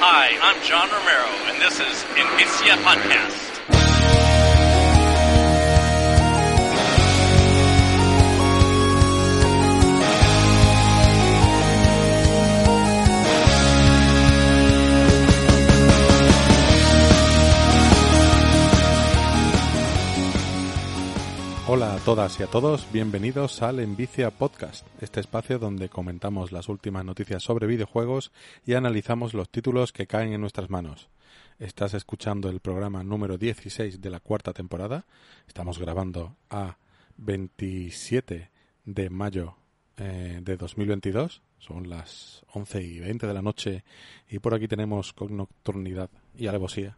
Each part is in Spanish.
Hi, I'm John Romero, and this is Inicia Podcast. Hola a todas y a todos, bienvenidos al Envicia Podcast, este espacio donde comentamos las últimas noticias sobre videojuegos y analizamos los títulos que caen en nuestras manos. Estás escuchando el programa número 16 de la cuarta temporada. Estamos grabando a 27 de mayo eh, de 2022. Son las 11 y 20 de la noche y por aquí tenemos con nocturnidad y alevosía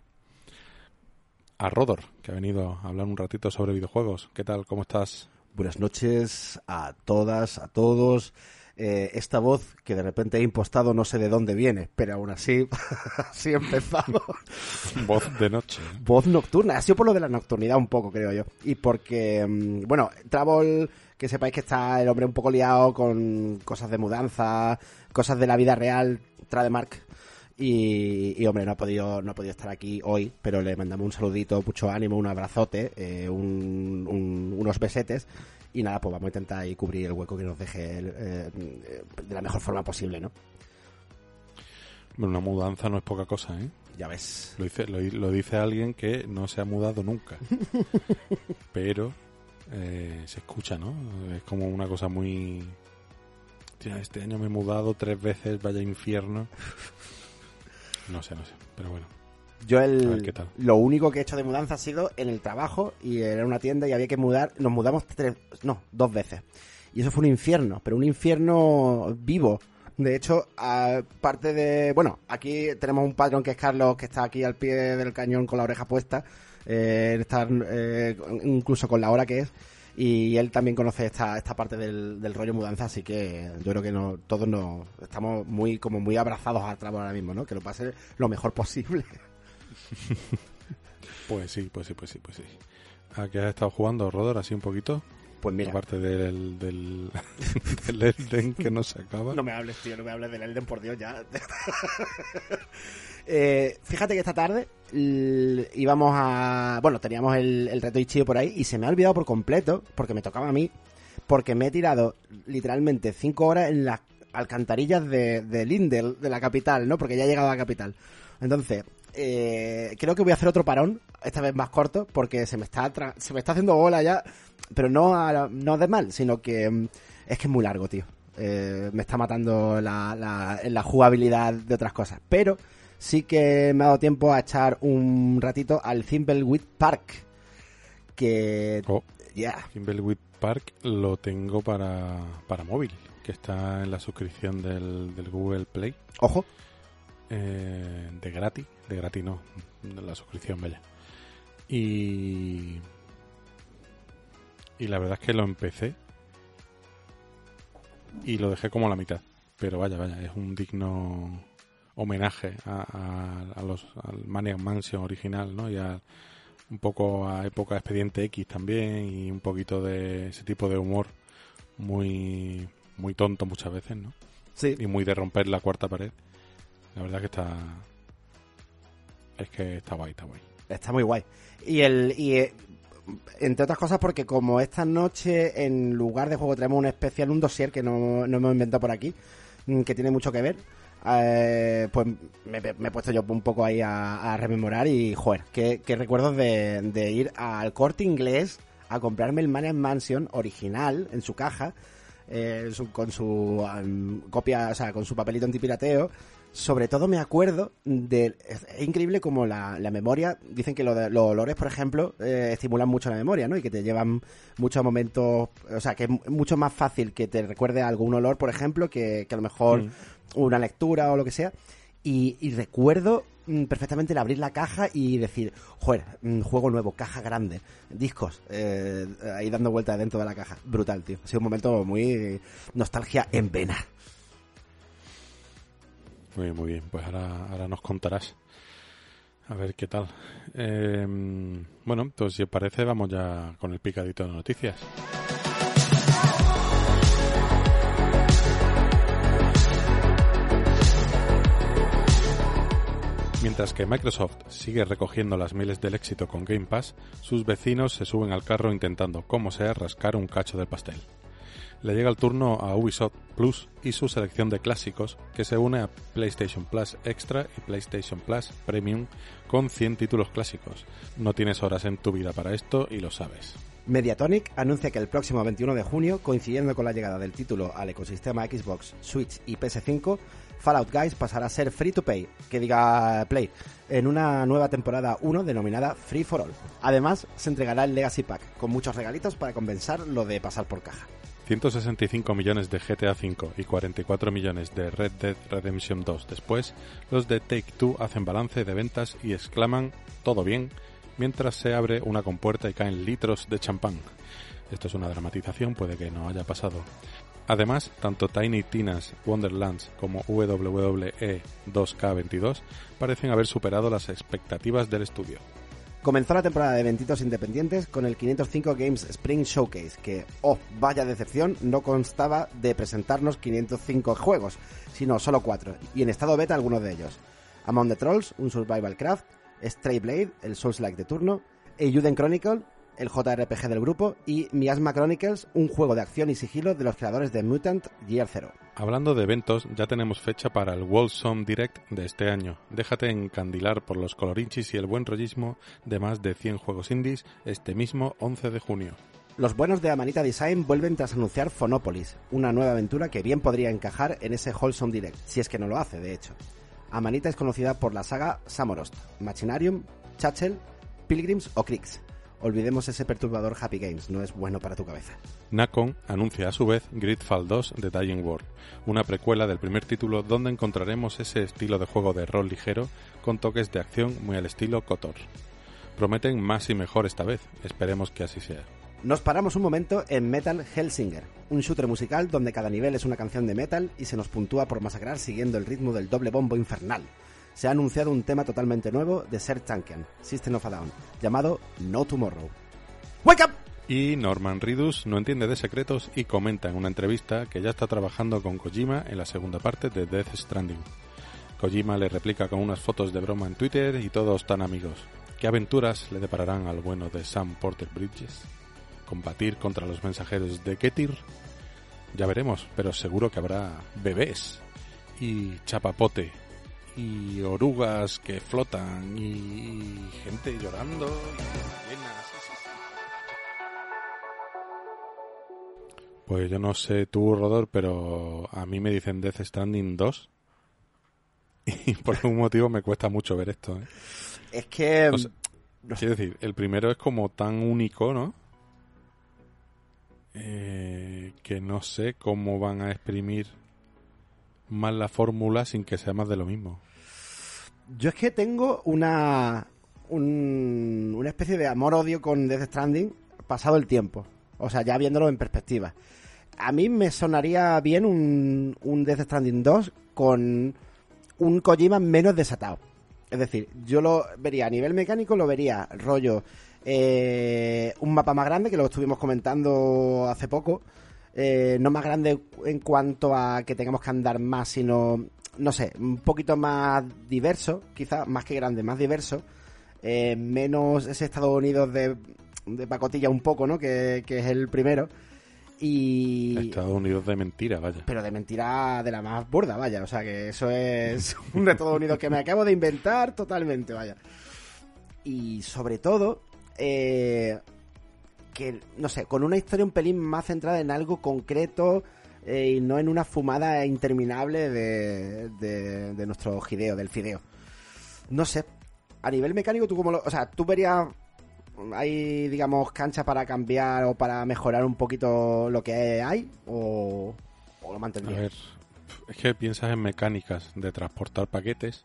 a Rodor, que ha venido a hablar un ratito sobre videojuegos. ¿Qué tal? ¿Cómo estás? Buenas noches a todas, a todos. Eh, esta voz que de repente he impostado no sé de dónde viene, pero aún así, así empezamos. voz de noche. Voz nocturna, ha sido por lo de la nocturnidad un poco, creo yo. Y porque, mm, bueno, Travel, que sepáis que está el hombre un poco liado con cosas de mudanza, cosas de la vida real, Trademark y, hombre, no ha podido no ha podido estar aquí hoy, pero le mandamos un saludito, mucho ánimo, un abrazote, eh, unos besetes. Y nada, pues vamos a intentar ahí cubrir el hueco que nos deje eh, de la mejor forma posible, ¿no? Bueno, una mudanza no es poca cosa, ¿eh? Ya ves. Lo dice, lo, dice alguien que no se ha mudado nunca. pero eh, se escucha, ¿no? Es como una cosa muy... este año me he mudado tres veces, vaya infierno. No sé, no sé, pero bueno. Yo el, lo único que he hecho de mudanza ha sido en el trabajo y era una tienda y había que mudar, nos mudamos tres, no, dos veces. Y eso fue un infierno, pero un infierno vivo. De hecho, aparte de, bueno, aquí tenemos un patrón que es Carlos, que está aquí al pie del cañón con la oreja puesta, eh, estar eh, incluso con la hora que es y él también conoce esta, esta parte del, del rollo mudanza, así que yo creo que no, todos nos estamos muy como muy abrazados al trabajo ahora mismo, ¿no? Que lo pase lo mejor posible. pues sí, pues sí, pues sí, pues sí. ¿A qué has estado jugando, Rodor, así un poquito? Pues mira. Aparte del, del, del Elden que no se acaba. No me hables, tío, no me hables del Elden, por Dios, ya. Eh, fíjate que esta tarde íbamos a. Bueno, teníamos el, el reto Ichio por ahí y se me ha olvidado por completo, porque me tocaba a mí, porque me he tirado literalmente cinco horas en las alcantarillas de, de Lindel, de la capital, ¿no? Porque ya he llegado a la capital. Entonces, eh, creo que voy a hacer otro parón, esta vez más corto, porque se me está, se me está haciendo bola ya, pero no, no de mal, sino que mm, es que es muy largo, tío. Eh, me está matando la, la jugabilidad de otras cosas. Pero sí que me ha dado tiempo a echar un ratito al Thimbleweed Park. Que. Oh, yeah. Thimbleweed Park lo tengo para, para móvil, que está en la suscripción del, del Google Play. Ojo. Eh, de gratis, de gratis no, de la suscripción, vaya. Y. Y la verdad es que lo empecé y lo dejé como a la mitad. Pero vaya, vaya, es un digno homenaje a, los, al Maniac Mansion original, ¿no? Y a, un poco a época Expediente X también y un poquito de ese tipo de humor muy muy tonto muchas veces, ¿no? Sí. Y muy de romper la cuarta pared. La verdad que está es que está guay, está guay. Está muy guay. Y el y eh, entre otras cosas porque como esta noche en lugar de juego tenemos un especial, un dossier que no, no hemos inventado por aquí, mm, que tiene mucho que ver, eh, pues me, he puesto yo un poco ahí a, rememorar y, joder, qué, recuerdos de, ir al corte inglés a comprarme el Maniac Mansion original en su caja, eh, con su um, copia, o sea, con su papelito antipirateo sobre todo me acuerdo de... Es, increíble como la, memoria... Dicen que los olores, por ejemplo, eh, estimulan mucho la memoria, ¿no? Y que te llevan muchos momentos... O sea, que es mucho más fácil que te recuerde algún olor, por ejemplo, que, a lo mejor mm. Una lectura o lo que sea. Y, recuerdo mm, perfectamente el abrir la caja y decir, joder, mm, juego nuevo, caja grande, discos, eh, ahí dando vueltas dentro de la caja. Brutal, tío. Ha sido un momento muy nostalgia en vena. Muy bien, muy bien. Pues ahora, ahora nos contarás. A ver qué tal. Em, bueno, entonces si os parece, vamos ya con el picadito de noticias. Mientras que Microsoft sigue recogiendo las miles del éxito con Game Pass, sus vecinos se suben al carro intentando, como sea, rascar un cacho del pastel. Le llega el turno a Ubisoft Plus y su selección de clásicos, que se une a PlayStation Plus Extra y PlayStation Plus Premium con 100 títulos clásicos. No tienes horas en tu vida para esto y lo sabes. Mediatonic anuncia que el próximo 21 de junio, coincidiendo con la llegada del título al ecosistema Xbox, Switch y PS5, Fallout Guys pasará a ser free to pay, que diga Play, en una nueva temporada 1 denominada Free for All. Además, se entregará el Legacy Pack, con muchos regalitos para compensar lo de pasar por caja. 165 millones de GTA V y 44 millones de Red Dead Redemption 2 después, los de Take Two hacen balance de ventas y exclaman todo bien mientras se abre una compuerta y caen litros de champán. Esto es una dramatización, puede que no haya pasado. Además, tanto Tiny Tina's Wonderlands como WWE 2K22 parecen haber superado las expectativas del estudio. Comenzó la temporada de eventitos independientes con el 505 Games Spring Showcase, que, oh, vaya decepción, no constaba de presentarnos 505 juegos, sino solo 4, y en estado beta algunos de ellos. Among the Trolls, un Survival Craft, Stray Blade, el Souls-like de turno, Euden Chronicle, el JRPG del grupo, y Miasma Chronicles, un juego de acción y sigilo de los creadores de Mutant Year Zero. Hablando de eventos, ya tenemos fecha para el World Song Direct de este año. Déjate encandilar por los colorinchis y el buen rollismo de más de 100 juegos indies este mismo 11 de junio. Los buenos de Amanita Design vuelven tras anunciar Phonopolis, una nueva aventura que bien podría encajar en ese Wholesome Direct, si es que no lo hace, de hecho. Amanita es conocida por la saga Samorost, Machinarium, Chachel, Pilgrims o Kriegs. Olvidemos ese perturbador Happy Games, no es bueno para tu cabeza. Nacon anuncia a su vez Gridfall 2 de Dying World, una precuela del primer título donde encontraremos ese estilo de juego de rol ligero con toques de acción muy al estilo KOTOR. Prometen más y mejor esta vez, esperemos que así sea. Nos paramos un momento en Metal Hellsinger, un shooter musical donde cada nivel es una canción de metal y se nos puntúa por masacrar siguiendo el ritmo del doble bombo infernal se ha anunciado un tema totalmente nuevo de Ser Tankian, System of a Down, llamado No Tomorrow. ¡Wake up! Y Norman Ridus no entiende de secretos y comenta en una entrevista que ya está trabajando con Kojima en la segunda parte de Death Stranding. Kojima le replica con unas fotos de broma en Twitter y todos tan amigos. ¿Qué aventuras le depararán al bueno de Sam Porter Bridges? ¿Combatir contra los mensajeros de Ketir? Ya veremos, pero seguro que habrá bebés y chapapote y orugas que flotan y gente llorando y Pues yo no sé tú, Rodor, pero a mí me dicen Death Stranding 2 y por algún motivo me cuesta mucho ver esto. ¿eh? Es que... quiero decir, el primero es como tan único, ¿no? Eh, que no sé cómo van a exprimir más la fórmula sin que sea más de lo mismo. Yo es que tengo una, una especie de amor-odio con Death Stranding pasado el tiempo. O sea, ya viéndolo en perspectiva. A mí me sonaría bien un, un Death Stranding 2 con un Kojima menos desatado. Es decir, yo lo vería a nivel mecánico, lo vería rollo eh, un mapa más grande, que lo estuvimos comentando hace poco. Eh, no más grande en cuanto a que tengamos que andar más, sino no sé, un poquito más diverso, quizás más que grande, más diverso, eh, menos ese Estados Unidos de, de pacotilla un poco, ¿no? Que, es el primero. Y... Estados Unidos de mentira, vaya. Pero de mentira de la más burda, vaya. O sea que eso es un Estados Unidos que me acabo de inventar totalmente, vaya. Y sobre todo, eh, que, no sé, con una historia un pelín más centrada en algo concreto, eh, y no en una fumada interminable de, de, nuestro gideo, del fideo. No sé, a nivel mecánico, tú como lo, o sea, tú verías hay, digamos, cancha para cambiar o para mejorar un poquito lo que hay o, o lo mantendrías. A ver, es que piensas en mecánicas de transportar paquetes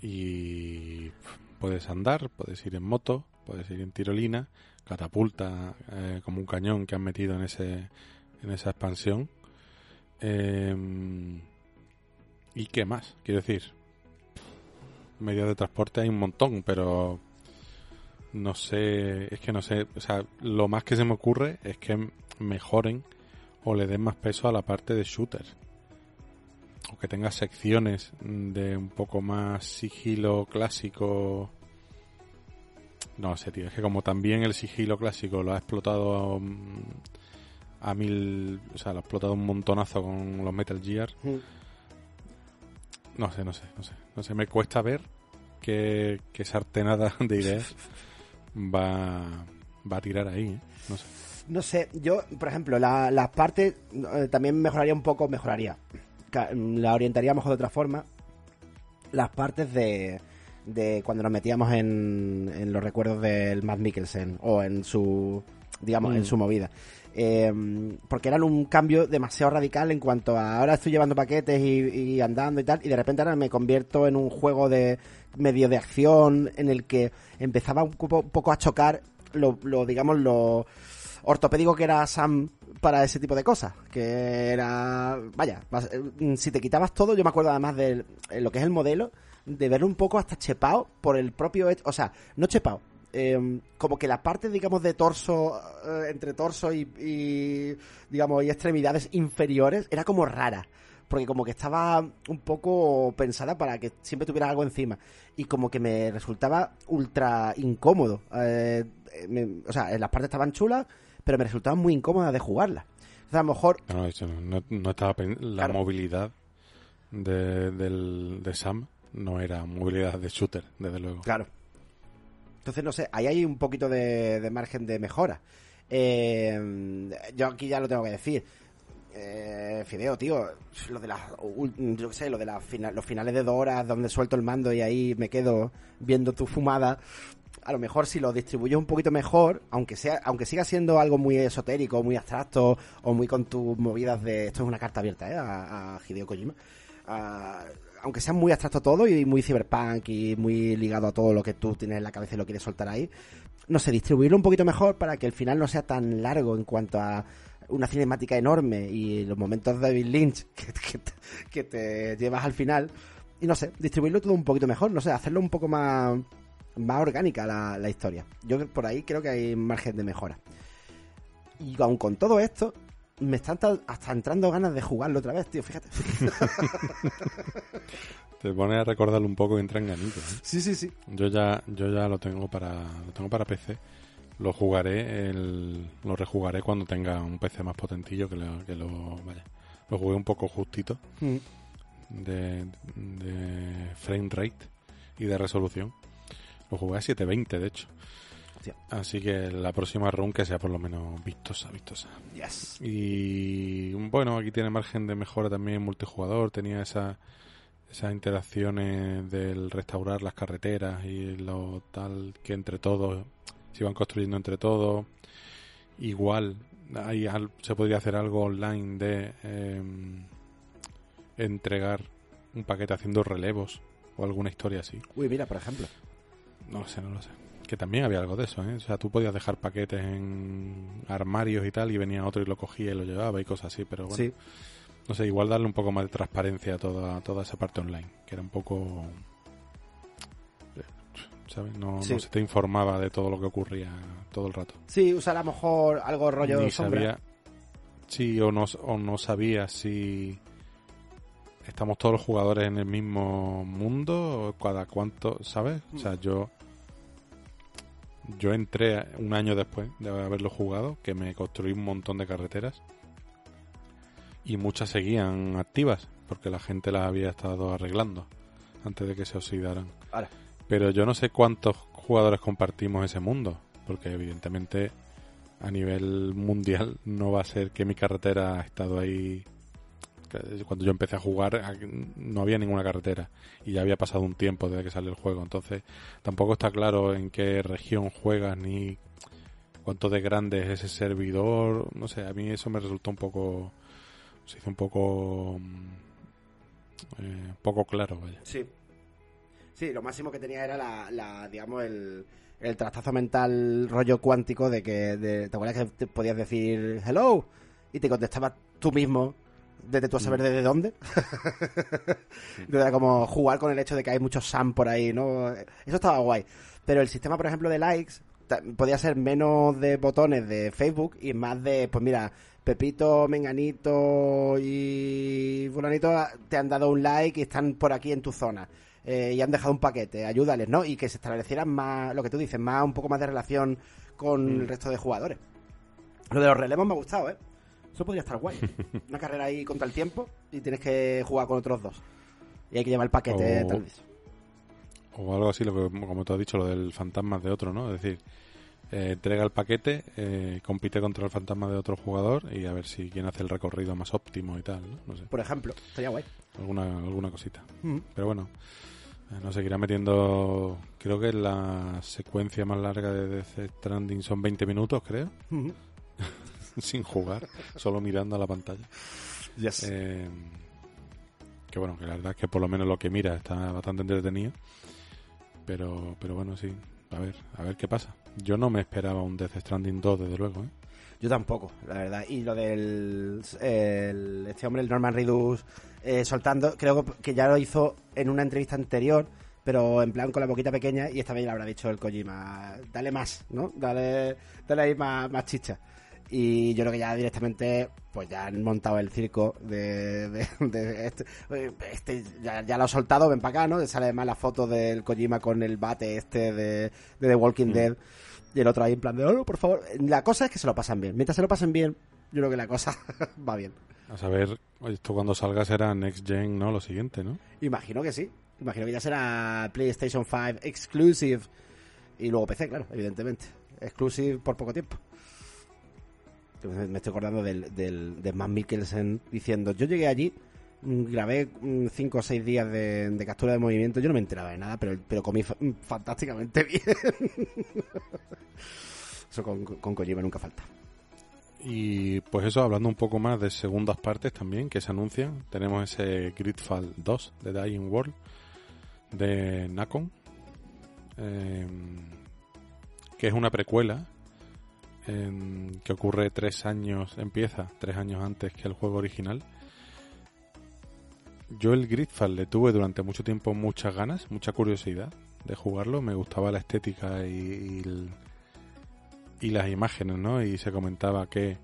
y puedes andar, puedes ir en moto, puedes ir en tirolina catapulta eh, como un cañón que han metido en ese en esa expansión em, y qué más quiero decir medios de transporte hay un montón pero no sé es que no sé o sea lo más que se me ocurre es que mejoren o le den más peso a la parte de shooter o que tenga secciones de un poco más sigilo clásico. No sé, tío, es que como también el sigilo clásico lo ha explotado mm, a mil, o sea, lo ha explotado un montonazo con los Metal Gear. Mm. No sé, no sé, no sé, no sé, me cuesta ver que, que sartenada de ideas va, va a tirar ahí, ¿eh? no sé. No sé, yo, por ejemplo, la- las partes eh, también mejoraría un poco, mejoraría. Ca- La orientaría mejor de otra forma. Las partes de, de cuando nos metíamos en, en los recuerdos del Matt Mikkelsen o en su, digamos, Mm. en su movida. Eh, porque eran un cambio demasiado radical en cuanto a ahora estoy llevando paquetes y, y andando y tal, y de repente ahora me convierto en un juego de medio de acción en el que empezaba un poco, un poco a chocar lo, lo digamos, lo ortopédico que era Sam para ese tipo de cosas. Que era. Vaya, eh, si te quitabas todo, yo me acuerdo además de lo que es el modelo, de verlo un poco hasta chepao por el propio. hecho- O sea, no chepao. eh, como que la parte, digamos, de torso, eh, entre torso y, y, digamos, y extremidades inferiores, era como rara. Porque como que estaba un poco pensada para que siempre tuviera algo encima. Y como que me resultaba ultra incómodo. Eh, me- o sea, las partes estaban chulas, pero me resultaban muy incómodas de jugarlas. Entonces, a lo mejor No, no, eso no, no- no estaba la Claro. movilidad de, del, de Sam no era movilidad de shooter, desde luego. Claro. Entonces, no sé, ahí hay un poquito de, de margen de mejora. Eh, yo aquí ya lo tengo que decir. Eh, Fideo, tío, lo de las, yo sé, lo de las los finales de dos horas donde suelto el mando y ahí me quedo viendo tu fumada. A lo mejor si lo distribuyes un poquito mejor, aunque sea, aunque siga siendo algo muy esotérico, muy abstracto o muy con tus movidas de esto es una carta abierta, ¿eh? a, Hideo Kojima. Aunque sea muy abstracto todo y muy cyberpunk y muy ligado a todo lo que tú tienes en la cabeza y lo quieres soltar ahí, no sé, distribuirlo un poquito mejor para que el final no sea tan largo en cuanto a una cinemática enorme y los momentos de David Lynch que, te, llevas al final. Y no sé, distribuirlo todo un poquito mejor, no sé, hacerlo un poco más, más orgánica la, la historia. Yo por ahí creo que hay margen de mejora. Y aun con todo esto, me están ta- hasta entrando ganas de jugarlo otra vez, tío, fíjate. Te pones a recordarlo un poco y entra en ganito. ¿eh? sí, sí, sí. Yo ya, yo ya lo tengo para, lo tengo para PC. Lo jugaré, el, lo rejugaré cuando tenga un PC más potentillo que lo, que lo, vaya. Lo jugué un poco justito Mm. de, de frame rate y de resolución. Lo jugué a 720, de hecho. Así que la próxima run que sea por lo menos vistosa, vistosa. Yes. Y bueno, aquí tiene margen de mejora también multijugador. Tenía esa, esas interacciones del restaurar las carreteras y lo tal que entre todos se iban construyendo entre todos. Igual ahí se podría hacer algo online de em, entregar un paquete haciendo relevos o alguna historia así. Uy, mira, por ejemplo. No lo sé, no lo sé. Que también había algo de eso, ¿eh? O sea, tú podías dejar paquetes en armarios y tal, y venía otro y lo cogía y lo llevaba y cosas así, pero bueno. Sí. No sé, igual darle un poco más de transparencia a toda, toda esa parte online, que era un poco... eh, ¿Sabes? No, Sí. no se te informaba de todo lo que ocurría todo el rato. Sí, usar a lo mejor algo rollo Ni sombra. sabía... Sí, o no, o no sabía si estamos todos los jugadores en el mismo mundo o cada cuánto, ¿sabes? O sea, yo yo entré un año después de haberlo jugado, que me construí un montón de carreteras y muchas seguían activas porque la gente las había estado arreglando antes de que se oxidaran. Ahora. Pero yo no sé cuántos jugadores compartimos ese mundo, porque evidentemente a nivel mundial no va a ser que mi carretera ha estado ahí. Que Cuando yo empecé a jugar no había ninguna carretera y ya había pasado un tiempo desde que salió el juego, entonces tampoco está claro en qué región juegas ni cuánto de grande es ese servidor, no sé, a mí eso me resultó un poco se hizo un poco mm, eh, poco claro, vaya. Sí. Sí, lo máximo que tenía era la, digamos, el, el trastazo mental rollo cuántico de que, de, ¿te acuerdas que podías decir hello? Y te contestabas tú mismo desde tú a saber desde dónde. Era como jugar con el hecho de que hay muchos Sam por ahí, ¿no? Eso estaba guay. Pero el sistema, por ejemplo, de likes podía ser menos de botones de Facebook y más de, pues mira, Pepito, Menganito y Fulanito te han dado un like y están por aquí en tu zona. eh, y han dejado un paquete, ayúdales, ¿no? Y que se establecieran más, lo que tú dices, más un poco más de relación con el resto de jugadores. Lo de los relevos me ha gustado, ¿eh? Eso podría estar guay. Una carrera ahí contra el tiempo y tienes que jugar con otros dos. Y hay que llevar el paquete, O- tal vez. O algo así, lo que, como tú has dicho, lo del fantasma de otro, ¿no? Es decir, eh, entrega el paquete, eh, compite contra el fantasma de otro jugador y a ver si quién hace el recorrido más óptimo y tal, ¿no? No sé, Por ejemplo, estaría guay. alguna, alguna cosita. Mm. Pero bueno, eh, nos seguirá metiendo, creo que la secuencia más larga de Death Stranding son 20 minutos, creo, Mm. sin jugar, solo mirando a la pantalla. Yes. Eh, que bueno, que la verdad es que por lo menos lo que mira está bastante entretenido. Pero, pero bueno, sí. A ver, a ver qué pasa. Yo no me esperaba un Death Stranding 2, desde luego, ¿eh? Yo tampoco, la verdad. Y lo del el- este hombre, el Norman Reedus, eh, soltando, creo que ya lo hizo en una entrevista anterior, pero en plan con la boquita pequeña, y esta vez le habrá dicho el Kojima, dale más, ¿no? Dale, dale ahí más, más chicha. Y yo creo que ya directamente, pues ya han montado el circo de, de- de este, este ya, ya lo ha soltado, ven para acá, ¿no? Sale además la foto del Kojima con el bate este de, de The Walking Dead. Y el otro ahí en plan de, oh, no, por favor. La cosa es que se lo pasan bien. Mientras se lo pasen bien, yo creo que la cosa va bien. A saber, esto cuando salga será Next Gen, ¿no? Lo siguiente, ¿no? Imagino que sí. Imagino que ya será PlayStation 5 exclusive. Y luego PC, claro, evidentemente. Exclusive por poco tiempo. Me estoy acordando del, del, de Matt Mikkelsen diciendo, yo llegué allí, mm, grabé 5 o 6 días de, captura de movimiento, yo no me enteraba de nada, pero, pero comí mm, fantásticamente bien. Eso con, con Kojima nunca falta. Y pues eso, hablando un poco más de segundas partes también que se anuncian, tenemos ese Gridfall 2 de Dying World de Nacon, eh, que es una precuela em, que ocurre tres años, empieza tres años antes que el juego original. Yo el Gridfall le tuve durante mucho tiempo muchas ganas, mucha curiosidad de jugarlo, me gustaba la estética y, y el- y las imágenes, ¿no? Y se comentaba que,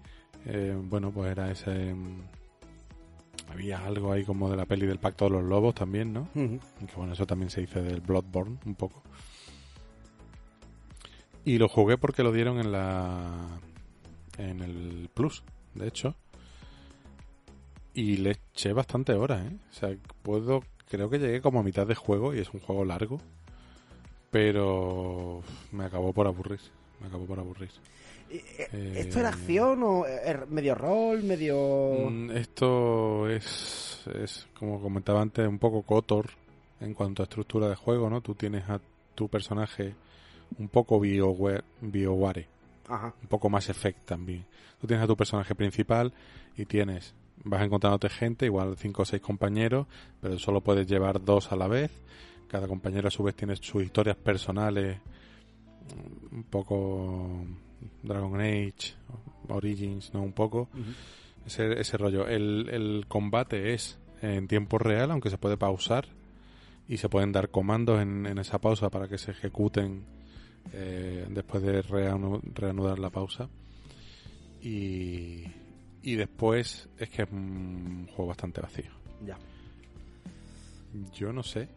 eh, bueno, pues era ese... mm, había algo ahí como de la peli del Pacto de los Lobos también, ¿no? Que bueno, eso también se dice del Bloodborne un poco. Y lo jugué porque lo dieron en la... en el Plus, de hecho. Y le eché bastante horas, ¿eh? O sea, puedo... Creo que llegué como a mitad de juego y es un juego largo. Pero me acabó por aburrir. Me acabó por aburrir. Eh, ¿Esto era acción o er- medio rol, medio...? Mm, Esto es, es, como comentaba antes, un poco Kotor en cuanto a estructura de juego, ¿no? Tú tienes a tu personaje un poco BioWare, BioWare Ajá. un poco más Effect también. Tú tienes a tu personaje principal y tienes, vas encontrándote gente, igual cinco o seis compañeros, pero solo puedes llevar dos a la vez. Cada compañero a su vez tiene sus historias personales, mm, un poco Dragon Age, Origins, ¿no? Un poco. Ese, ese rollo. El, el combate es en tiempo real, aunque se puede pausar y se pueden dar comandos en, en esa pausa para que se ejecuten eh, después de reanu- reanudar la pausa. Y, y después es que es un juego bastante vacío. Ya. Yo no sé.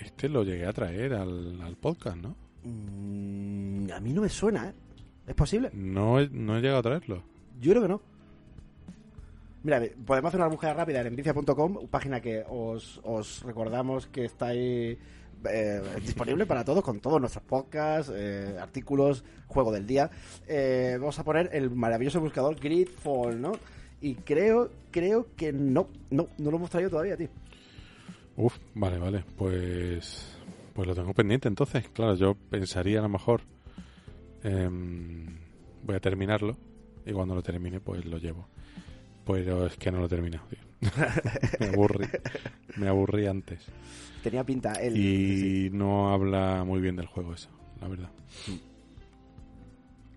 Este lo llegué a traer al, al podcast, ¿no? Mm, a mí no me suena, ¿eh? ¿Es posible? No he, no he llegado a traerlo. Yo creo que no. Mira, podemos hacer una búsqueda rápida en envicia.com, página que os, os recordamos que está ahí eh, disponible para todos, con todos nuestros podcasts, eh, artículos, juego del día. Eh, vamos a poner el maravilloso buscador Gridfall, ¿no? Y creo, creo que no, no, no lo hemos traído todavía, tío. Uf, vale, vale. Pues, pues lo tengo pendiente entonces. Claro, yo pensaría a lo mejor. em, voy a terminarlo. Y cuando lo termine, pues lo llevo. Pero es que no lo he terminado, tío. me aburrí. Me aburrí antes. Tenía pinta el... Y no habla muy bien del juego eso, la verdad.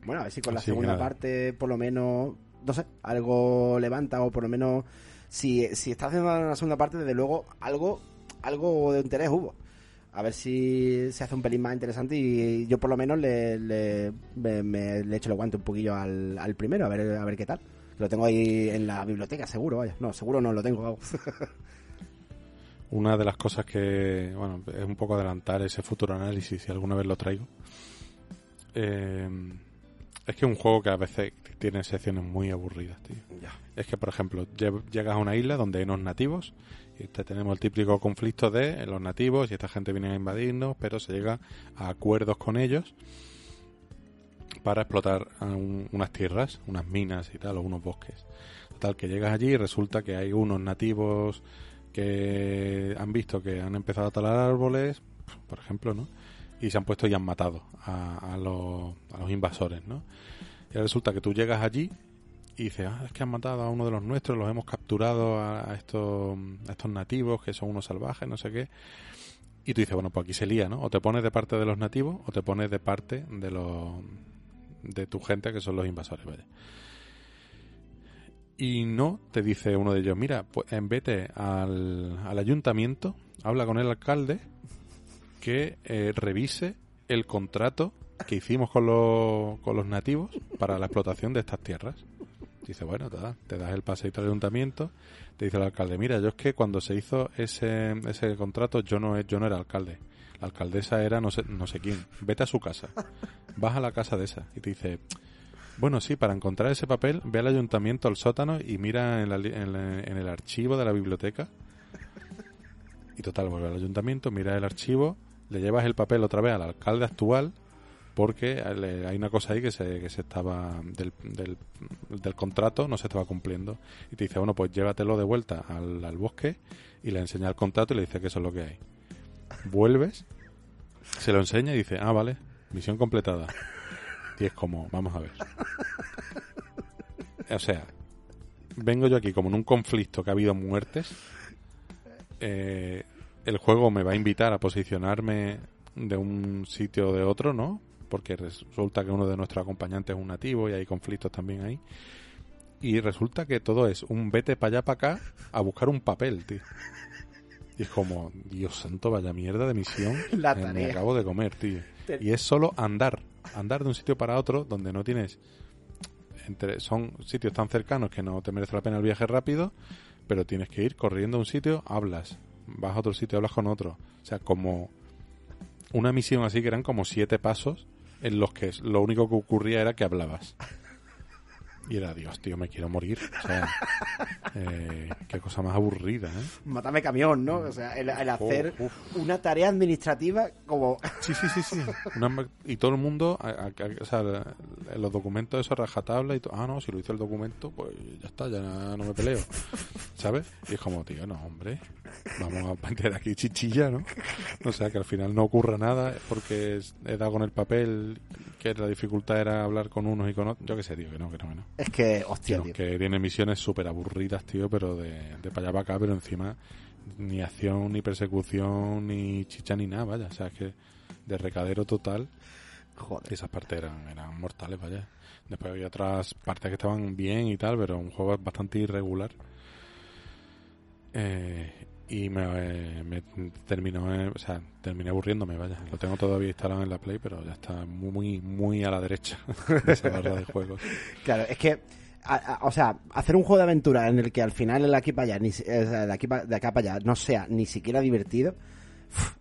Bueno, a ver si con la Así segunda parte, por lo menos, no sé, algo levanta o por lo menos, si, si está haciendo una segunda parte, desde luego, algo algo de interés hubo. A ver si se hace un pelín más interesante y yo por lo menos le, le, me, me- le echo el guante un poquillo al, al primero, a ver, a ver qué tal. Lo tengo ahí en la biblioteca, seguro, vaya. No, seguro no lo tengo. vamos. Una de las cosas que, bueno, es un poco adelantar ese futuro análisis, si alguna vez lo traigo. eh, es que es un juego que a veces tiene secciones muy aburridas, tío. Ya. Es que, por ejemplo, lle- llegas a una isla donde hay unos nativos y te tenemos el típico conflicto de los nativos y esta gente viene a invadirnos, pero se llega a acuerdos con ellos para explotar unas tierras, unas minas y tal, o unos bosques. Total, que llegas allí y resulta que hay unos nativos que han visto que han empezado a talar árboles, por ejemplo, ¿no? Y se han puesto y han matado a, a los, a los invasores, ¿no? Y resulta que tú llegas allí y dices, ah, es que han matado a uno de los nuestros, los hemos capturado a, a estos, a estos nativos que son unos salvajes, no sé qué. Y tú dices, bueno, pues aquí se lía, ¿no? O te pones de parte de los nativos o te pones de parte de los de tu gente que son los invasores, vaya. Y no, te dice uno de ellos, mira, pues en vete al, al ayuntamiento, habla con el alcalde que eh, revise el contrato que hicimos con los, con los nativos para la explotación de estas tierras. Dice, bueno, te, da- te das el paseito al ayuntamiento, te dice el alcalde, mira, yo es que cuando se hizo ese, ese contrato yo no, yo no era alcalde. La alcaldesa era no sé, no sé quién. Vete a su casa. Vas a la casa de esa y te dice, bueno, sí, para encontrar ese papel, ve al ayuntamiento, al sótano y mira en, la en el archivo de la biblioteca. Y total, vuelve al ayuntamiento, mira el archivo, le llevas el papel otra vez al alcalde actual porque hay una cosa ahí que se, estaba del, del, del contrato no se estaba cumpliendo y te dice bueno pues llévatelo de vuelta al, al bosque y le enseña el contrato y le dice que eso es lo que hay vuelves se lo enseña y dice ah vale misión completada y es como vamos a ver o sea vengo yo aquí como en un conflicto que ha habido muertes eh, el juego me va a invitar a posicionarme de un sitio o de otro, ¿no? Porque resulta que uno de nuestros acompañantes es un nativo y hay conflictos también ahí. Y resulta que todo es un vete para allá, para acá, a buscar un papel, tío. Y es como, Dios santo, vaya mierda de misión La me acabo de comer, tío. Y es solo andar, andar de un sitio para otro donde no tienes... Entre, son sitios tan cercanos que no te merece la pena el viaje rápido, pero tienes que ir corriendo a un sitio, hablas, vas a otro sitio, hablas con otro. O sea, como una misión así que eran como siete pasos en los que lo único que ocurría era que hablabas. Y era, Dios, tío, me quiero morir. O sea, eh, qué cosa más aburrida, ¿eh? Mátame camión, ¿no? O sea, el, el hacer una tarea administrativa como... Sí, sí, sí, sí. Una y todo el mundo, a- a- a- o sea, los documentos eso rajatabla y todo. Ah, no, si lo hizo el documento, pues ya está, ya no me peleo. ¿Sabes? Y es como, tío, no, hombre, vamos a meter aquí chichilla, ¿no? O sea, que al final no ocurra nada porque he dado con el papel que la dificultad era hablar con unos y con otros. Yo qué sé, tío, que no, que no, que no. Es que, hostia, tío. que tiene misiones súper aburridas, tío, pero de, de para allá para acá, pero encima ni acción, ni persecución, ni chicha, ni nada, vaya. O sea, es que de recadero total, Joder. esas partes eran, eran mortales, vaya. Después había otras partes que estaban bien y tal, pero un juego bastante irregular. Eh, y me, me terminó, eh, o sea, terminé aburriéndome, vaya. Lo tengo todavía instalado en la Play, pero ya está muy, muy, a la derecha de esa barra de juegos. Claro, es que, a- o sea, hacer un juego de aventura en el que al final el aquí para allá, ni, de, aquí pa- de acá para allá, no sea ni siquiera divertido,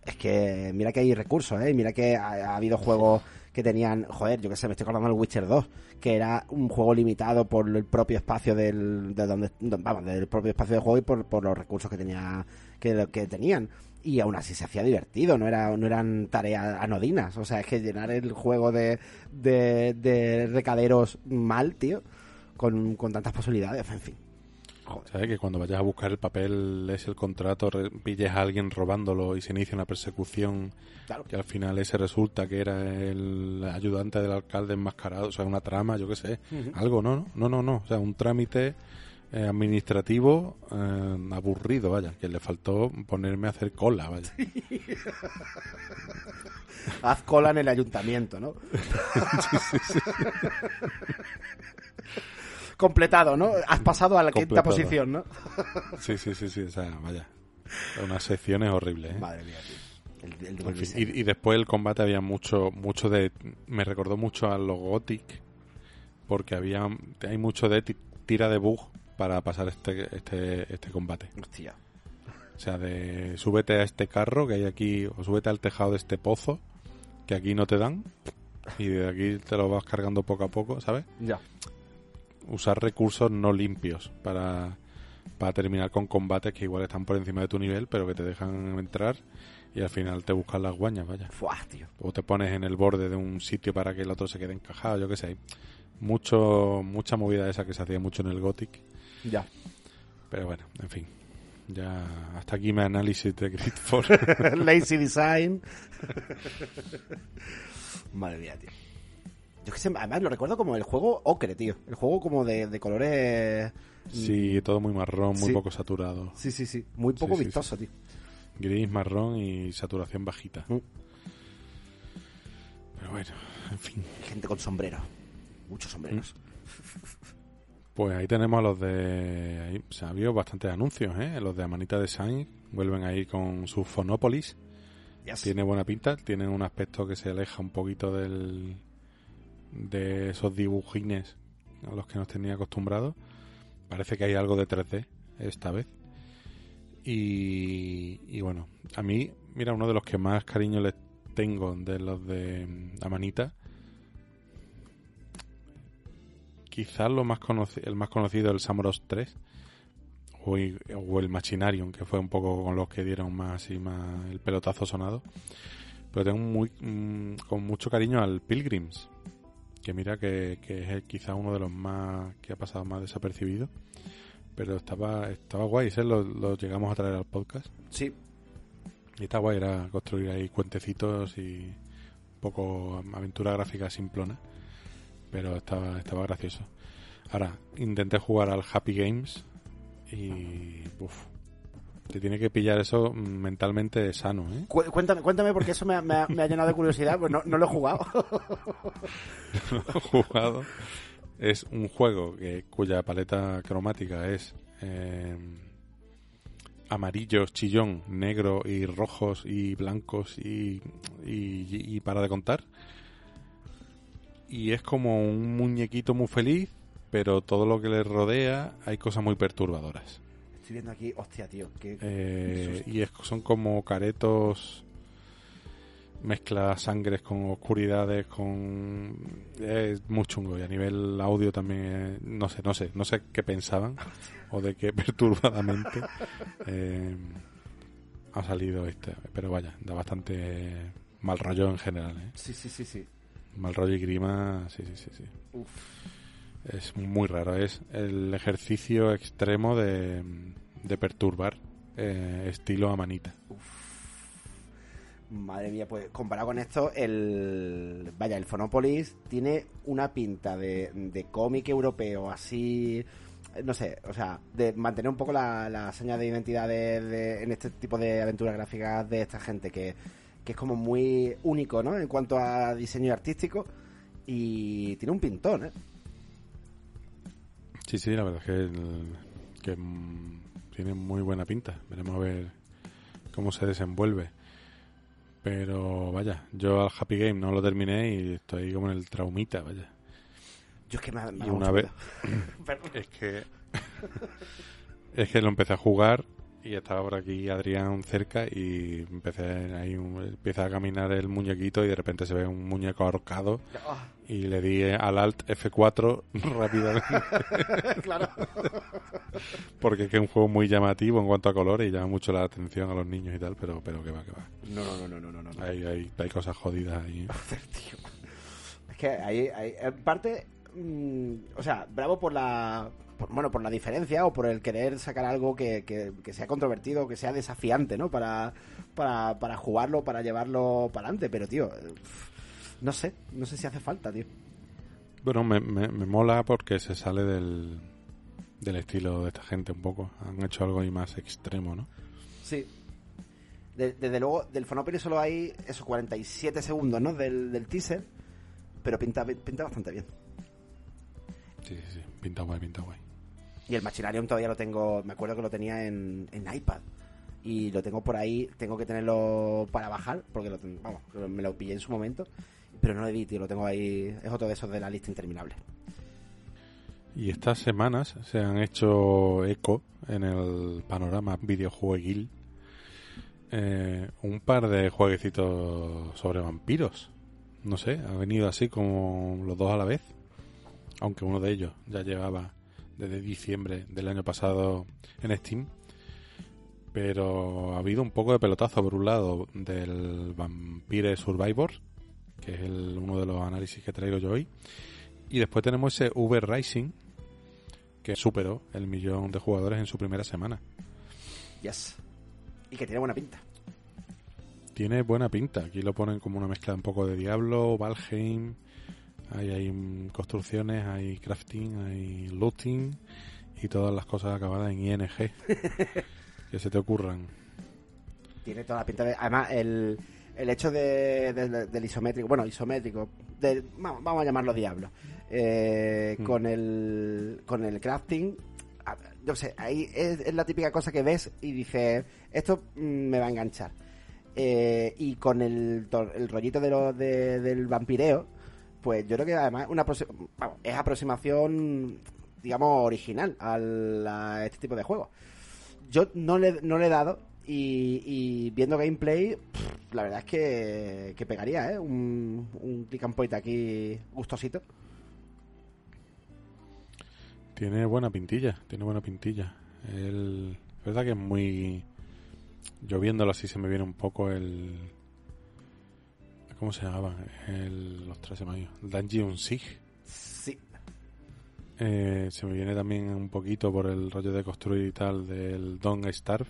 es que mira que hay recursos, ¿eh? Mira que ha habido juegos que tenían, joder, yo que sé, me estoy acordando del Witcher 2, que era un juego limitado por el propio espacio del, de donde, do- vamos, del propio espacio de juego y por, por los recursos que tenía, que, que tenían. Y aún así se hacía divertido, no era, no eran tareas anodinas. O sea, es que llenar el juego de, de, de recaderos mal, tío, con, con tantas posibilidades, en fin. Joder. ¿Sabes? Que cuando vayas a buscar el papel, es el contrato, pilles a alguien robándolo y se inicia una persecución Claro. que al final ese resulta que era el ayudante del alcalde enmascarado, o sea, una trama, yo qué sé, algo, ¿no? No, no, no, o sea, un trámite eh, administrativo eh, aburrido, vaya, que le faltó ponerme a hacer cola, vaya. Haz cola en el ayuntamiento, ¿no? Completado, ¿no? Has pasado a la quinta posición, ¿no? Sí, sí, sí, sí, o sea, vaya. Unas secciones horribles, ¿eh? Madre mía, tío. El, el de En fin, 2006. y, y después el combate había mucho, mucho de. Me recordó mucho a los Gothic, porque había. Hay mucho de ti- tira de bug para pasar este, este, este combate. Hostia. O sea, de súbete a este carro que hay aquí, o súbete al tejado de este pozo, que aquí no te dan, y de aquí te lo vas cargando poco a poco, ¿sabes? Ya. Usar recursos no limpios para, para terminar con combates que igual están por encima de tu nivel, pero que te dejan entrar y al final te buscan las guañas, vaya. Fuah, tío. O te pones en el borde de un sitio para que el otro se quede encajado, yo qué sé. Mucho, mucha movida esa que se hacía mucho en el Gothic. Ya. Pero bueno, en fin. Ya hasta aquí mi análisis de Gridfall. Lazy design. Madre mía, tío. Yo que sé, además lo recuerdo como el juego ocre, tío. El juego como de, de colores. sí, todo muy marrón, muy Sí. poco saturado. Sí, sí, sí. Muy poco Sí, sí, vistoso, tío. Gris, marrón y saturación bajita. Mm. Pero bueno, en fin. Gente con sombrero. Muchos sombreros. Pues ahí tenemos a los de... Ahí, se ha habido bastantes anuncios, ¿eh? Los de Amanita Design vuelven ahí con su Fonópolis. Yes. Tiene buena pinta, tiene un aspecto que se aleja un poquito del de esos dibujines a los que nos tenía acostumbrados. Parece que hay algo de 3D esta vez. Y, bueno, a mí, mira, uno de los que más cariño les tengo de los de mm, Amanita, quizás lo más el más conocido el Samuros 3 o, i- o el Machinarium, que fue un poco con los que dieron más y más el pelotazo sonado. Pero tengo muy mm, con mucho cariño al Pilgrims, que mira que, que es quizá uno de los más que ha pasado más desapercibido. Pero estaba estaba guay, ese lo, lo llegamos a traer al podcast. Sí. Y está guay, era construir ahí cuentecitos y un poco aventura gráfica simplona. Pero estaba, estaba gracioso. Ahora, intenté jugar al Happy Games y. Uf, te tiene que pillar eso mm, mentalmente sano, ¿eh? Cu- Cuéntame, cuéntame porque eso me ha, me ha- me ha llenado de curiosidad, pues no, no lo he jugado. jugado. Es un juego que, cuya paleta cromática es eh, amarillos, chillón, negro y rojos y blancos y, y, y para de contar. Y es como un muñequito muy feliz, pero todo lo que le rodea hay cosas muy perturbadoras. Estoy viendo aquí, hostia, tío. Que... Eh, y es, son como caretos mezcla sangres con oscuridades con es muy chungo y a nivel audio también eh, no sé no sé no sé qué pensaban o de qué perturbadamente eh, ha salido este pero vaya da bastante mal rollo en general ¿eh? Sí, sí, sí, sí. mal rollo y grima sí sí sí sí Uf. Es muy raro es el ejercicio extremo de, de perturbar eh, estilo a manita Madre mía, pues comparado con esto, el. Vaya, el Phonopolis tiene una pinta de, de cómic europeo así. No sé, o sea, de mantener un poco la, la seña de identidad de, de- en este tipo de aventuras gráficas de esta gente, que, que es como muy único, ¿no? En cuanto a diseño artístico. Y tiene un pintón, ¿eh? Sí, sí, la verdad es que, el- que, mm, tiene muy buena pinta. Veremos a ver cómo se desenvuelve. Pero vaya, yo al Happy Game no lo terminé y estoy como en el traumita, vaya. Yo es que me, ha- me Y dado una vez-. Es que es que lo empecé a jugar y estaba por aquí Adrián cerca y empecé ahí un- empieza a caminar el muñequito y de repente se ve un muñeco ahorcado Ah, y le di al Alt F4 rápidamente claro. porque es que es un juego muy llamativo en cuanto a colores y llama mucho la atención a los niños y tal, pero pero que va, que va. No, no, no, no, no, no. no. Hay, hay, hay cosas jodidas ahí. ¿eh? Joder, tío. Es que hay, hay en parte, mm, o sea, bravo por la, por- bueno, por la diferencia o por el querer sacar algo que, que, que sea controvertido, que sea desafiante, ¿no? Para, para, para jugarlo, para llevarlo para adelante, pero tío, eh, no sé, no sé si hace falta, tío. Bueno, me, me, me mola porque se sale del, del estilo de esta gente un poco. Han hecho algo ahí más extremo, ¿no? Sí. De- desde luego, del Fonopoly solo hay esos 47 segundos, ¿no? Del, del teaser, pero pinta, pinta bastante bien. Sí, sí, sí. Pinta guay, pinta guay. Y el Machinarium todavía lo tengo, me acuerdo que lo tenía en, en iPad. y lo tengo por ahí, tengo que tenerlo para bajar, porque lo, vamos, me lo pillé en su momento, pero no lo tío, lo tengo ahí, es otro de esos de la lista interminable. Y estas semanas se han hecho eco en el panorama videojueguil eh, un par de jueguecitos sobre vampiros. No sé, ha venido así como los dos a la vez. Aunque uno de ellos ya llevaba desde diciembre del año pasado en Steam. Pero ha habido un poco de pelotazo por un lado del Vampire Survivor, que es el- uno de los análisis que traigo yo hoy. Y después tenemos ese Uber Rising, que superó el millón de jugadores en su primera semana. Yes. Y que tiene buena pinta. Tiene buena pinta. Aquí lo ponen como una mezcla un poco de Diablo, Valheim. Hay, hay mm, construcciones, hay crafting, hay looting y todas las cosas acabadas en ING. que se te ocurran. Tiene toda la pinta de... Además, el, el hecho de, de- del isométrico, bueno, isométrico, del- vamos, a llamarlo diablo, eh, Mm. con, el, con el crafting, yo sé, ahí es, es la típica cosa que ves y dices, esto mm, me va a enganchar. Eh, y con el, el rollito de lo, de- del vampireo, pues yo creo que además una vamos, es aproximación, digamos, original al- a este tipo de juegos yo no le, no le he dado y, viendo gameplay, la verdad es que, que pegaría, ¿eh? Un, un click and point aquí gustosito. Tiene buena pintilla, tiene buena pintilla. El, es verdad que es muy... Yo viéndolo así se me viene un poco el... ¿Cómo se llamaba? El... Me ha ido. Dungeon Siege. Sí. Eh, se me viene también un poquito por el rollo de construir y tal del Don't Starve.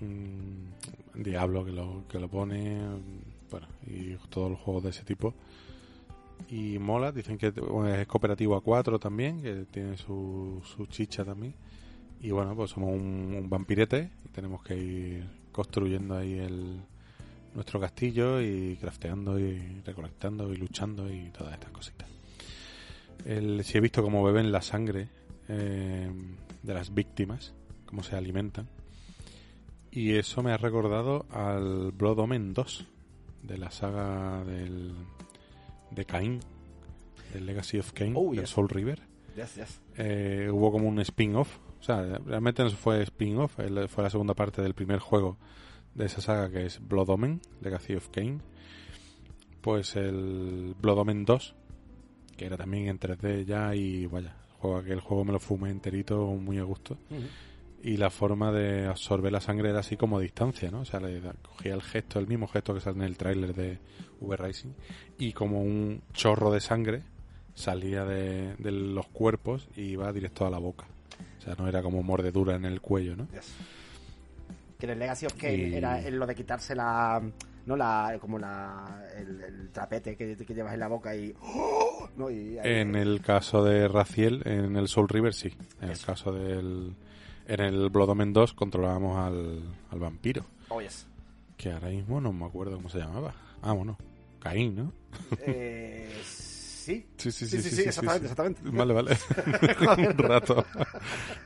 Mm, Diablo que lo, que lo pone. Bueno, y todos los juegos de ese tipo. Y mola, dicen que es cooperativo a 4 también, que tiene su, su chicha también. Y bueno, pues somos un, un vampirete y tenemos que ir construyendo ahí el nuestro castillo y crafteando y recolectando y luchando y todas estas cositas. El, si he visto cómo beben la sangre eh, de las víctimas, cómo se alimentan. Y eso me ha recordado al Blood Omen 2, de la saga del, de Cain, del Legacy of Cain, Oh, del yes. Soul River. Yes, yes. Eh, hubo como un spin-off, o sea, realmente no fue spin-off, fue la segunda parte del primer juego de esa saga que es Blood Omen, Legacy of Cain. Pues el Blood Omen 2, que era también en 3D ya y vaya, juego, aquel juego me lo fumé enterito muy a gusto y la forma de absorber la sangre era así como a distancia, ¿no? O sea, le cogía el gesto, el mismo gesto que sale en el tráiler de V Rising y como un chorro de sangre salía de, de los cuerpos y iba directo a la boca. O sea, no era como mordedura en el cuello, ¿no? Yes. Que en el Legacy of Kane Y- era lo de quitarse la. No la. Como la. El, el trapete que, que llevas en la boca y. ¿no? y En el caso de Raciel, en el Soul River, sí. En el caso del... En el Blood Omen 2 controlábamos al, al vampiro, Oh, yes. que ahora mismo no me acuerdo cómo se llamaba. Ah, bueno, Caín, ¿no? Eh, sí. Sí, sí, Sí, sí, sí, exactamente, exactamente. Vale, vale. Un rato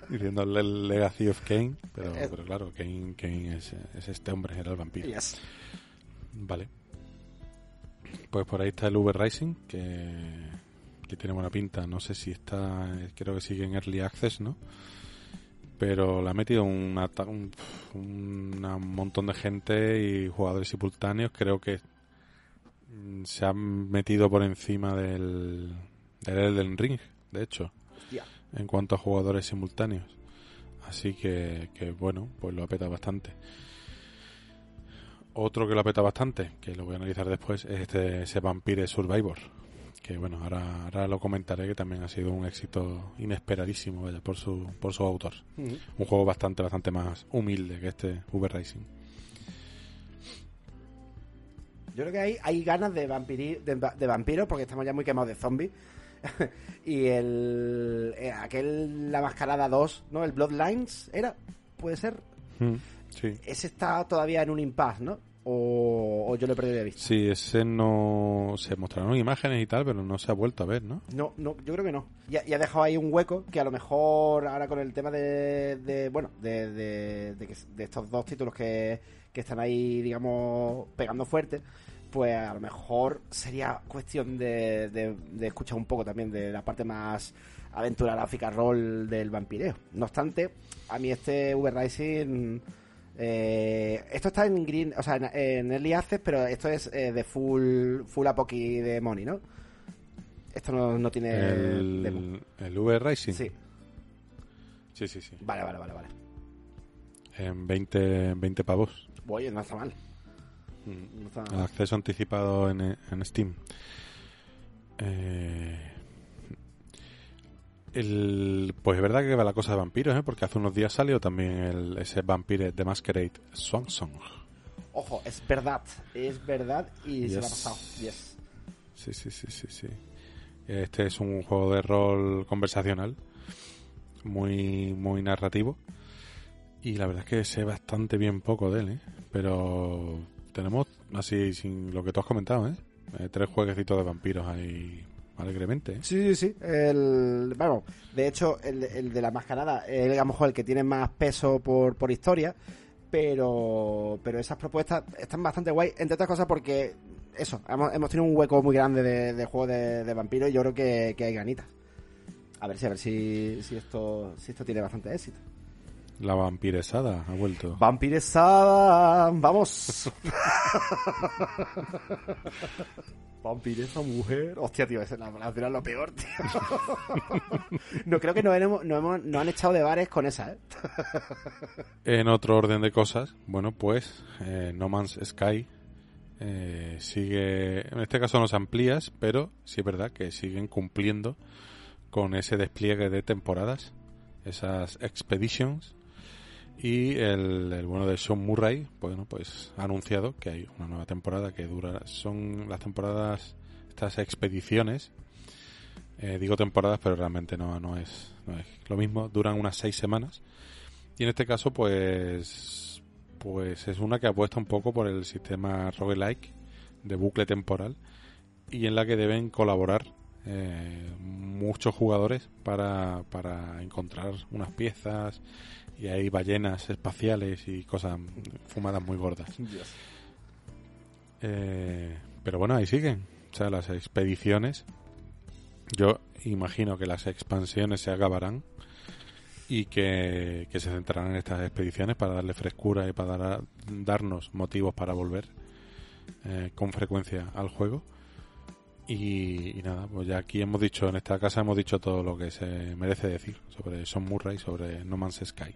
diciendo el Legacy of Kane, pero, Eh. pero claro, Kane, Kane es, es este hombre, era el vampiro. Yes. Vale. Pues por ahí está el Uber Rising, que, que tiene buena pinta. No sé si está, creo que sigue en Early Access, ¿no? Pero le ha metido un, un, un montón de gente y jugadores simultáneos. Creo que se han metido por encima del, del Elden Ring, de hecho, Hostia. en cuanto a jugadores simultáneos. Así que, que bueno, pues lo apeta bastante. Otro que lo apeta bastante, que lo voy a analizar después, es este ese Vampire Survivor. Que bueno, ahora, ahora lo comentaré, que también ha sido un éxito inesperadísimo, vaya, por su, por su autor. Ujú. Un juego bastante, bastante más humilde que este Uber Racing. Yo creo que hay, hay ganas de, vampiri, de, de vampiros porque estamos ya muy quemados de zombies. y el. eh, aquel. La Mascarada 2, ¿no? El Bloodlines, ¿era? ¿Puede ser? Mm, Sí. Ese está todavía en un impasse, ¿no? o, o yo lo he perdido de vista. Sí, ese no... Se mostraron imágenes y tal, pero no se ha vuelto a ver, ¿no? No, no, yo creo que no. Y ha, y ha dejado ahí un hueco que a lo mejor ahora con el tema de, de bueno, de, de, de de estos dos títulos que, que están ahí, digamos, pegando fuerte, pues a lo mejor sería cuestión de, de, de escuchar un poco también de la parte más aventura gráfica rol del vampireo. No obstante, a mí este Uber Rising... eh, esto está en Green, o sea, en, en Early Access, pero esto es eh, de full full apoki de money, ¿no? Esto no, no tiene demo. El, el V Racing. Sí, sí, sí. sí. vale, vale, vale, vale. En 20, 20 pavos. Oye, no está mal. No está El mal. acceso anticipado en, en Steam. Eh, el, pues es verdad que va la cosa de vampiros, ¿eh? porque hace unos días salió también el, ese Vampire The Masquerade Swan Song. Ojo, es verdad, es verdad y se Yes. la ha pasado. Yes. Sí, sí, sí, sí, sí. Este es un juego de rol conversacional, muy, muy narrativo. Y la verdad es que sé bastante bien poco de él, ¿eh? Pero tenemos, así, sin lo que tú has comentado, ¿eh? Eh, tres jueguecitos de vampiros ahí alegremente, ¿eh? Sí, sí, sí. El, bueno, de hecho, el, el de la mascarada es a lo el que tiene más peso por, por historia, pero, pero esas propuestas están bastante guay, entre otras cosas porque, eso, hemos, hemos tenido un hueco muy grande de, de juegos de, de vampiros y yo creo que, que hay ganitas. A ver si, a ver si, si esto, si esto tiene bastante éxito. La vampiresada ha vuelto. Vampiresada, vamos. Vampiresa mujer. Hostia, tío, esa es la palabra lo peor, tío. no creo que nos, hemos, nos, hemos- nos han echado de bares con esa, ¿eh? En otro orden de cosas, bueno, pues eh, No Man's Sky eh, sigue, en este caso no se amplías, pero sí es verdad que siguen cumpliendo con ese despliegue de temporadas, esas expeditions, y el, bueno de Sean Murray, bueno, pues ha anunciado que hay una nueva temporada que dura, son las temporadas, estas expediciones, eh, digo temporadas, pero realmente no, no es lo mismo, duran unas seis semanas. Y en este caso, pues, pues es una que apuesta un poco por el sistema roguelike de bucle temporal y en la que deben colaborar eh, muchos jugadores para, para encontrar unas piezas y hay ballenas espaciales y cosas fumadas muy gordas. Eh, pero bueno, ahí siguen. O sea, las expediciones. Yo imagino que las expansiones se acabarán y que, que se centrarán en estas expediciones para darle frescura y para dar- darnos motivos para volver eh, con frecuencia al juego. Y, nada, pues ya aquí hemos dicho, en esta casa hemos dicho todo lo que se merece decir sobre Son Murray, sobre No Man's Sky.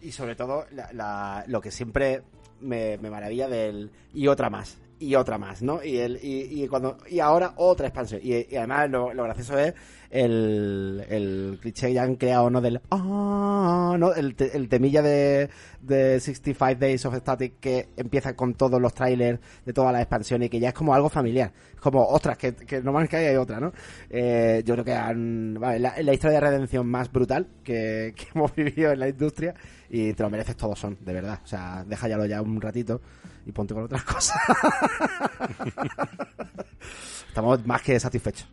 Y sobre todo, la- la- lo que siempre me, me maravilla del... Y otra más, y otra más, ¿no? Y, el, y, y, cuando, y ahora otra expansión. Y, y además lo, lo gracioso es el, el cliché que ya han creado, ¿no? Del... Ah, ¿no? El, el temilla de, de 65 Days of Static que empieza con todos los trailers de todas las expansiones y que ya es como algo familiar. Es como, ostras, que, que no más que hay otra, ¿no? Eh, yo creo que han... Vale, la, la historia de redención más brutal que, que hemos vivido en la industria y te lo mereces todos son, de verdad. O sea, déjalo ya un ratito y ponte con otras cosas. Estamos más que satisfechos.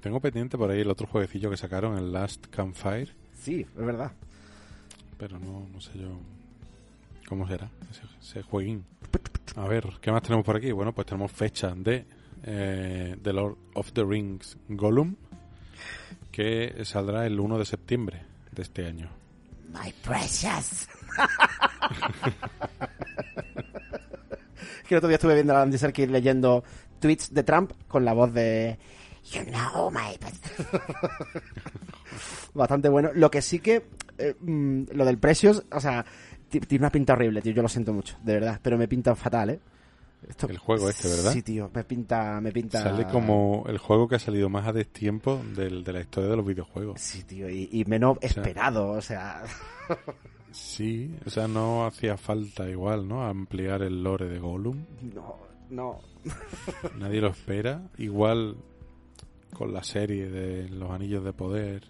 Tengo pendiente por ahí el otro jueguecillo que sacaron, el Last Campfire, Sí, es verdad. pero no, no sé yo cómo será ese, ese jueguín. A ver, ¿qué más tenemos por aquí? Bueno, pues tenemos fecha de eh, The Lord of the Rings Gollum, que saldrá el 1 de septiembre de este año. My precious. que el otro día estuve viendo a Andy Serkis leyendo tweets de Trump con la voz de You know my Bastante bueno. Lo que sí que eh, mm, lo del Precious, o sea, ti- tiene una pinta horrible, tío. Yo lo siento mucho, de verdad, pero me pinta fatal, ¿eh? Esto- El juego este, ¿verdad? Sí, tío, me pinta, me pinta. Sale como el juego que ha salido más a destiempo del, de la historia de los videojuegos. Sí, tío, y, y menos sea- esperado, o sea. Sí, o sea, no hacía falta igual, ¿no? Ampliar el lore de Gollum. No, no. Nadie lo espera. Igual con la serie de los anillos de poder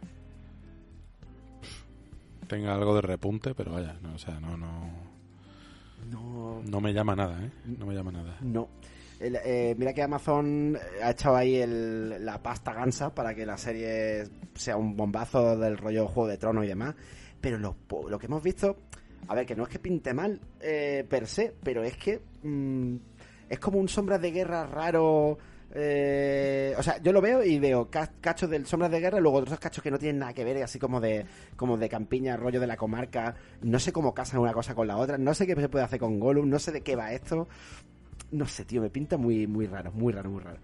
tenga algo de repunte, pero vaya, no, o sea, no, no. No, No me llama nada, ¿eh? No me llama nada. no. El- eh, mira que Amazon ha echado ahí el- la pasta gansa para que la serie sea un bombazo del rollo Juego de Tronos y demás. Pero lo, que hemos visto, a ver, que no es que pinte mal eh, per se, pero es que mm, es como un sombras de guerra raro. eh, o sea, yo lo veo y veo ca- cachos del sombras de guerra, luego otros cachos que no tienen nada que ver, así como de como de campiña, rollo de la comarca. No sé cómo casan una cosa con la otra, no sé qué se puede hacer con Gollum, no sé de qué va esto. No sé, tío, me pinta muy, muy raro, muy raro, muy raro.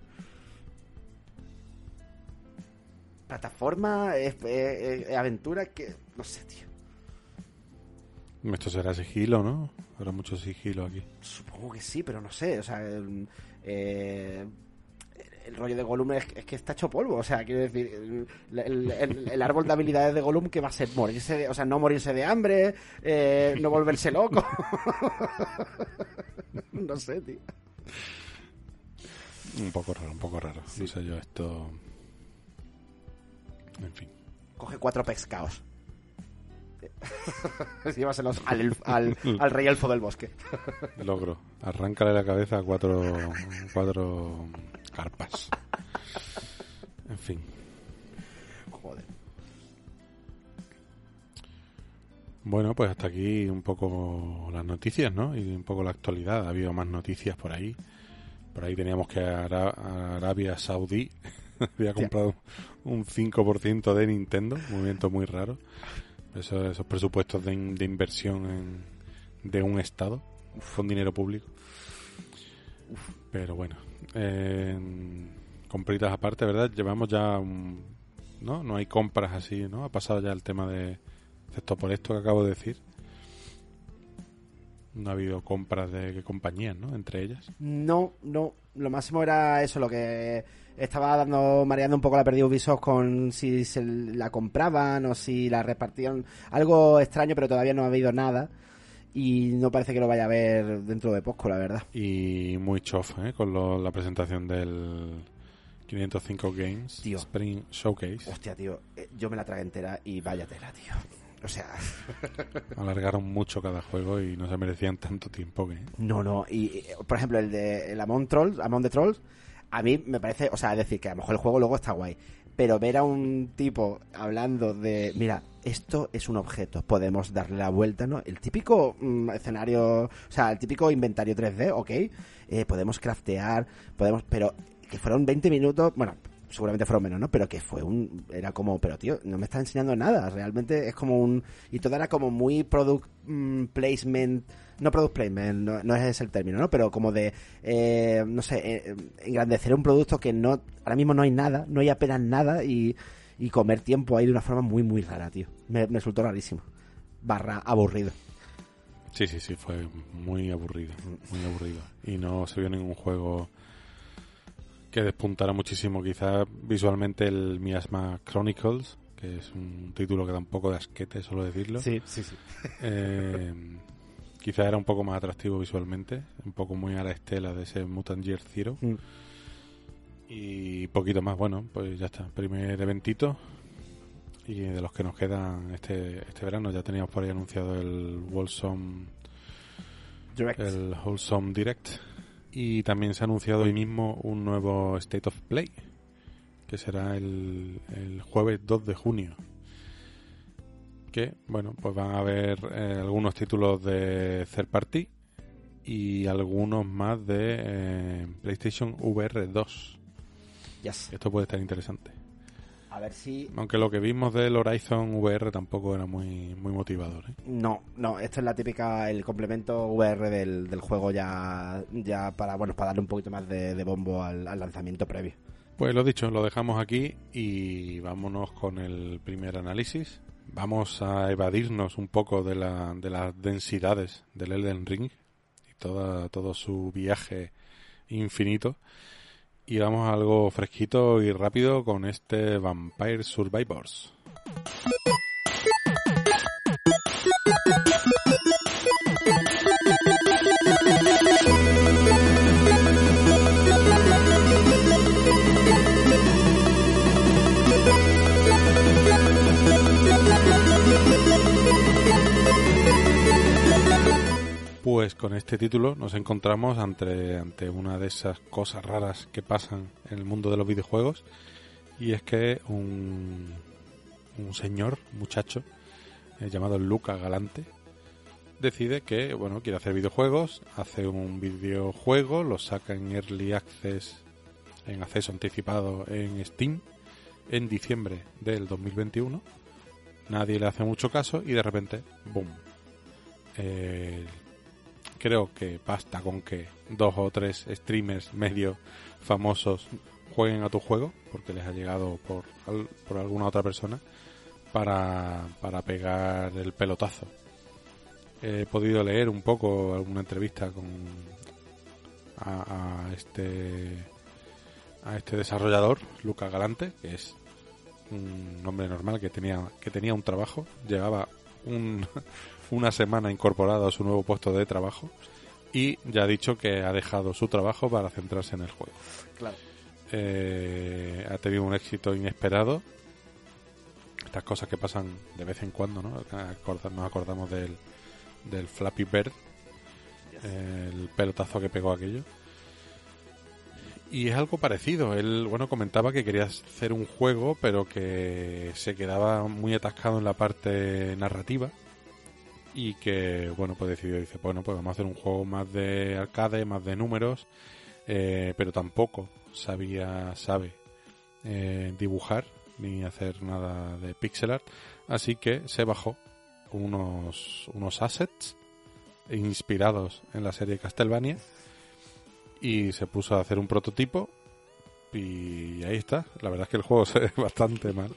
Plataforma, aventura, que. No sé, tío. Esto será sigilo, ¿no? Habrá mucho sigilo aquí. Supongo que sí, pero no sé. O sea, el, eh, el rollo de Gollum es, es que está hecho polvo. O sea, quiero decir, el, el- el- el árbol de habilidades de Gollum que va a ser morirse, de- o sea, no morirse de hambre, eh, no volverse loco. no sé, tío. Un poco raro, un poco raro. No sé yo, esto... En fin. Coge cuatro pescados. Llévaselos al, al, al rey elfo del bosque. Logro. Arráncale la cabeza a cuatro, cuatro carpas. En fin. Joder. Bueno, pues hasta aquí un poco las noticias, ¿no? Y un poco la actualidad. Ha habido más noticias por ahí. Por ahí teníamos que Ara- Arabia Saudí había comprado un 5% de Nintendo, movimiento muy raro. Eso- esos presupuestos de, in- de inversión en- de un Estado con dinero público. Pero bueno, eh, compritas aparte, ¿verdad? Llevamos ya, un- ¿no? No hay compras así, ¿no? Ha pasado ya el tema de, excepto por esto que acabo de decir. No ha habido compras de compañías, ¿no? Entre ellas. No, no. Lo máximo era eso, lo que estaba dando, mareando un poco la pérdida Ubisoft con si se la compraban o si la repartían. Algo extraño, pero todavía no ha habido nada. Y no parece que lo vaya a ver dentro de poco, la verdad. Y muy chof, ¿eh? Con lo- la presentación del 505 Games Tío. Spring Showcase. Hostia, tío, eh, yo me la tragué entera y vaya tela, tío. O sea, Alargaron mucho cada juego y no se merecían tanto tiempo que... no, no. Y, por ejemplo, el de el Among Trolls, Among the Trolls, a mí me parece, o sea, es decir, que a lo mejor el juego luego está guay. Pero ver a un tipo hablando de, mira, esto es un objeto, podemos darle la vuelta, ¿no? El típico mm, escenario, o sea, el típico inventario 3D, ok, eh, podemos craftear, podemos, pero que fueron 20 minutos, bueno, seguramente fueron menos, ¿no? Pero que fue un, era como, pero tío, no me está enseñando nada, realmente es como un, y todo era como muy product mm, placement, no product placement, no, no es ese el término, ¿no? Pero como de, eh, no sé, eh, engrandecer un producto que no, ahora mismo no hay nada, no hay apenas nada y, y comer tiempo ahí de una forma muy, muy rara, tío. Me, me resultó rarísimo. Barra aburrido. Sí, sí, sí, fue muy aburrido, muy aburrido. Y no se vio ningún juego que despuntara muchísimo. Quizá visualmente el Miasma Chronicles, que es un título que da un poco de asquete, solo decirlo. sí, sí. Eh, quizá era un poco más atractivo visualmente, un poco muy a la estela de ese Mutant Year Zero. Mm. Y poquito más, bueno, pues ya está. Primer eventito. Y de los que nos quedan este, este verano, ya teníamos por ahí anunciado el Wholesome, Direct. el Wholesome Direct. Y también se ha anunciado hoy mismo un nuevo State of Play, que será el, el jueves 2 de junio. Que, bueno, pues van a haber eh, algunos títulos de third party y algunos más de eh, PlayStation VR 2. Yes. Esto puede estar interesante. A ver si Aunque lo que vimos del Horizon VR tampoco era muy, muy motivador. ¿eh? No, no, esto es la típica, el complemento VR del, del juego ya, ya para, bueno, para darle un poquito más de, de bombo al, al lanzamiento previo. Pues lo dicho, lo dejamos aquí y vámonos con el primer análisis. Vamos a evadirnos un poco de, la, de las densidades del Elden Ring y toda, todo su viaje infinito. Y vamos a algo fresquito y rápido con este Vampire Survivors. Pues con este título nos encontramos ante, ante una de esas cosas raras que pasan en el mundo de los videojuegos y es que un, un señor, muchacho, eh, llamado Luca Galante, decide que bueno quiere hacer videojuegos, hace un videojuego, lo saca en Early Access, en acceso anticipado en Steam, en diciembre del 2021. Nadie le hace mucho caso y de repente, ¡boom! Creo que basta con que dos o tres streamers medio famosos jueguen a tu juego, porque les ha llegado por, por alguna otra persona, para, para pegar el pelotazo. He podido leer un poco alguna entrevista con a, a este a este desarrollador, Luca Galante, que es un hombre normal que tenía que tenía un trabajo, llevaba un, una semana incorporado a su nuevo puesto de trabajo y ya ha dicho que ha dejado su trabajo para centrarse en el juego. Claro. Eh, ha tenido un éxito inesperado. Estas cosas que pasan de vez en cuando, ¿no? Nos acordamos del, del Flappy Bird, el pelotazo que pegó aquello. Y es algo parecido. Él, bueno, comentaba que quería hacer un juego, pero que se quedaba muy atascado en la parte narrativa. Y que, bueno, pues decidió, dice, bueno, pues vamos a hacer un juego más de arcade, más de números, eh, pero tampoco sabía, sabe eh, dibujar ni hacer nada de pixel art. Así que se bajó unos, unos assets inspirados en la serie Castlevania y se puso a hacer un prototipo y ahí está. La verdad es que el juego se ve bastante mal.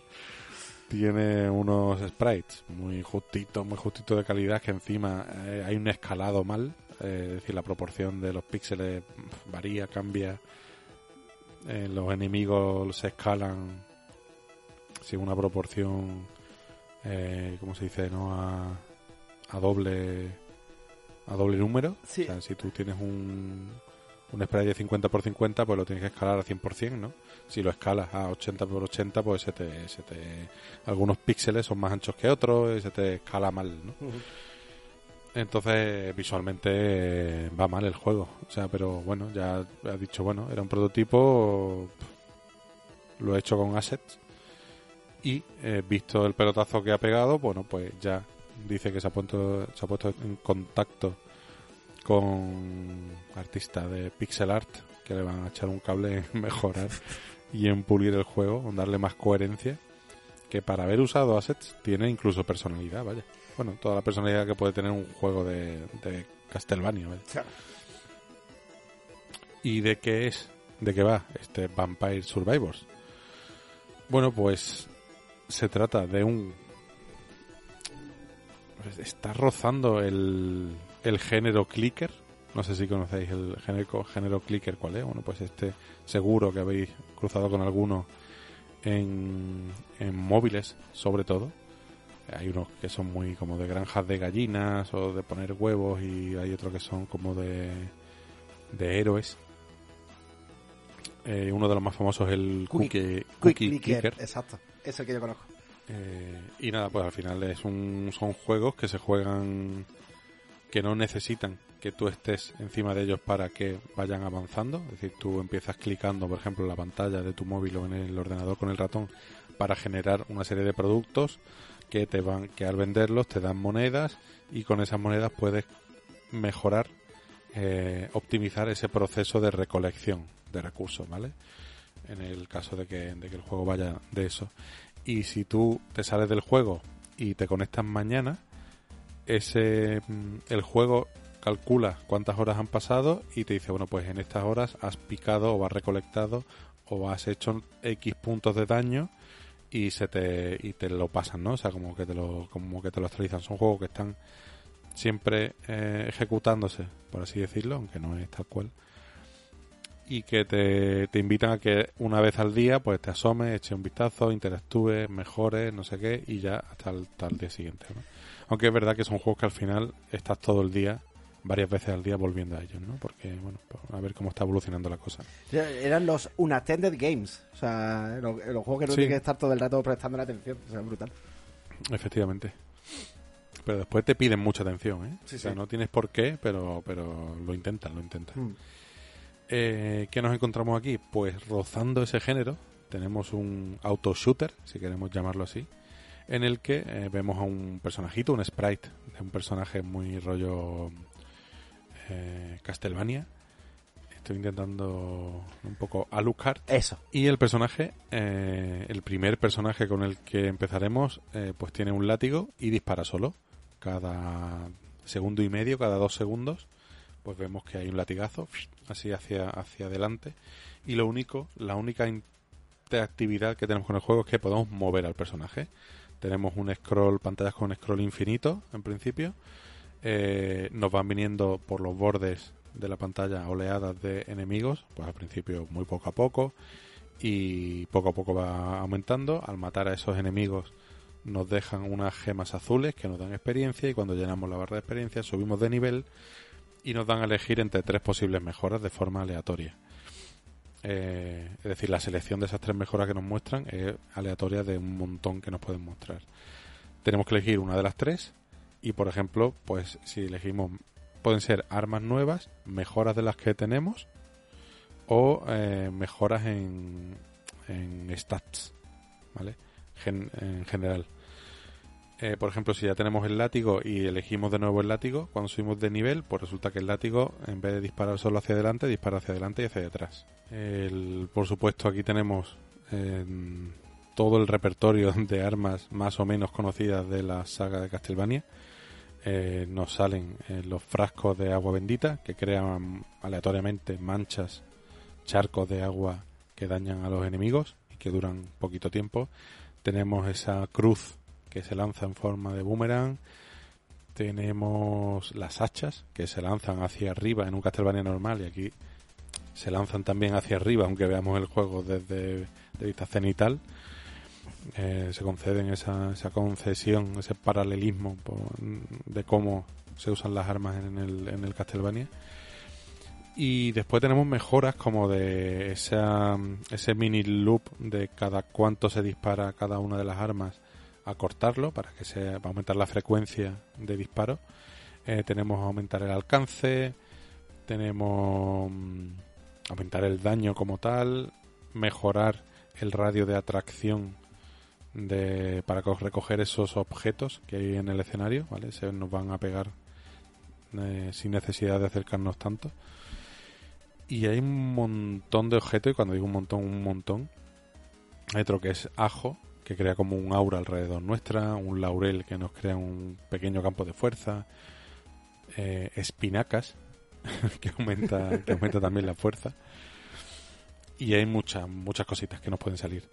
Tiene unos sprites muy justitos, muy justitos de calidad que encima eh, hay un escalado mal. eh, es decir, la proporción de los píxeles varía, cambia. Eh, los enemigos se escalan sin una proporción, eh, ¿cómo se dice? No a, a doble a doble número. Sí. O sea, si tú tienes un, un sprite de 50 por 50, pues lo tienes que escalar a 100%, ¿no? Si lo escalas a 80 por 80, pues se te, se te, algunos píxeles son más anchos que otros y se te escala mal, ¿no? Entonces, visualmente eh, va mal el juego. O sea, pero bueno, ya ha dicho, bueno, era un prototipo, lo he hecho con assets y eh, visto el pelotazo que ha pegado, bueno, pues ya dice que se ha puesto, se ha puesto en contacto con artistas de pixel art que le van a echar un cable en mejorar y en pulir el juego, en darle más coherencia, que para haber usado assets tiene incluso personalidad, vaya. Bueno, toda la personalidad que puede tener un juego de, de Castlevania. ¿Y de qué es? ¿De qué va este Vampire Survivors? Bueno, pues se trata de un... pues está rozando el, el género clicker. No sé si conocéis el género, género clicker cuál es. Bueno, pues este seguro que habéis cruzado con alguno en, en móviles, sobre todo. Hay unos que son muy como de granjas de gallinas o de poner huevos y hay otros que son como de, de héroes. Eh, uno de los más famosos es el Cookie- Cookie, Quick Cookie Clicker, Clicker. exacto. Es el que yo conozco. Eh, y nada, pues al final es un, son juegos que se juegan que no necesitan que tú estés encima de ellos para que vayan avanzando. Es decir, tú empiezas clicando, por ejemplo, en la pantalla de tu móvil o en el ordenador con el ratón para generar una serie de productos que te van, que al venderlos te dan monedas y con esas monedas puedes mejorar, eh, optimizar ese proceso de recolección de recursos, ¿vale? En el caso de que, de que el juego vaya de eso. Y si tú te sales del juego y te conectas mañana, ese mm, el juego calcula cuántas horas han pasado y te dice, bueno, pues en estas horas has picado o has recolectado o has hecho X puntos de daño y se te y te lo pasan, ¿no? O sea, como que te lo como que te lo actualizan. Son juegos que están siempre eh, ejecutándose, por así decirlo, aunque no es tal cual. Y que te, te invitan a que una vez al día pues te asomes, eches un vistazo, interactúes, mejores, no sé qué, y ya hasta el, hasta el día siguiente. ¿no? Aunque es verdad que son juegos que al final estás todo el día, varias veces al día volviendo a ellos, ¿no? Porque, bueno, pues, a ver cómo está evolucionando la cosa. Eran los unattended games. O sea, los, los juegos que no Sí. tienes que estar todo el rato prestando la atención. O sea, brutal. Efectivamente. Pero después te piden mucha atención, ¿eh? Sí, o sea, sí. no tienes por qué, pero, pero lo intentan, lo intentan. Mm. Eh, ¿Qué nos encontramos aquí? Pues rozando ese género, tenemos un auto shooter, si queremos llamarlo así, en el que eh, vemos a un personajito, un sprite de un personaje muy rollo eh, Castlevania. Estoy intentando un poco Alucard. Eso. Y el personaje, eh, el primer personaje con el que empezaremos, eh, pues tiene un látigo y dispara solo. Cada segundo y medio, cada dos segundos, pues vemos que hay un latigazo así hacia, hacia adelante. Y lo único, la única interactividad que tenemos con el juego es que podemos mover al personaje. Tenemos un scroll, pantallas con scroll infinito, en principio. Eh, nos van viniendo por los bordes de la pantalla oleadas de enemigos, pues al principio muy poco a poco y poco a poco va aumentando. Al matar a esos enemigos nos dejan unas gemas azules que nos dan experiencia y cuando llenamos la barra de experiencia subimos de nivel y nos dan a elegir entre tres posibles mejoras de forma aleatoria. Eh, es decir, la selección de esas tres mejoras que nos muestran es aleatoria de un montón que nos pueden mostrar. Tenemos que elegir una de las tres y, por ejemplo, pues si elegimos pueden ser armas nuevas, mejoras de las que tenemos o eh, mejoras en, en stats, ¿vale? En general. Eh, por ejemplo, si ya tenemos el látigo y elegimos de nuevo el látigo, cuando subimos de nivel, pues resulta que el látigo, en vez de disparar solo hacia adelante, dispara hacia adelante y hacia atrás. El- por supuesto, aquí tenemos todo el repertorio de armas más o menos conocidas de la saga de Castlevania. Eh, nos salen eh, los frascos de agua bendita que crean aleatoriamente manchas, charcos de agua que dañan a los enemigos y que duran poquito tiempo. Tenemos esa cruz que se lanza en forma de boomerang. Tenemos las hachas que se lanzan hacia arriba en un Castlevania normal y aquí se lanzan también hacia arriba, aunque veamos el juego desde de vista cenital. Eh, se conceden esa, esa concesión, ese paralelismo de cómo se usan las armas en el, en el Castlevania. Y después tenemos mejoras como de esa, ese mini loop de cada cuánto se dispara cada una de las armas a cortarlo para que se para aumentar la frecuencia de disparo. Eh, tenemos aumentar el alcance, tenemos mm, aumentar el daño como tal, mejorar el radio de atracción de para co- recoger esos objetos que hay en el escenario, ¿vale? Se nos van a pegar eh, sin necesidad de acercarnos tanto. Y hay un montón de objetos, y cuando digo un montón, un montón. Hay otro que es ajo, que crea como un aura alrededor nuestra, un laurel que nos crea un pequeño campo de fuerza, eh, espinacas, que aumenta, que aumenta también la fuerza. Y hay muchas, muchas cositas que nos pueden salir.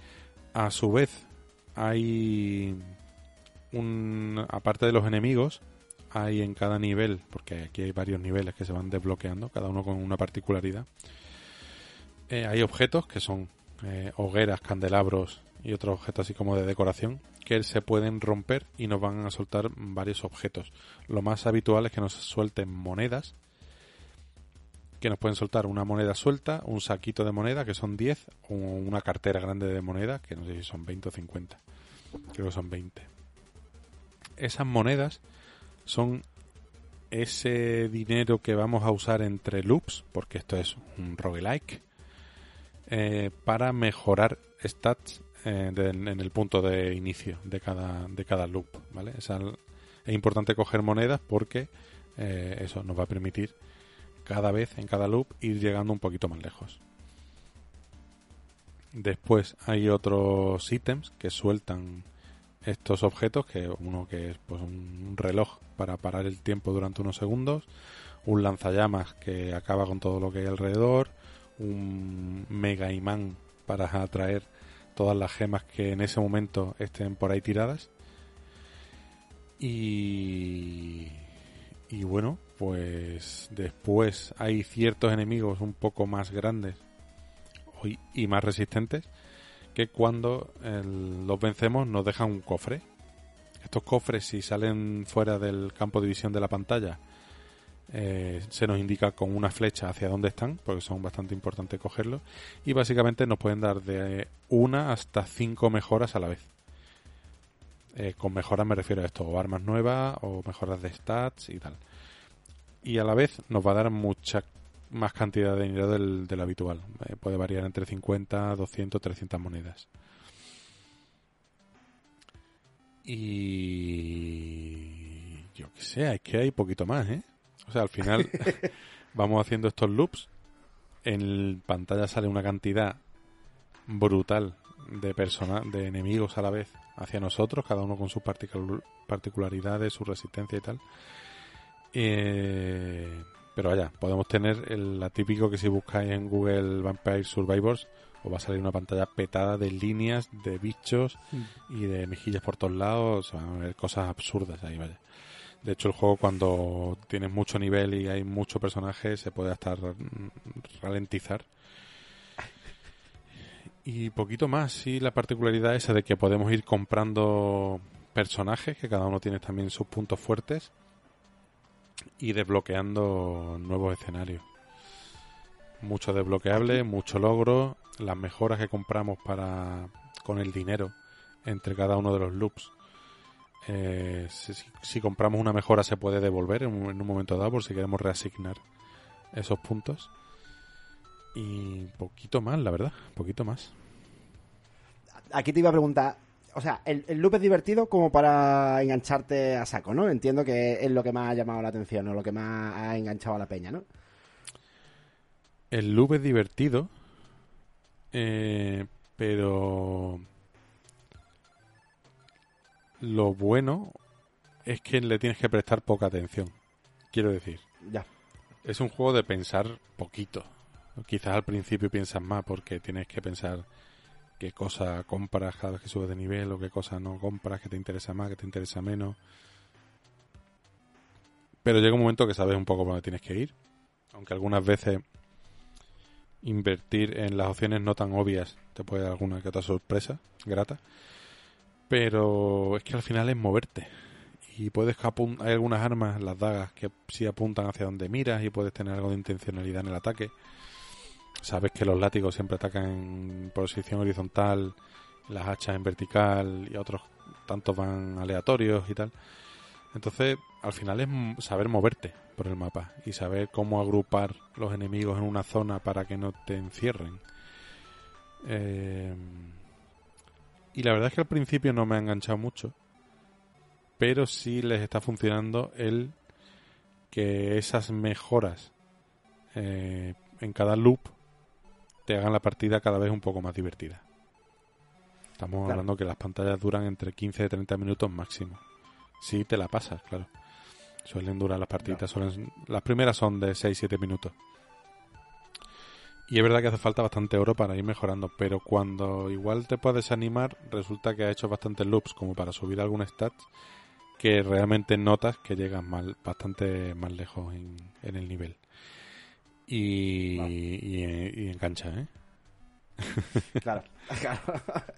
A su vez, hay un aparte de los enemigos hay en cada nivel porque aquí hay varios niveles que se van desbloqueando cada uno con una particularidad Eh, hay objetos que son eh, hogueras candelabros y otros objetos así como de decoración que se pueden romper y nos van a soltar varios objetos lo más habitual es que nos suelten monedas que nos pueden soltar una moneda suelta, un saquito de moneda, que son 10, o una cartera grande de moneda, que no sé si son 20 o 50. Creo que son 20. Esas monedas son ese dinero que vamos a usar entre loops, porque esto es un roguelike, eh, para mejorar stats eh, en el punto de inicio de cada, de cada loop. ¿vale? Es importante coger monedas porque eh, eso nos va a permitir cada vez en cada loop ir llegando un poquito más lejos. Después hay otros ítems que sueltan estos objetos, que uno que es pues un reloj para parar el tiempo durante unos segundos, un lanzallamas que acaba con todo lo que hay alrededor, un mega imán para atraer todas las gemas que en ese momento estén por ahí tiradas. Y y bueno, pues después hay ciertos enemigos un poco más grandes y- más resistentes que cuando el- los vencemos nos dejan un cofre. Estos cofres si salen fuera del campo de visión de la pantalla eh, se nos indica con una flecha hacia dónde están, porque son bastante importantes cogerlos, y básicamente nos pueden dar de una hasta cinco mejoras a la vez. Eh, con mejoras me refiero a esto, o armas nuevas, o mejoras de stats y tal. Y a la vez nos va a dar mucha más cantidad de dinero del, habitual. Eh, puede variar entre 50, 200, 300 monedas. Y yo qué sé, es que hay poquito más, ¿eh? O sea, al final vamos haciendo estos loops. En pantalla sale una cantidad brutal de personas, de enemigos a la vez hacia nosotros, cada uno con sus particularidades, su resistencia y tal. Eh, pero vaya, podemos tener el la típico que si buscáis en Google Vampire Survivors os va a salir una pantalla petada de líneas, de bichos Mm. y de mejillas por todos lados. Se van a ver cosas absurdas ahí, vaya. De hecho, el juego cuando tienes mucho nivel y hay mucho personaje se puede hasta ra- ralentizar. Y poquito más, sí, la particularidad esa de que podemos ir comprando personajes, que cada uno tiene también sus puntos fuertes, y desbloqueando nuevos escenarios. Mucho desbloqueable, mucho logro, las mejoras que compramos para con el dinero entre cada uno de los loops. Eh, si, compramos una mejora se puede devolver en un, en un momento dado por si queremos reasignar esos puntos. Y poquito más, la verdad, poquito más. Aquí te iba a preguntar, o sea, el, el loop es divertido como para engancharte a saco, ¿no? Entiendo que es lo que más ha llamado la atención o lo que más ha enganchado a la peña, ¿no? El loop es divertido, eh, pero lo bueno es que le tienes que prestar poca atención. Quiero decir, Ya. es un juego de pensar poquito. Quizás al principio piensas más porque tienes que pensar qué cosa compras cada vez que subes de nivel o qué cosa no compras, que te interesa más, que te interesa menos. Pero llega un momento que sabes un poco por dónde tienes que ir. Aunque algunas veces invertir en las opciones no tan obvias te puede dar alguna que otra sorpresa grata. Pero es que al final es moverte. Y puedes hay algunas armas, las dagas, que sí apuntan hacia donde miras y puedes tener algo de intencionalidad en el ataque. Sabes que los látigos siempre atacan en posición horizontal, las hachas en vertical y otros tantos van aleatorios y tal. Entonces, al final es saber moverte por el mapa y saber cómo agrupar los enemigos en una zona para que no te encierren. Eh, y la verdad es que al principio no me ha enganchado mucho, pero sí les está funcionando el que esas mejoras eh, en cada loop te hagan la partida cada vez un poco más divertida. Estamos Claro. hablando que las pantallas duran entre 15 y 30 minutos máximo. Si te la pasas, claro. Suelen durar las partiditas, suelen, las primeras son de 6-7 minutos. Y es verdad que hace falta bastante oro para ir mejorando, pero cuando igual te puedes animar, resulta que ha hecho bastantes loops como para subir algún stats que realmente notas que llegas mal, bastante más lejos en, en el nivel. Y, Wow. y, y engancha, ¿eh? Claro, claro.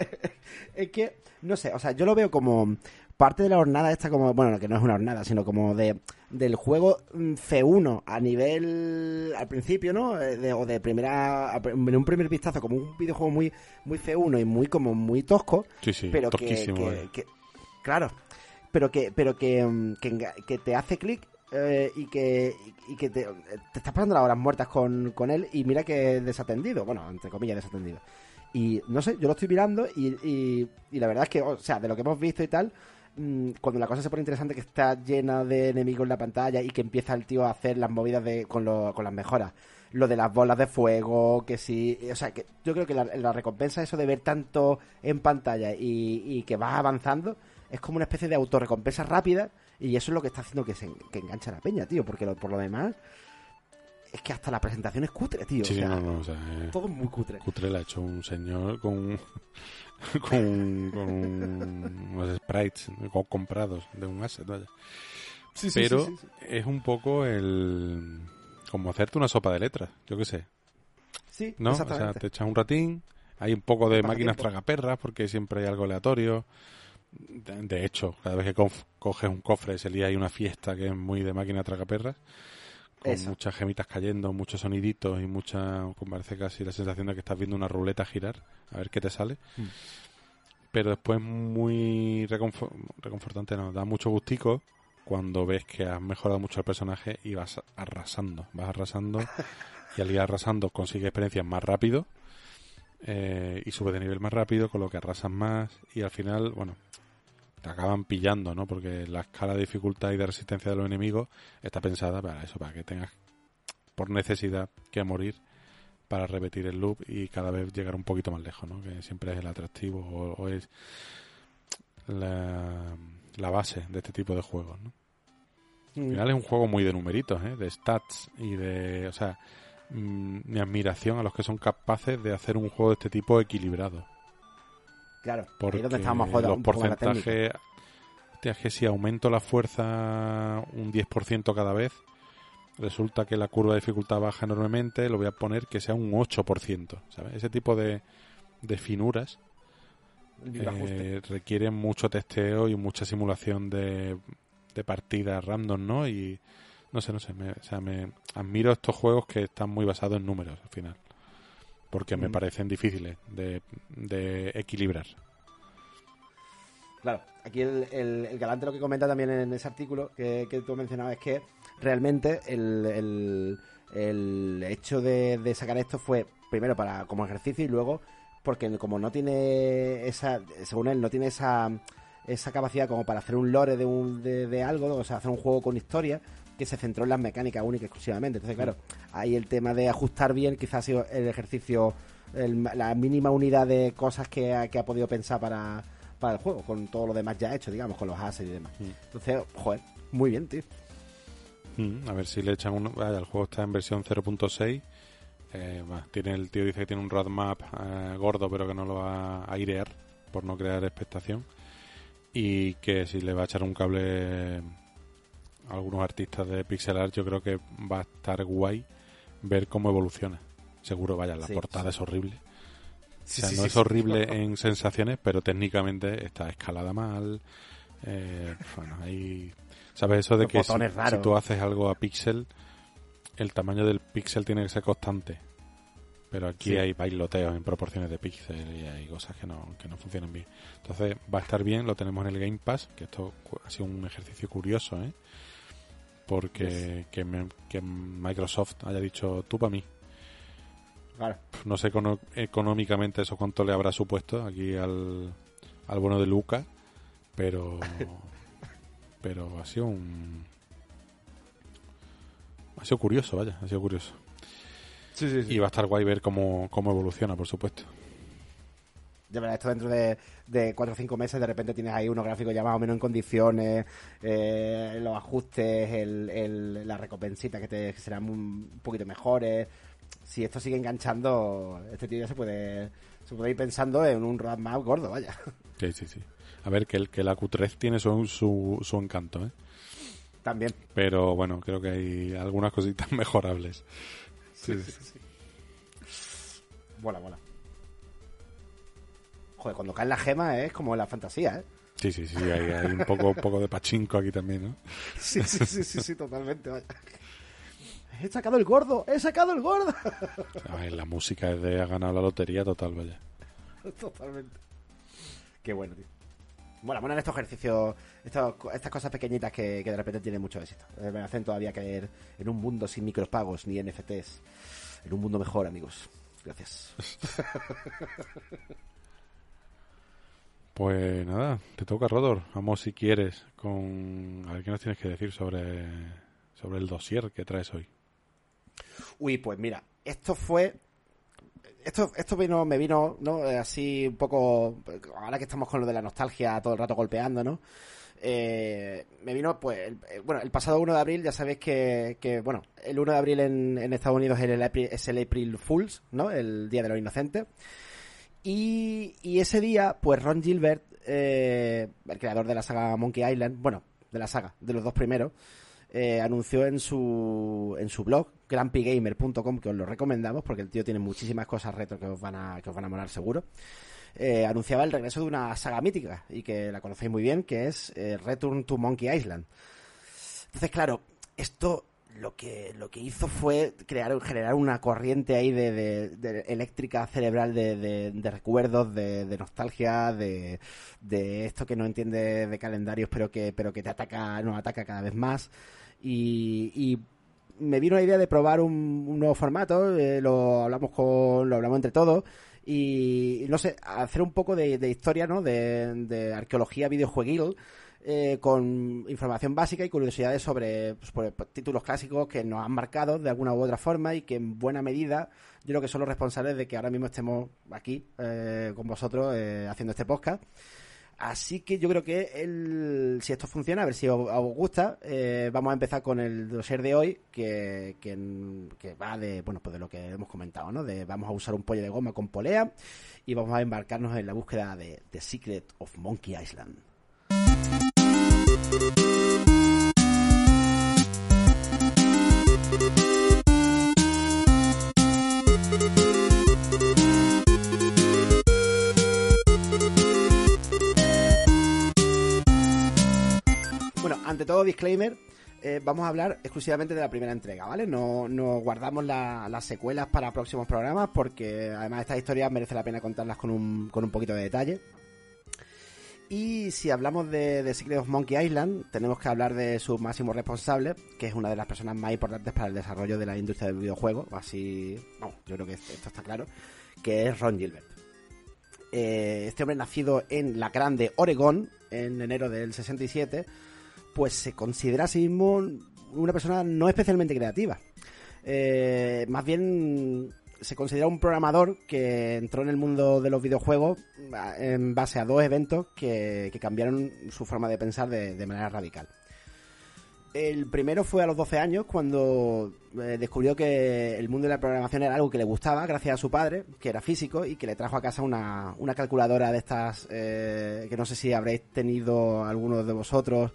es que, no sé, o sea, yo lo veo como parte de la jornada esta como, bueno, que no es una jornada, sino como de del juego mm, C1 a nivel al principio, ¿no? Eh, De, o de primera en un primer vistazo como un videojuego muy muy C1 y muy como muy tosco, Sí, sí, pero que, que- claro, pero que pero que, mm, que, te hace clic eh, y que y que te, te estás pasando las horas muertas con, con él y mira que es desatendido, bueno, entre comillas desatendido. Y no sé, yo lo estoy mirando y, y, y la verdad es que, o sea, de lo que hemos visto y tal, cuando la cosa se pone interesante, que está llena de enemigos en la pantalla y que empieza el tío a hacer las movidas de, con, lo- con las mejoras. Lo de las bolas de fuego, que sí. O sea, que yo creo que la, recompensa, eso de ver tanto en pantalla y, y que vas avanzando, es como una especie de autorrecompensa rápida y eso es lo que está haciendo que se que engancha la peña, tío, porque lo- por lo demás es que hasta la presentación es cutre, tío. Sí, o sea, no, no, o sea, eh, todo es muy cutre. Cutre la ha hecho un señor con, con, con unos sprites co- comprados de un asset, vaya. Sí, sí, Pero sí, sí, sí. es un poco el... como hacerte una sopa de letras, yo qué sé. Sí, ¿no? O sea, exactamente. te echas un ratín, hay un poco de máquinas tiempo. tragaperras porque siempre hay algo aleatorio. De, de hecho, cada vez que coges un cofre ese día hay una fiesta que es muy de máquina tragaperras. Con Eso. muchas gemitas cayendo, muchos soniditos y mucha... Parece casi la sensación de que estás viendo una ruleta girar. A ver qué te sale. Mm. pero después muy reconfor- reconfortante, nos da mucho gustico cuando ves que has mejorado mucho el personaje y vas arrasando, vas arrasando y al ir arrasando consigues experiencias más rápido eh, y subes de nivel más rápido, con lo que arrasas más y al final, bueno, te acaban pillando, ¿no? Porque la escala de dificultad y de resistencia de los enemigos está pensada para eso, para que tengas por necesidad que morir para repetir el loop y cada vez llegar un poquito más lejos, ¿no? Que siempre es el atractivo o, o es la, la base de este tipo de juegos, ¿no? Al final es un juego muy de numeritos, ¿eh? De stats y de... O sea, mm, mi admiración a los que son capaces de hacer un juego de este tipo equilibrado. Claro, ahí Porque es donde estábamos jodidos, los porcentajes... Que si aumento la fuerza un 10% cada vez, resulta que la curva de dificultad baja enormemente, lo voy a poner que sea un 8%, ¿sabes? Ese tipo de, de finuras eh, requieren mucho testeo y mucha simulación de, de partidas random, ¿no? Y no sé, no sé, me, o sea, me admiro estos juegos que están muy basados en números al final, porque me Mm. parecen difíciles de, de equilibrar. Claro, aquí el, el- el galante lo que comenta también en ese artículo que, que tú mencionabas es que realmente el, el- el hecho de, de sacar esto fue primero para como ejercicio y luego porque como no tiene esa, según él, no tiene esa, esa capacidad como para hacer un lore de, un, de, de algo, o sea, hacer un juego con historia que se centró en las mecánicas únicas exclusivamente. Entonces, claro, ahí el tema de ajustar bien quizás ha sido el ejercicio, el- la mínima unidad de cosas que ha, que ha podido pensar para, para el juego, con todo lo demás ya hecho, digamos, con los assets y demás. Mm. Entonces, joder, muy bien, tío. Mm, a ver si le echan un... Vaya, el juego está en versión 0.6. Eh, tiene el tío dice que tiene un roadmap eh, gordo, pero que no lo va a airear por no crear expectación. Y que si le va a echar un cable algunos artistas de pixel art, yo creo que va a estar guay ver cómo evoluciona. Seguro, vaya, la Sí, portada sí. es horrible. O sea, sí, no es horrible en sensaciones, pero técnicamente está escalada mal. Eh, bueno, hay... ¿Sabes eso de Los que si, si tú haces algo a píxel, el tamaño del píxel tiene que ser constante? Pero aquí hay bailoteos en proporciones de píxel y hay cosas que no, que no funcionan bien. Entonces va a estar bien, lo tenemos en el Game Pass, que esto ha sido un ejercicio curioso, ¿eh? Porque que, me- que Microsoft haya dicho tú para mí. Claro. No sé econo- económicamente eso cuánto le habrá supuesto aquí al, al bono de Luca, pero pero ha sido un ha sido curioso, vaya, ha sido curioso. Sí, sí, Y va a estar guay ver cómo, cómo evoluciona, por supuesto. De verdad, esto dentro de, de 4 o 5 meses, de repente tienes ahí unos gráficos ya más o menos en condiciones, eh, los ajustes, el, el- las recompensitas que, te, que serán un poquito mejores. Si esto sigue enganchando, este tío ya se puede, se puede ir pensando en un roadmap gordo, vaya. Sí, sí, sí. A ver, que el, que la Q3 tiene su, su, su encanto, ¿eh? También. Pero bueno, creo que hay algunas cositas mejorables. Sí, sí, sí. Mola, mola. Joder, cuando caen las gemas es como la fantasía, ¿eh? Sí, sí, sí, hay, hay un poco, un poco de pachinko aquí también, ¿no? Sí, sí, sí, sí, sí, totalmente, vaya. He sacado el gordo, he sacado el gordo. A ver, la música es de ha ganado la lotería total, vaya. Totalmente. Qué bueno, tío. Bueno, bueno, en estos ejercicios, estos- estas cosas pequeñitas que, que de repente tienen mucho éxito. Eh, Me hacen todavía caer en un mundo sin micropagos ni NFTs. En un mundo mejor, amigos. Gracias. Pues nada, te toca, Rodor. Vamos, si quieres, con... A ver qué nos tienes que decir sobre, sobre el dossier que traes hoy. Uy, pues mira, esto fue. Esto, esto vino, me vino, ¿no? Eh, Así un poco. Ahora que estamos con lo de la nostalgia todo el rato golpeando, ¿no? Eh, me vino, pues, el- eh, bueno, el pasado 1 de abril, ya sabéis que, que bueno, el 1 de abril en, en Estados Unidos es el, es el April Fools, ¿no? El Día de los Inocentes. Y, y ese día, pues Ron Gilbert, eh, el creador de la saga Monkey Island, bueno, de la saga, de los dos primeros, eh, anunció en su, en su blog, grumpygamer.com, que os lo recomendamos porque el tío tiene muchísimas cosas retro que os van a, que os van a molar seguro. Eh, anunciaba el regreso de una saga mítica y que la conocéis muy bien, que es eh, Return to Monkey Island. Entonces, claro, esto lo que lo que hizo fue crear generar una corriente ahí de, de, eléctrica cerebral de, de recuerdos de, nostalgia de, esto que no entiende de calendarios pero que pero que te ataca nos ataca cada vez más. Y, me vino la idea de probar un, nuevo formato eh, lo hablamos con lo hablamos entre todos y no sé hacer un poco de, historia no de, arqueología videojueguil eh, con información básica y curiosidades sobre, pues, títulos clásicos que nos han marcado de alguna u otra forma y que en buena medida yo creo que son los responsables de que ahora mismo estemos aquí eh, con vosotros eh, haciendo este podcast. Así que yo creo que si esto funciona, a ver si os, gusta, vamos a empezar con el dossier de hoy, que, que, va de, bueno, pues de lo que hemos comentado, ¿no? De vamos a usar un pollo de goma con polea y vamos a embarcarnos en la búsqueda de The Secret of Monkey Island. Bueno, ante todo, disclaimer, eh, vamos a hablar exclusivamente de la primera entrega, ¿vale? No, no guardamos las secuelas para próximos programas porque además estas historias merece la pena contarlas con un, con un poquito de detalle. Y si hablamos de, Secret of Monkey Island, tenemos que hablar de su máximo responsable, que es una de las personas más importantes para el desarrollo de la industria del videojuego. Así, bueno, yo creo que esto está claro, que es Ron Gilbert. Eh, este hombre nacido en la grande Oregón, en enero del 67, pues se considera a sí mismo una persona no especialmente creativa. Eh, más bien se considera un programador que entró en el mundo de los videojuegos en base a dos eventos que, cambiaron su forma de pensar de, manera radical. El primero fue a los 12 años cuando eh, descubrió que el mundo de la programación era algo que le gustaba gracias a su padre, que era físico y que le trajo a casa una, calculadora de estas eh, que no sé si habréis tenido algunos de vosotros.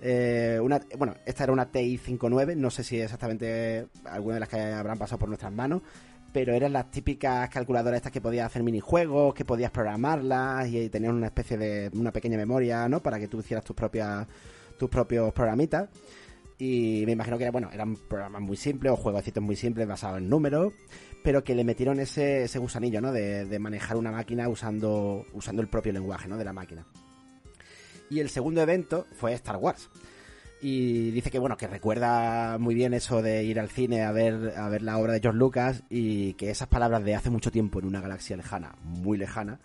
Eh, una, bueno, esta era una TI 59, no sé si exactamente alguna de las que habrán pasado por nuestras manos, pero eran las típicas calculadoras estas que podías hacer minijuegos, que podías programarlas y tenían una especie de una pequeña memoria, ¿no? Para que tú hicieras tus propias tus propios programitas. Y me imagino que bueno, eran programas muy simples o jueguecitos muy simples basados en números, pero que le metieron ese, ese gusanillo, ¿no? De, de manejar una máquina usando, usando el propio lenguaje, ¿no? De la máquina. Y el segundo evento fue Star Wars y dice que bueno que recuerda muy bien eso de ir al cine a ver a ver la obra de George Lucas y que esas palabras de hace mucho tiempo en una galaxia lejana muy lejana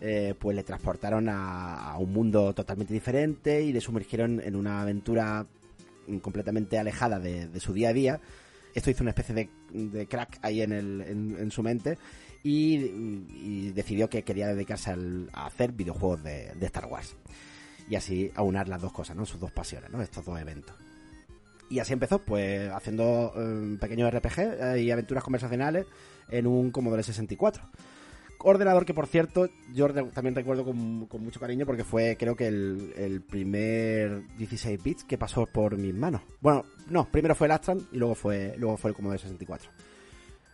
eh, pues le transportaron a, un mundo totalmente diferente y le sumergieron en una aventura completamente alejada de, su día a día. Esto hizo una especie de, crack ahí en, el, en, su mente y, decidió que quería dedicarse a hacer videojuegos de Star Wars y así aunar las dos cosas, ¿no? Sus dos pasiones, ¿no? Estos dos eventos. Y así empezó, pues, haciendo um, pequeños RPG eh, y aventuras conversacionales en un Commodore 64. Ordenador que, por cierto, yo también recuerdo con, mucho cariño porque fue, creo que, el, primer 16 bits que pasó por mis manos. Bueno, no, primero fue el Astran y luego fue, luego fue el Commodore 64.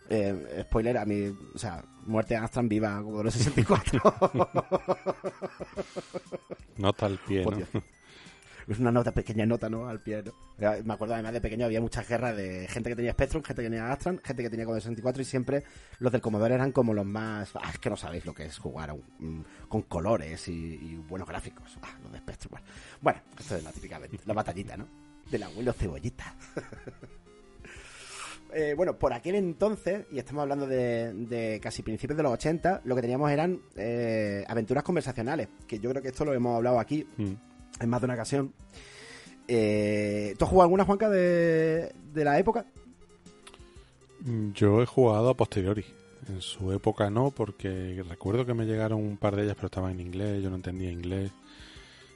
Eh, spoiler, a mí, o sea, muerte de Astran viva Commodore 64. Nota al pie, Es una nota, pequeña nota, ¿no? Al pie, Me acuerdo además de pequeño había muchas guerras de gente que tenía Spectrum, gente que tenía Astran, gente que tenía Commodore 64 y siempre los del Commodore eran como los más... Ah, es que no sabéis lo que es jugar con colores y, buenos gráficos. Ah, los de Spectrum. Bueno, esto es la típica la batallita, ¿no? Del abuelo cebollita. Eh, bueno, por aquel entonces, y estamos hablando de, casi principios de los 80, lo que teníamos eran eh, aventuras conversacionales, que yo creo que esto lo hemos hablado aquí mm. en más de una ocasión. Eh, ¿Tú has jugado alguna, Juanca, de, de la época? Yo he jugado a posteriori. En su época no, porque recuerdo que me llegaron un par de ellas, pero estaban en inglés, yo no entendía inglés.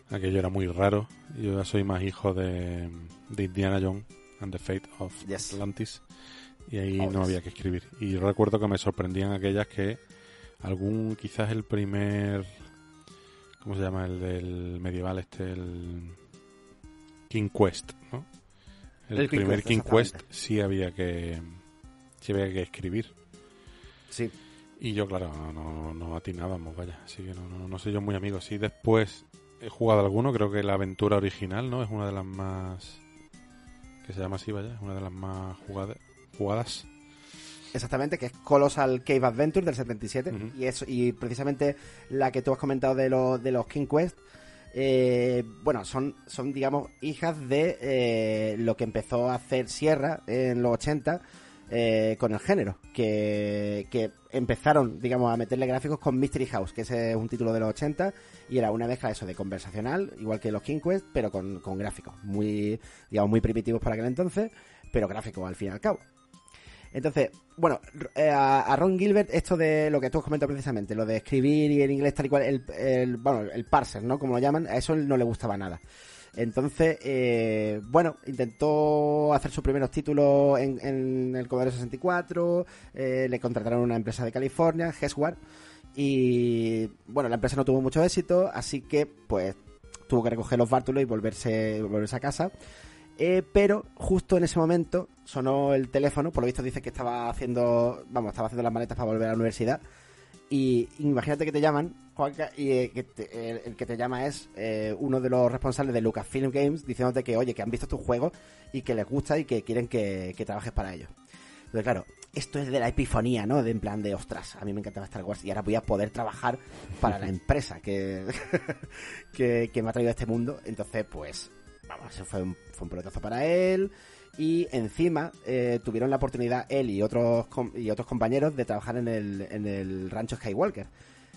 Aquello era muy raro. Yo ya soy más hijo de, de Indiana Jones and the Fate of Atlantis y ahí no había que escribir. Y recuerdo que me sorprendían aquellas que algún, quizás el primer, ¿cómo se llama? El del medieval este, el King Quest, ¿no? El, primer King Quest sí había que, sí había que escribir. Sí. Y yo, claro, no, no, atinábamos, vaya. Así que no, no, no soy yo muy amigo. Sí, después he jugado alguno, creo que la aventura original, ¿no? Es una de las más que se llama así, vaya, una de las más jugadas. Exactamente, que es Colossal Cave Adventure del 77 y eso y precisamente la que tú has comentado de los de los King Quest eh, bueno, son, son, digamos, hijas de eh, lo que empezó a hacer Sierra en los 80 eh, con el género, que, que, empezaron, digamos, a meterle gráficos con Mystery House, que ese es un título de los 80 y era una mezcla eso de conversacional, igual que los King Quest, pero con, con gráficos muy, digamos, muy primitivos para aquel entonces, pero gráficos al fin y al cabo. Entonces, bueno, eh, a, Ron Gilbert, esto de lo que tú has comentado precisamente, lo de escribir y en inglés tal y cual, el, bueno, el parser, ¿no? Como lo llaman, a eso no le gustaba nada. Entonces, eh, bueno, intentó hacer sus primeros títulos en, en el Commodore 64, eh, le contrataron una empresa de California, Hesward, y bueno, la empresa no tuvo mucho éxito, así que pues tuvo que recoger los bártulos y volverse, volverse a casa. Eh, pero justo en ese momento sonó el teléfono, por lo visto dice que estaba haciendo, vamos, estaba haciendo las maletas para volver a la universidad. Y imagínate que te llaman, Juanca, y eh, el, que te llama es eh, uno de los responsables de Lucasfilm Games diciéndote que, oye, que han visto tu juego y que les gusta y que quieren que, trabajes para ellos. Entonces, claro, esto es de la epifonía, ¿no? De en plan de, ostras, a mí me encantaba Star Wars y ahora voy a poder trabajar para la empresa que, que, que me ha traído a este mundo. Entonces, pues, vamos, eso fue un, fue un pelotazo para él. Y encima eh, tuvieron la oportunidad él y otros y otros compañeros de trabajar en el, en el rancho Skywalker,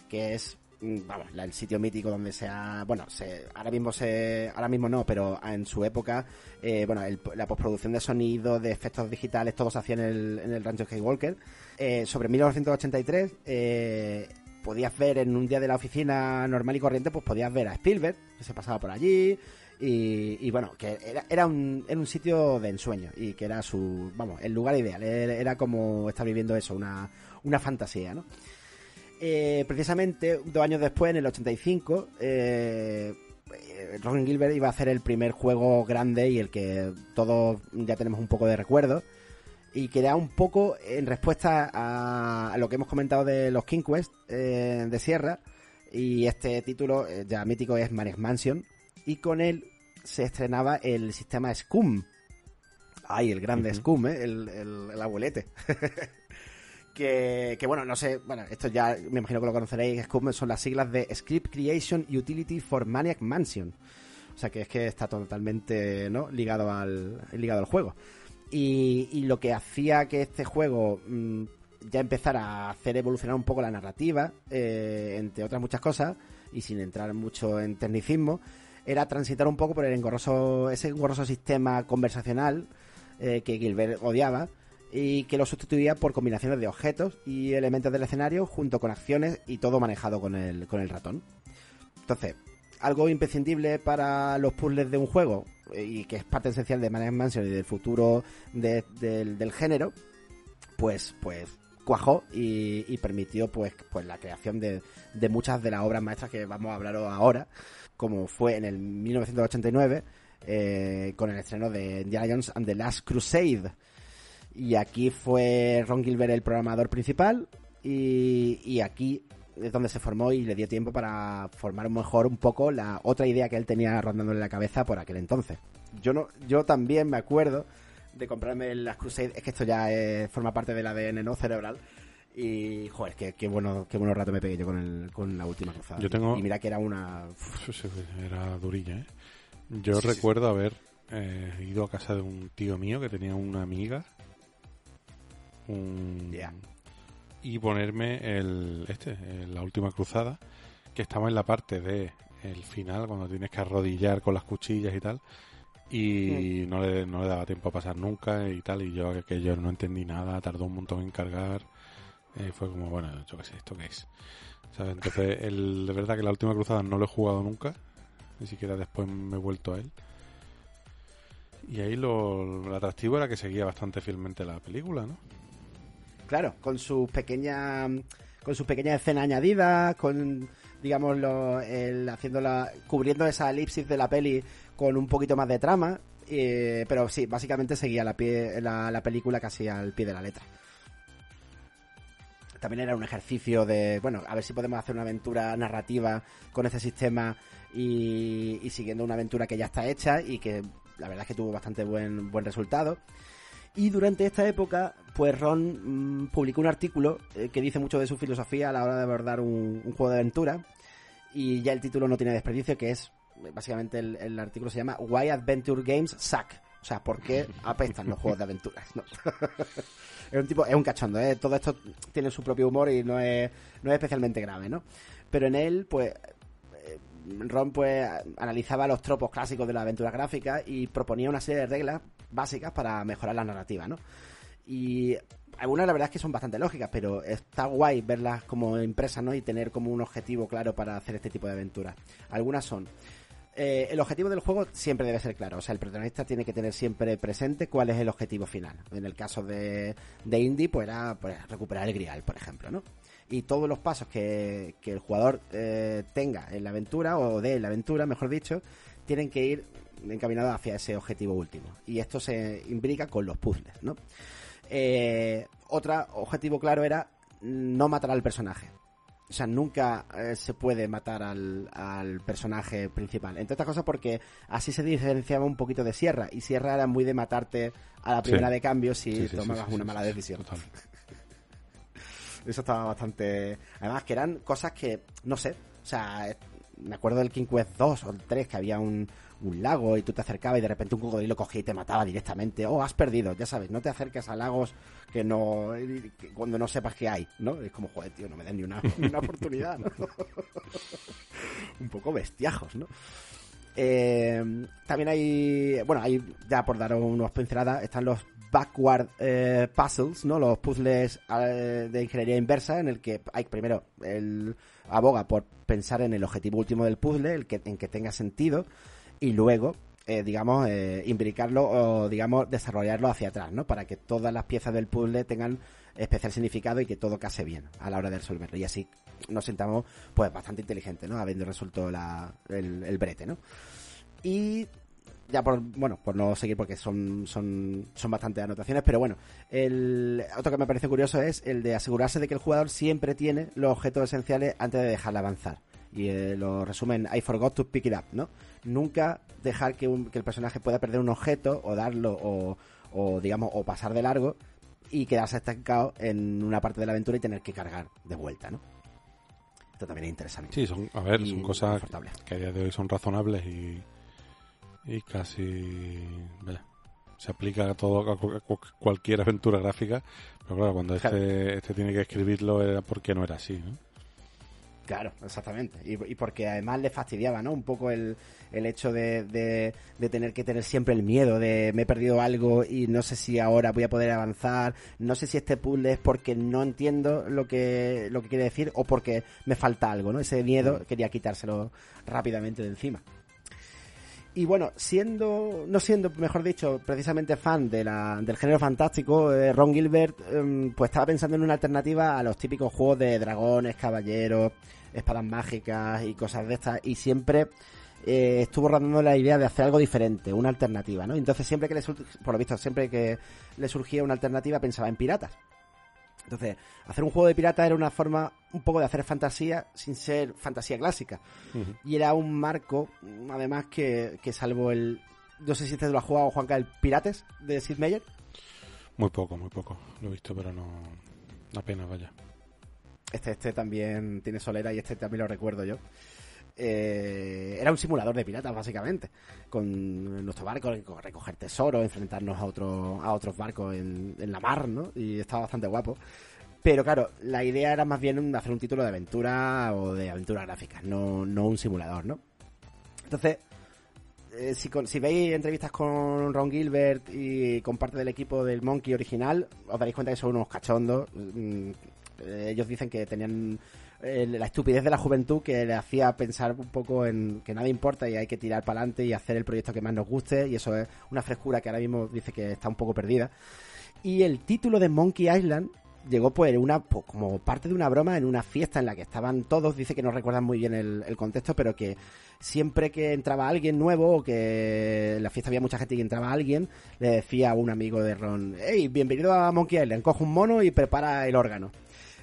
que es mm, vamos, el sitio mítico donde se ha, bueno, se, ahora mismo se, ahora mismo no, pero en su época, eh, bueno, la postproducción de sonido, de efectos digitales, todo se hacía en el, en el rancho Skywalker. Eh, sobre 1983, eh, podías ver en un día de la oficina normal y corriente, pues podías ver a Spielberg, que se pasaba por allí, y, bueno, que era, era, un, era un sitio de ensueño y que era su, vamos, el lugar ideal. Era, como estar viviendo eso, una, una fantasía, ¿no? Eh, precisamente dos años después, en el 85, eh, Ron Gilbert iba a hacer el primer juego grande y el que todos ya tenemos un poco de recuerdo. Y que era un poco en respuesta a, lo que hemos comentado de los King Quest eh, de Sierra. Y este título ya mítico es Maniac Mansion. Y con él se estrenaba el sistema Scum. Ay, el grande Scum, ¿eh? el, el, abuelete. que, que, bueno, no sé, bueno, esto ya me imagino que lo conoceréis. Scum son las siglas de Script Creation Utility for Maniac Mansion. O sea que es que está totalmente ¿no? ligado, al, ligado al juego. Y, y lo que hacía que este juego mm, ya empezara a hacer evolucionar un poco la narrativa, eh, entre otras muchas cosas, y sin entrar mucho en tecnicismo, era transitar un poco por el engorroso, ese engorroso sistema conversacional eh, que Gilbert odiaba y que lo sustituía por combinaciones de objetos y elementos del escenario junto con acciones y todo manejado con el, con el ratón. Entonces, algo imprescindible para los puzzles de un juego eh, y que es parte esencial de Maniac Mansion y del futuro del, género, pues, pues cuajó y, permitió pues, pues la creación de, de muchas de las obras maestras que vamos a hablar ahora como fue en el 1989 eh, con el estreno de Indiana Jones and the Last Crusade. Y aquí fue Ron Gilbert el programador principal y, aquí es donde se formó y le dio tiempo para formar mejor un poco la otra idea que él tenía rondando en la cabeza por aquel entonces. Yo no, yo también me acuerdo de comprarme las Crusade, es que esto ya forma parte del ADN no cerebral y, joder, qué, qué, bueno, qué bueno rato me pegué yo con, el, con la última cruzada. Yo tengo... Y mira que era una... Era durilla, ¿eh? Yo recuerdo haber eh, ido a casa de un tío mío que tenía una amiga. Un... Y ponerme el este, la última cruzada, que estaba en la parte de el final, cuando tienes que arrodillar con las cuchillas y tal. Y no, le, no le daba tiempo a pasar nunca y tal. Y yo que yo no entendí nada, tardó un montón en cargar. Eh, fue como, bueno, yo qué sé, ¿esto qué es? Entonces, el, de verdad que la última cruzada no lo he jugado nunca, ni siquiera después me he vuelto a él. Y ahí lo, atractivo era que seguía bastante fielmente la película, ¿no? Claro, con sus pequeñas con sus pequeñas escenas añadidas, con digamos lo, el, haciendo la, cubriendo esa elipsis de la peli con un poquito más de trama, eh, pero sí, básicamente seguía la, pie, la, la película casi al pie de la letra también era un ejercicio de, bueno, a ver si podemos hacer una aventura narrativa con este sistema y, siguiendo una aventura que ya está hecha y que la verdad es que tuvo bastante buen, buen resultado. Y durante esta época, pues Ron mm, publicó un artículo eh, que dice mucho de su filosofía a la hora de abordar un, un, juego de aventura. Y ya el título no tiene desperdicio, que es, básicamente el, el artículo se llama Why Adventure Games Suck. O sea, ¿por qué apestan los juegos de aventuras? ¿no? es un tipo, es un cachondo, ¿eh? Todo esto tiene su propio humor y no es, no es especialmente grave, ¿no? Pero en él, pues, Ron pues analizaba los tropos clásicos de la aventura gráfica y proponía una serie de reglas básicas para mejorar la narrativa, ¿no? Y algunas la verdad es que son bastante lógicas, pero está guay verlas como impresas, ¿no? Y tener como un objetivo claro para hacer este tipo de aventuras. Algunas son eh, el objetivo del juego siempre debe ser claro. O sea, el protagonista tiene que tener siempre presente cuál es el objetivo final. En el caso de, de Indy, pues era pues, recuperar el Grial, por ejemplo, ¿no? Y todos los pasos que, el jugador eh, tenga en la aventura, o de la aventura, mejor dicho, tienen que ir encaminados hacia ese objetivo último. Y esto se imbrica con los puzzles, ¿no? Eh, otro objetivo claro era no matar al personaje. O sea, nunca eh, se puede matar al, al, personaje principal. Entre otras cosas porque así se diferenciaba un poquito de Sierra. Y Sierra era muy de matarte a la primera Sí. de cambio si Sí, tomabas una mala decisión. total. Eso estaba bastante... Además que eran cosas que, no sé, o sea, me acuerdo del King Quest 2 o el 3 que había un, un lago y tú te acercabas y de repente un cocodrilo cogía y te mataba directamente. Oh, has perdido, ya sabes, no te acerques a lagos que no cuando no sepas que hay, ¿no? Es como, joder, tío, no me den ni una, ni una oportunidad, un poco bestiajos, ¿no? Eh, también hay, bueno, hay, ya por dar unos pinceladas, están los backward eh, puzzles, ¿no? Los puzzles eh, de ingeniería inversa en el que hay primero el aboga por pensar en el objetivo último del puzzle, el que en que tenga sentido y luego eh, digamos eh, imbricarlo o digamos desarrollarlo hacia atrás, ¿no? Para que todas las piezas del puzzle tengan especial significado y que todo case bien a la hora de resolverlo y así nos sintamos pues bastante inteligentes, ¿no? Habiendo resuelto la, el, el brete, ¿no? Y ya por bueno por no seguir porque son son son bastantes anotaciones pero bueno el otro que me parece curioso es el de asegurarse de que el jugador siempre tiene los objetos esenciales antes de dejarle avanzar y eh, lo resumen I forgot to pick it up no nunca dejar que, un- que el personaje pueda perder un objeto o darlo o, o digamos o pasar de largo y quedarse estancado en una parte de la aventura y tener que cargar de vuelta no esto también es interesante Sí, son, a ver, son cosas que a día de hoy son razonables y, y casi se aplica a todo a cu- a cu- cualquier aventura gráfica, pero claro, cuando Claro. este, este tiene que escribirlo era porque no era así, ¿no? Claro, exactamente. Y, y porque además le fastidiaba, ¿no? Un poco el, el hecho de, de, de tener que tener siempre el miedo de me he perdido algo y no sé si ahora voy a poder avanzar, no sé si este puzzle es porque no entiendo lo que, lo que quiere decir o porque me falta algo, ¿no? Ese miedo quería quitárselo rápidamente de encima. Y bueno, siendo, no siendo, mejor dicho, precisamente fan de la, del género fantástico, eh, Ron Gilbert em, pues estaba pensando en una alternativa a los típicos juegos de dragones, caballeros, espadas mágicas y cosas de estas. Y siempre eh, estuvo rondando la idea de hacer algo diferente, una alternativa, ¿no? Entonces siempre que le, por lo visto, siempre que le surgía una alternativa pensaba en piratas. Entonces, hacer un juego de piratas era una forma un poco de hacer fantasía sin ser fantasía clásica. Y era un marco, además, que, que salvo el... No sé si este lo ha jugado Juanca, el Pirates de Sid Meier. Muy poco, muy poco. Lo he visto, pero no. Apenas, vaya. Este, este también tiene solera y este también lo recuerdo yo. Eh, era un simulador de piratas, básicamente. Con nuestro barco, reco- recoger tesoros, enfrentarnos a, otro, a otros barcos en, en la mar, ¿no? Y estaba bastante guapo. Pero claro, la idea era más bien hacer un título de aventura o de aventura gráfica, no, no un simulador, ¿no? Entonces, eh, si, con- si veis entrevistas con Ron Gilbert y con parte del equipo del Monkey original, os daréis cuenta que son unos cachondos. Mm, eh, ellos dicen que tenían eh, la estupidez de la juventud que le hacía pensar un poco en que nada importa y hay que tirar para adelante y hacer el proyecto que más nos guste y eso es una frescura que ahora mismo dice que está un poco perdida. Y el título de Monkey Island llegó pues una pues, como parte de una broma en una fiesta en la que estaban todos, dice que no recuerdan muy bien el, el contexto, pero que siempre que entraba alguien nuevo o que en la fiesta había mucha gente y entraba alguien, le decía a un amigo de Ron, hey, bienvenido a Monkey Island, coge un mono y prepara el órgano.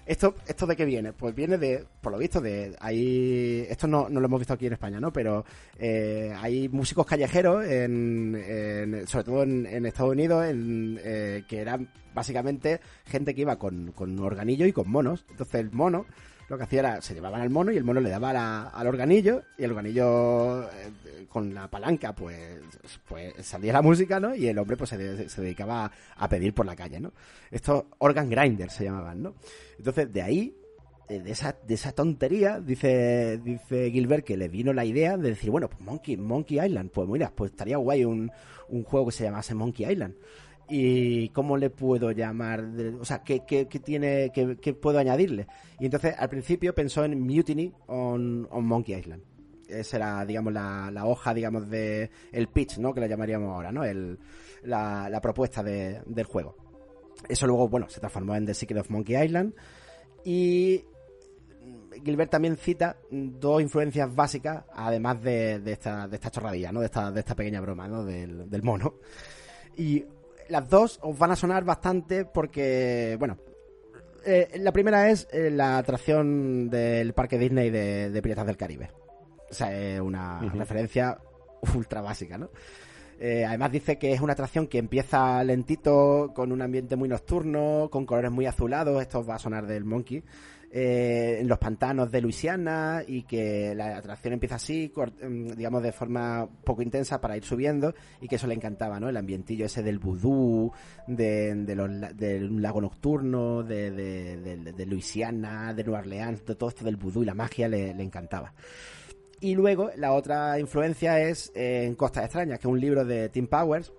¿Esto, ¿Esto de qué viene? Pues viene de, por lo visto, de ahí, esto no, no lo hemos visto aquí en España, ¿no? Pero eh, hay músicos callejeros, en, sobre todo en, Estados Unidos, en, eh, que eran básicamente gente que iba con, con organillo y con monos. Entonces el mono lo que hacía era, se llevaban al mono y el mono le daba al organillo y el organillo eh, con la palanca pues, pues salía la música, ¿no? Y el hombre pues se, dedicaba a, pedir por la calle, ¿no? Estos organ grinders se llamaban, ¿no? Entonces de ahí eh, de esa, de esa tontería, dice, dice Gilbert que le vino la idea de decir, bueno, pues Monkey, Monkey Island, pues mira, pues estaría guay un, un juego que se llamase Monkey Island y cómo le puedo llamar, o sea, qué, qué, tiene, qué, qué, puedo añadirle. Y entonces al principio pensó en Mutiny on, on Monkey Island. Esa era, digamos, la, la, hoja, digamos, de el pitch, ¿no? Que le llamaríamos ahora, ¿no? El, la, la propuesta de, del juego. Eso luego, bueno, se transformó en The Secret of Monkey Island. Y Gilbert también cita dos influencias básicas, además de, de, esta, de esta chorradilla, ¿no? De esta, de esta pequeña broma, ¿no? Del, del mono. Y las dos os van a sonar bastante porque, bueno, eh, la primera es eh, la atracción del parque Disney de, Piratas del Caribe. O sea, es una referencia ultra básica, ¿no? Eh, además dice que es una atracción que empieza lentito, con un ambiente muy nocturno, con colores muy azulados, esto va a sonar del Monkey, eh, en los pantanos de Luisiana y que la atracción empieza así, mm, digamos de forma poco intensa para ir subiendo y que eso le encantaba, ¿no? El ambientillo ese del vudú, de, del lago nocturno, de, de, Luisiana, de Nueva Orleans, de todo esto del vudú y la magia le, encantaba. Y luego la otra influencia es eh, en Costas Extrañas, que es un libro de Tim Powers,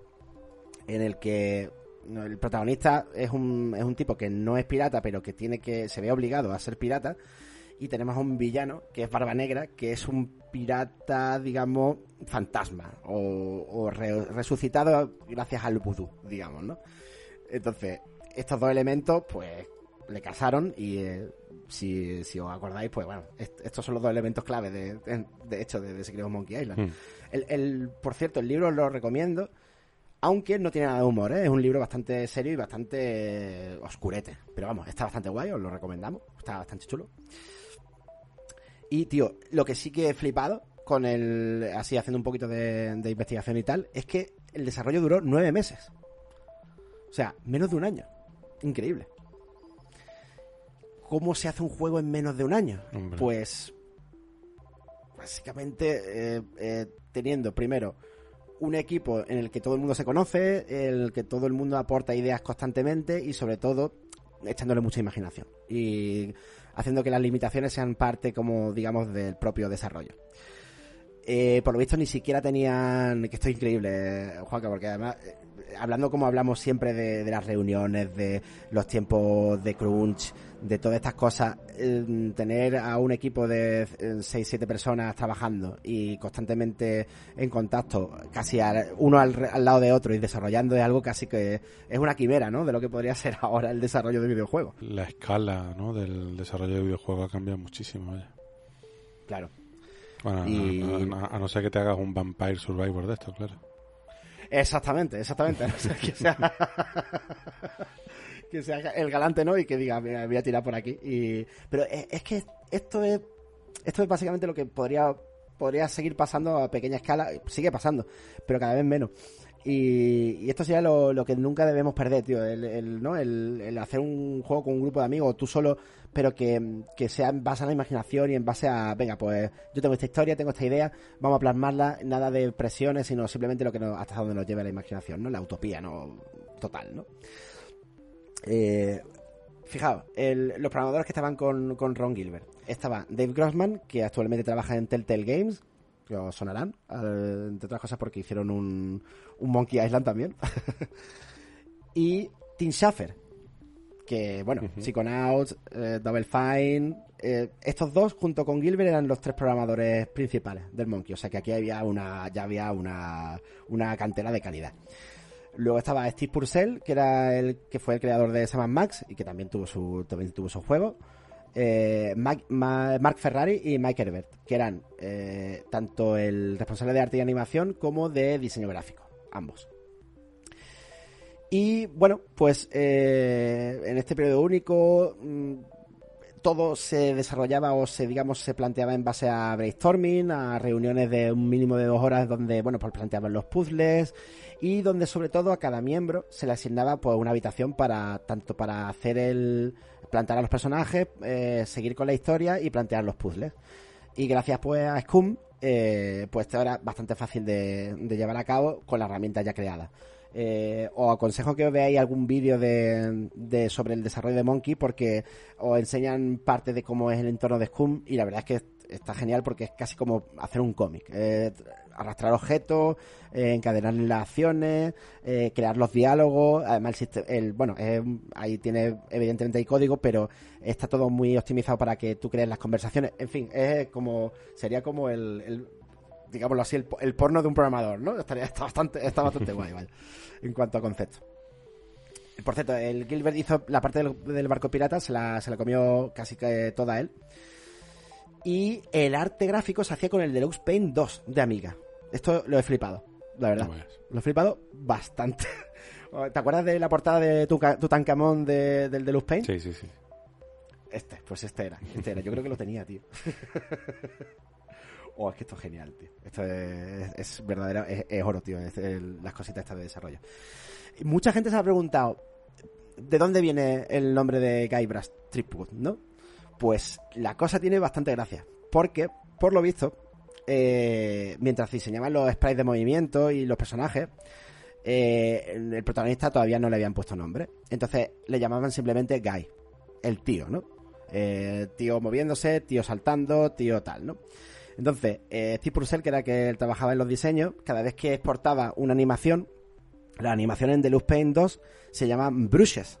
en el que el protagonista es un, es un tipo que no es pirata, pero que tiene que se ve obligado a ser pirata. Y tenemos a un villano que es Barba Negra, que es un pirata, digamos, fantasma o, resucitado gracias al vudú, digamos, ¿no? Entonces, estos dos elementos, pues, le casaron y eh, si, os acordáis, pues bueno, estos son los dos elementos clave de, de, hecho de, de Monkey Island. Hmm. El, el, por cierto, el libro lo recomiendo aunque no tiene nada de humor, ¿eh? es un libro bastante serio y bastante oscurete. Pero vamos, está bastante guay, os lo recomendamos. Está bastante chulo. Y, tío, lo que sí que he flipado con el. Así haciendo un poquito de, investigación y tal, es que el desarrollo duró nueve meses. O sea, menos de un año. Increíble. ¿Cómo se hace un juego en menos de un año? Pues. Básicamente, eh, eh, teniendo primero un equipo en el que todo el mundo se conoce, en el que todo el mundo aporta ideas constantemente y sobre todo echándole mucha imaginación y haciendo que las limitaciones sean parte como digamos del propio desarrollo. Eh, por lo visto ni siquiera tenían, que esto es increíble, Juanca, porque además, eh, hablando como hablamos siempre de, de, las reuniones, de los tiempos de crunch, de todas estas cosas, tener a un equipo de 6-7 personas trabajando y constantemente en contacto, casi uno al, lado de otro y desarrollando es algo casi que es una quimera, ¿no? De lo que podría ser ahora el desarrollo de videojuegos. La escala, ¿no? Del desarrollo de videojuegos ha cambiado muchísimo, Claro. Bueno, a, no ser que te hagas un Vampire Survivor de esto, claro. Exactamente, exactamente. que sea el galante, ¿no? Y que diga, voy a tirar por aquí. Y... Pero es, que esto es, esto es básicamente lo que podría, podría seguir pasando a pequeña escala. Sigue pasando, pero cada vez menos. Y, esto sería lo, que nunca debemos perder, tío. El, ¿no? El, hacer un juego con un grupo de amigos, tú solo, pero que, sea en base a la imaginación y en base a, venga, pues yo tengo esta historia, tengo esta idea, vamos a plasmarla, nada de presiones, sino simplemente lo que nos, hasta donde nos lleve la imaginación, ¿no? La utopía, ¿no? Total, ¿no? Eh, fijaos, los programadores que estaban con, Ron Gilbert. Estaba Dave Grossman, que actualmente trabaja en Telltale Games, que os sonarán, entre otras cosas porque hicieron un, Monkey Island también. y Tim Schafer, que, bueno, Psychonauts, eh, Double Fine, eh, estos dos junto con Gilbert eran los tres programadores principales del Monkey, o sea que aquí había una, ya había una, una cantera de calidad. Luego estaba Steve Purcell, que era el que fue el creador de Sam Max y que también tuvo su también tuvo su juego. Eh, Mark Ferrari y Mike Herbert, que eran tanto el responsable de arte y animación como de diseño gráfico, ambos. Y bueno, pues eh, en este periodo único, mm, todo se desarrollaba o se, digamos, se planteaba en base a brainstorming, a reuniones de un mínimo de dos horas donde, bueno, pues planteaban los puzzles y donde sobre todo a cada miembro se le asignaba pues una habitación para, tanto para hacer el, plantear a los personajes, eh, seguir con la historia y plantear los puzzles. Y gracias pues a Scum, eh, pues esto era bastante fácil de, de llevar a cabo con la herramienta ya creada. Eh, os aconsejo que veáis algún vídeo de, de, sobre el desarrollo de Monkey porque os enseñan parte de cómo es el entorno de Scum y la verdad es que está genial porque es casi como hacer un cómic. Eh, arrastrar objetos, eh, encadenar las acciones, eh, crear los diálogos. Además, el, el bueno, ahí tiene evidentemente hay código, pero está todo muy optimizado para que tú crees las conversaciones. En fin, es como sería como el digámoslo así, el, porno de un programador, ¿no? Estaría, está bastante, está bastante guay, ¿vale? En cuanto a concepto. Por cierto, el Gilbert hizo la parte del, barco pirata, se la, se la comió casi que toda él. Y el arte gráfico se hacía con el Deluxe Paint 2 de Amiga. Esto lo he flipado, la verdad. Lo he flipado bastante. ¿Te acuerdas de la portada de Tutankamón de, del Deluxe Paint? Sí, sí, sí. Este, pues este era, este era. Yo creo que lo tenía, tío. Oh, es que esto es genial, tío. Esto es, verdadero, es, oro, tío. Las cositas estas de desarrollo. Mucha gente se ha preguntado de dónde viene el nombre de Guybrush Tripwood, ¿no? Pues la cosa tiene bastante gracia. Porque, por lo visto, eh, mientras diseñaban los sprites de movimiento y los personajes, eh, el protagonista todavía no le habían puesto nombre. Entonces le llamaban simplemente Guy, el tío, ¿no? Eh, tío moviéndose, tío saltando, tío tal, ¿no? Entonces, eh, Steve Purcell, que era que trabajaba en los diseños, cada vez que exportaba una animación, la animación en Deluxe Paint 2 se llama brushes.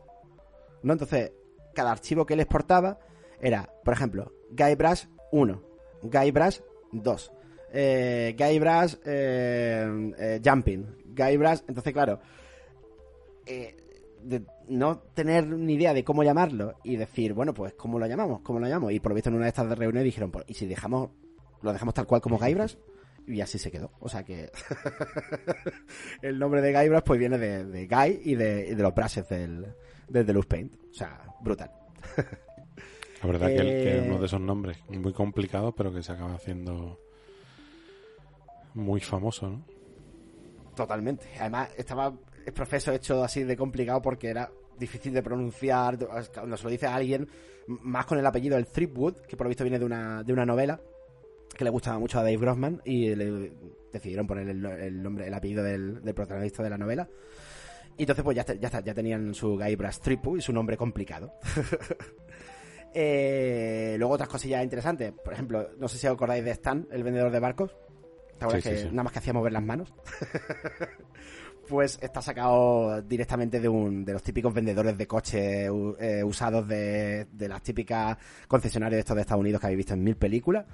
¿No? Entonces, cada archivo que él exportaba era, por ejemplo, Guybrush 1, Guybrush 2, eh, Guybrush eh, eh, Jumping, Guybrush... Entonces, claro, eh, no tener ni idea de cómo llamarlo y decir, bueno, pues, ¿cómo lo llamamos? ¿Cómo lo llamamos? Y por lo visto en una de estas reuniones dijeron, pues, ¿y si dejamos lo dejamos tal cual como Guybrush y así se quedó. O sea que el nombre de Guybrush pues viene de, Guy y de, los brushes del, del Deluxe Paint. O sea, brutal. La verdad que, que, uno de esos nombres muy complicado, pero que se acaba haciendo muy famoso, ¿no? Totalmente. Además, estaba el proceso hecho así de complicado porque era difícil de pronunciar. Cuando se lo dice a alguien, más con el apellido del Threepwood, que por lo visto viene de una, de una novela, que le gustaba mucho a Dave Grossman y le decidieron poner el, nombre, el apellido del, protagonista de la novela. Y entonces pues ya, ya, ya tenían su Guybrush Tripu y su nombre complicado. eh, luego otras cosillas interesantes. Por ejemplo, no sé si os acordáis de Stan, el vendedor de barcos. Sí, que nada más que hacía mover las manos? pues está sacado directamente de un de los típicos vendedores de coches eh, usados de, de las típicas concesionarios de estos de Estados Unidos que habéis visto en mil películas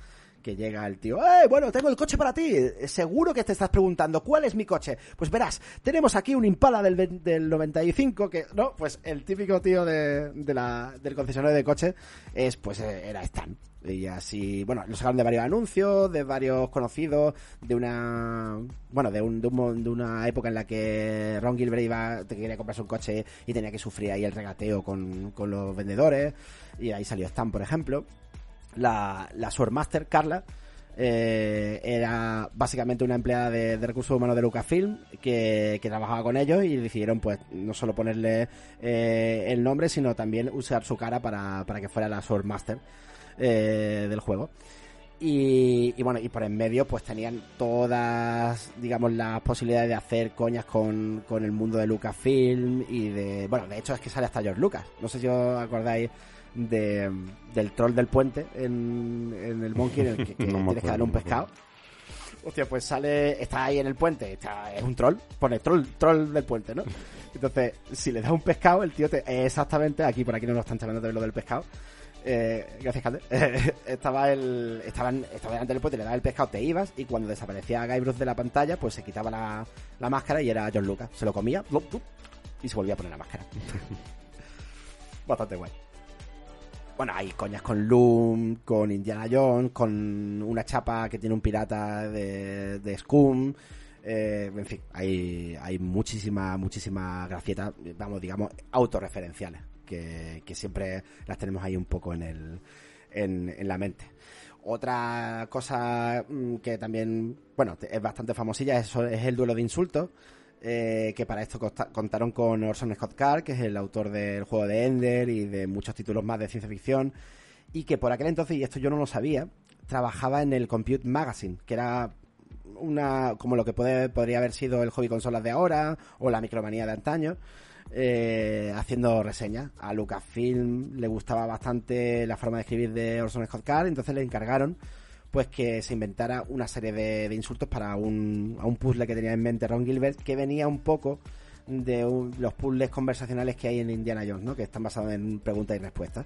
que llega el tío, ¡eh! Bueno, tengo el coche para ti. Seguro que te estás preguntando, ¿cuál es mi coche? Pues verás, tenemos aquí un Impala del, del 95 que, ¿no? Pues el típico tío de, de la, del concesionario de coche es, pues, eh, era Stan. Y así, bueno, lo sacaron de varios anuncios, de varios conocidos, de una, bueno, de, un, de, un, de una época en la que Ron Gilbert iba, te quería comprarse un coche y tenía que sufrir ahí el regateo con, con los vendedores. Y ahí salió Stan, por ejemplo la, la Swordmaster, Carla, eh, era básicamente una empleada de, recursos humanos de Lucasfilm que, que, trabajaba con ellos y decidieron pues no solo ponerle eh, el nombre sino también usar su cara para, para que fuera la Swordmaster eh, del juego. Y, y, bueno y por en medio pues tenían todas digamos las posibilidades de hacer coñas con, con el mundo de Lucasfilm y de bueno de hecho es que sale hasta George Lucas. No sé si os acordáis de, del troll del puente en, en el Monkey en el que, tienes que darle un pescado. Hostia, pues sale, está ahí en el puente, está, es un troll, pone troll, troll del puente, ¿no? Entonces, si le das un pescado, el tío te, exactamente, aquí por aquí no lo están charlando de lo del pescado. Eh, gracias, Calde. estaba el, estaban, estaba delante del puente, le dabas el pescado, te ibas, y cuando desaparecía Guybrush de la pantalla, pues se quitaba la, la máscara y era John Lucas. Se lo comía, y se volvía a poner la máscara. Bastante guay bueno, hay coñas con Loom, con Indiana Jones, con una chapa que tiene un pirata de, de Scum. Eh, en fin, hay, hay muchísima, muchísima gracieta, vamos, digamos, autorreferenciales. que, que siempre las tenemos ahí un poco en, el, en, en la mente. Otra cosa mm, que también, bueno, es bastante famosilla es, es el duelo de insultos. Eh, que para esto contaron con Orson Scott Card, que es el autor del juego de Ender y de muchos títulos más de ciencia ficción, y que por aquel entonces, y esto yo no lo sabía, trabajaba en el Compute Magazine, que era una como lo que puede, podría haber sido el hobby consolas de ahora o la micromanía de antaño. Eh, haciendo reseñas. A Lucasfilm le gustaba bastante la forma de escribir de Orson Scott Card, entonces le encargaron pues que se inventara una serie de, insultos para un, a un puzzle que tenía en mente Ron Gilbert, que venía un poco de los puzzles conversacionales que hay en Indiana Jones, ¿no? que están basados en preguntas y respuestas.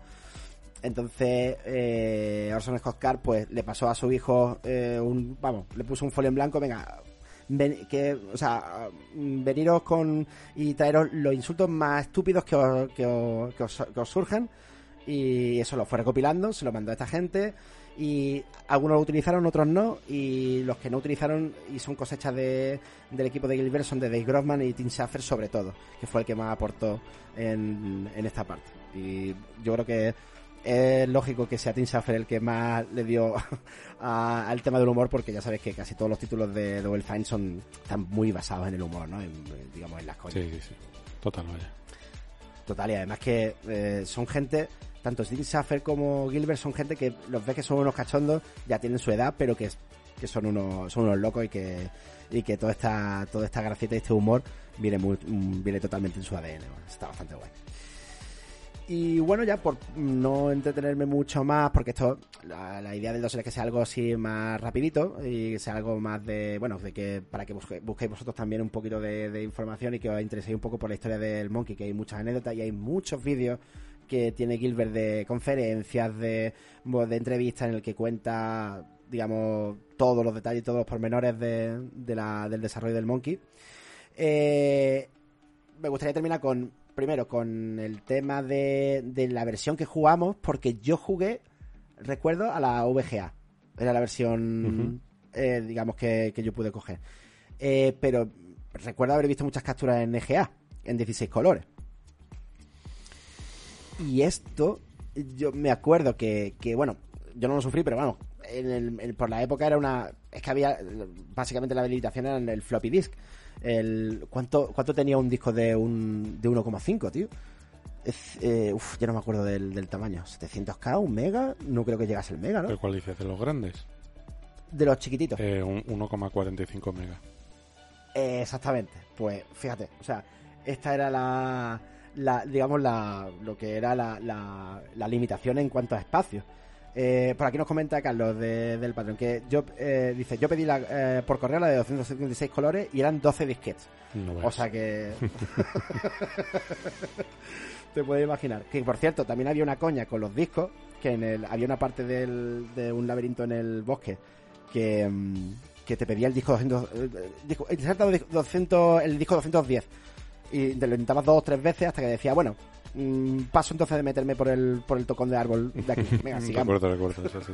Entonces, eh, Orson Scott Card, pues, le pasó a su hijo eh, un, vamos, le puso un folio en blanco, venga, que, o sea, veniros con y traeros los insultos más estúpidos que os, que os, que os, que y eso lo fue recopilando, se lo mandó a esta gente y algunos lo utilizaron, otros no, y los que no utilizaron y son cosechas de, del equipo de Gilbert son de Dave Grossman y Tim Schafer sobre todo, que fue el que más aportó en, en esta parte. Y yo creo que es lógico que sea Tim Schafer el que más le dio al tema del humor, porque ya sabes que casi todos los títulos de Double Fine son están muy basados en el humor, ¿no? En, digamos, en las cosas. Sí, sí, sí. Total, vaya. Total, y además que eh, son gente tanto Steve Schaffer como Gilbert son gente que los ves que son unos cachondos, ya tienen su edad, pero que, que son unos, son unos locos y que, y que toda esta, toda esta gracieta y este humor viene muy, totalmente en su ADN. está bastante guay. Y bueno, ya por no entretenerme mucho más, porque esto, la, idea del 2 es que sea algo así más rapidito y sea algo más de, bueno, de que para que busquéis vosotros también un poquito de información y que os intereséis un poco por la historia del Monkey, que hay muchas anécdotas y hay muchos vídeos que tiene Gilbert de conferencias, de, de entrevistas en el que cuenta, digamos, todos los detalles y todos los pormenores de, del desarrollo del Monkey. Eh, me gustaría terminar con, primero, con el tema de, la versión que jugamos, porque yo jugué, recuerdo, a la VGA. Era la versión, eh, digamos, que, yo pude coger. Eh, pero recuerdo haber visto muchas capturas en EGA, en 16 colores. Y esto, yo me acuerdo que, que bueno, yo no lo sufrí, pero bueno, en por la época era una. Es que había. Básicamente la habilitación era en el floppy disk. El, ¿cuánto, ¿Cuánto tenía un disco de, un, de 1,5, tío? Eh, uf, ya no me acuerdo del, del, tamaño. ¿700k? ¿Un mega? No creo que llegase el mega, ¿no? ¿De cuál dices? ¿De los grandes? De los chiquititos. Eh, 1,45 mega. Eh, exactamente. Pues fíjate, o sea, esta era la la, digamos, la, lo que era la, la, limitación en cuanto a espacio. Eh, por aquí nos comenta Carlos del patrón que yo eh, dice yo pedí la, eh, por correo la de 256 colores y eran 12 disquets. O sea que te puedes imaginar. Que por cierto también había una coña con los discos que en el había una parte del, de un laberinto en el bosque que, mm, que te pedía el disco 200, disco, 200 el disco 210 y te lo intentabas dos o tres veces hasta que decía, bueno, mm, paso entonces de meterme por el, por el tocón de árbol de aquí. Venga, sigamos. recuerdo, recuerdo, sí, sí.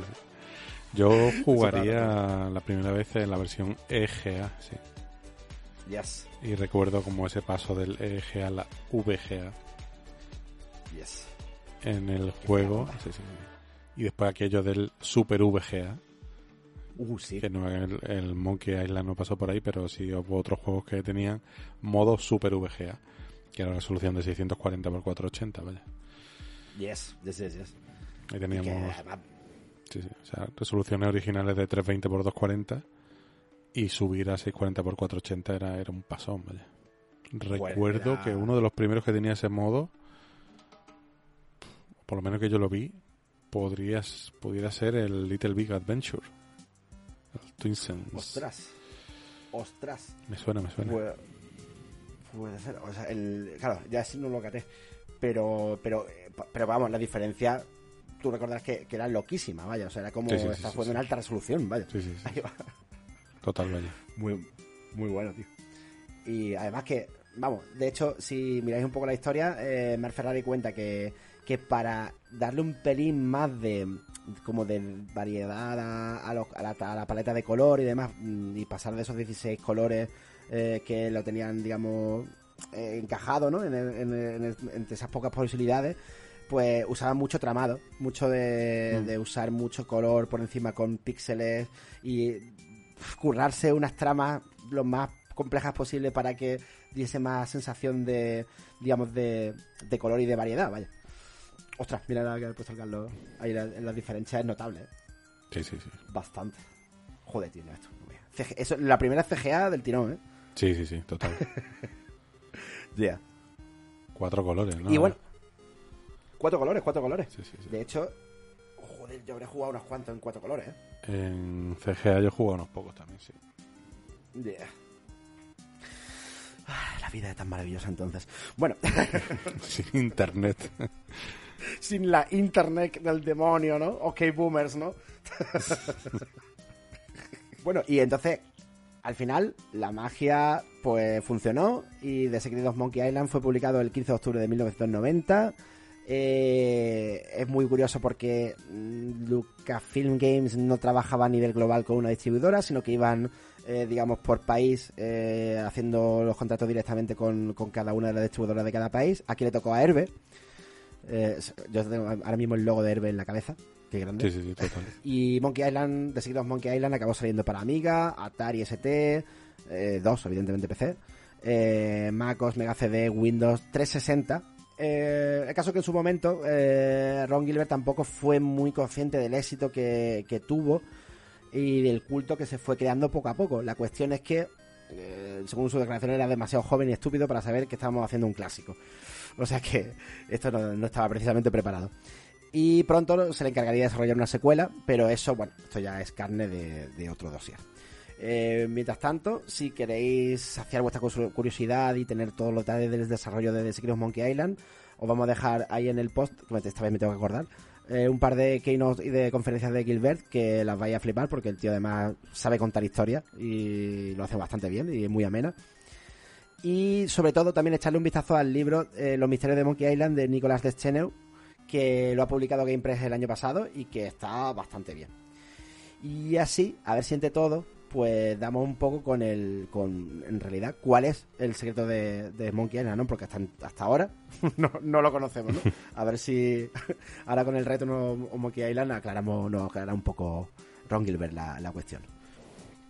Yo jugaría la primera vez en la versión EGA, sí. Yes. Y recuerdo como ese paso del EGA a la VGA. Yes. En el juego. Sí, sí. Y después aquello del Super VGA. Uh, sí. Que no, el, Monkey Island no pasó por ahí, pero sí hubo otros juegos que tenían modo Super VGA, que era una resolución de 640 x 480, vaya. Yes, yes, yes, yes. Ahí teníamos... Sí, sí, o sea, resoluciones originales de 320 x 240 y subir a 640 x 480 era, era un pasón, vaya. Recuerdo que uno de los primeros que tenía ese modo, por lo menos que yo lo vi, podrías, pudiera ser el Little Big Adventure. Ostras. Ostras. Me suena, me suena. Puede, ser. O sea, el, claro, ya sí no lo caté. Pero, pero, pero vamos, la diferencia, tú recordarás que, era loquísima, vaya. O sea, era como sí, sí, jugando en alta resolución, vaya. Sí, sí, sí. Total, vaya. Muy, muy bueno, tío. Y además que, vamos, de hecho, si miráis un poco la historia, eh, Mer Ferrari cuenta que, que para darle un pelín más de, como de variedad a, la, paleta de color y demás, mm, y pasar de esos 16 colores eh, que lo tenían, digamos, eh, encajado, ¿no? En, el- en el- en el- entre esas pocas posibilidades, pues usaban mucho tramado, mucho de, Mm. de usar mucho color por encima con píxeles y currarse unas tramas lo más complejas posible para que diese más sensación de, digamos, de, de color y de variedad, vaya. Ostras, mira la que ha puesto el Carlos. Ahí la, las diferencias es notable, ¿eh? Sí, sí, sí. Bastante. Joder, tío, esto. CG Eso, la primera CGA del tirón, ¿eh? Sí, sí, sí, total. Ya. Cuatro colores, ¿no? Y bueno, cuatro colores, cuatro colores. Sí, sí, sí. De hecho, joder, yo habré jugado unos cuantos en cuatro colores, ¿eh? En CGA yo he jugado unos pocos también, sí. Yeah. Ah, La vida es tan maravillosa entonces. Bueno, Sin internet. sin la internet del demonio, ¿no? Ok, boomers, ¿no? bueno, y entonces, al final, la magia, pues, funcionó y The Secret of Monkey Island fue publicado el 15 de octubre de 1990. Eh, es muy curioso porque Lucasfilm Games no trabajaba a nivel global con una distribuidora, sino que iban, eh, digamos, por país eh, haciendo los contratos directamente con, con cada una de las distribuidoras de cada país. Aquí le tocó a Herbe. Eh, yo tengo ahora mismo el logo de Herbe en la cabeza. Qué grande. Sí, sí, sí, total. Y Monkey Island, Secret of Monkey Island acabó saliendo para Amiga, Atari ST, eh, 2, evidentemente PC, eh, MacOS, Mega CD, Windows 360. Eh, el caso que en su momento eh, Ron Gilbert tampoco fue muy consciente del éxito que, que tuvo y del culto que se fue creando poco a poco. La cuestión es que, eh, según su declaración, era demasiado joven y estúpido para saber que estábamos haciendo un clásico. O sea que esto no, estaba precisamente preparado. Y pronto se le encargaría de desarrollar una secuela, pero eso, bueno, esto ya es carne de, otro dossier. Eh, mientras tanto, si queréis saciar vuestra curiosidad y tener todos los detalles del desarrollo de The Secret of Monkey Island, os vamos a dejar ahí en el post, esta vez me tengo que acordar, eh, un par de keynote y de conferencias de Gilbert que las vais a flipar porque el tío además sabe contar historias y lo hace bastante bien y es muy amena. Y sobre todo también echarle un vistazo al libro eh, Los misterios de Monkey Island de Nicolas Descheneux, que lo ha publicado GamePress el año pasado y que está bastante bien. Y así, a ver si entre todo, pues damos un poco con el, con, en realidad, cuál es el secreto de, Monkey Island, ¿no? Porque hasta, hasta ahora no, no lo conocemos, ¿no? A ver si ahora con el reto no, Monkey Island aclaramos, nos aclara un poco Ron Gilbert la, la cuestión.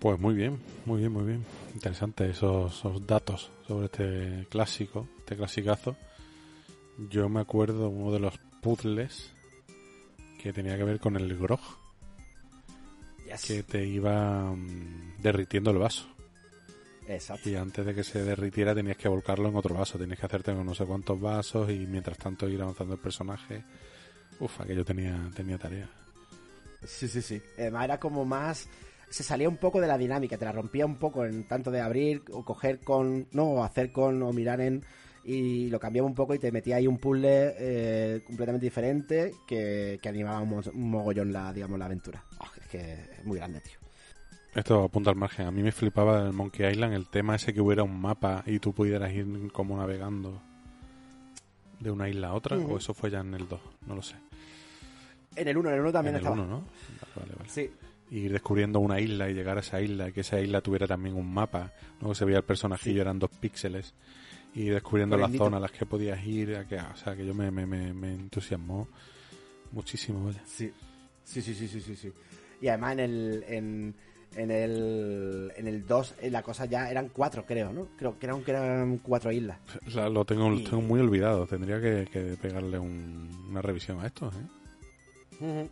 Pues muy bien, muy bien, muy bien. Interesante esos, esos datos sobre este clásico, este clasicazo. Yo me acuerdo uno de los puzzles que tenía que ver con el grog, que te iba mm, derritiendo el vaso. Exacto. Y antes de que se derritiera tenías que volcarlo en otro vaso. Tenías que hacerte con no sé cuántos vasos y mientras tanto ir avanzando el personaje. Uf, aquello tenía, tenía tarea. Sí, sí, sí. Además era como más... Se salía un poco de la dinámica, te la rompía un poco en tanto de abrir o coger con... No, o hacer con o mirar en... Y lo cambiaba un poco y te metía ahí un puzzle eh, completamente diferente que, que animaba un, mo- un mogollón la, digamos, la aventura. Ah, es que es muy grande, tío. Esto apunta al margen. A mí me flipaba del Monkey Island el tema ese que hubiera un mapa y tú pudieras ir como navegando de una isla a otra. O eso fue ya en el 2, no lo sé. En el 1, en el 1 también en el estaba. 1, ¿no? Vale, vale. Sí. Y ir descubriendo una isla y llegar a esa isla, y que esa isla tuviera también un mapa, ¿no? Se veía el personajillo, Sí. eran dos píxeles. Y descubriendo las zonas a las que podías ir, a que, o sea, que yo me, me, me, me entusiasmó muchísimo, vaya. Sí. Sí, sí, sí, sí, sí, sí. Y además en el... En, en el, en el 2 eh, la cosa ya eran cuatro, creo, ¿no? Creo que eran, que eran cuatro islas. La- lo tengo, lo Y- tengo muy olvidado. Tendría que, que pegarle un- una revisión a esto, ¿eh?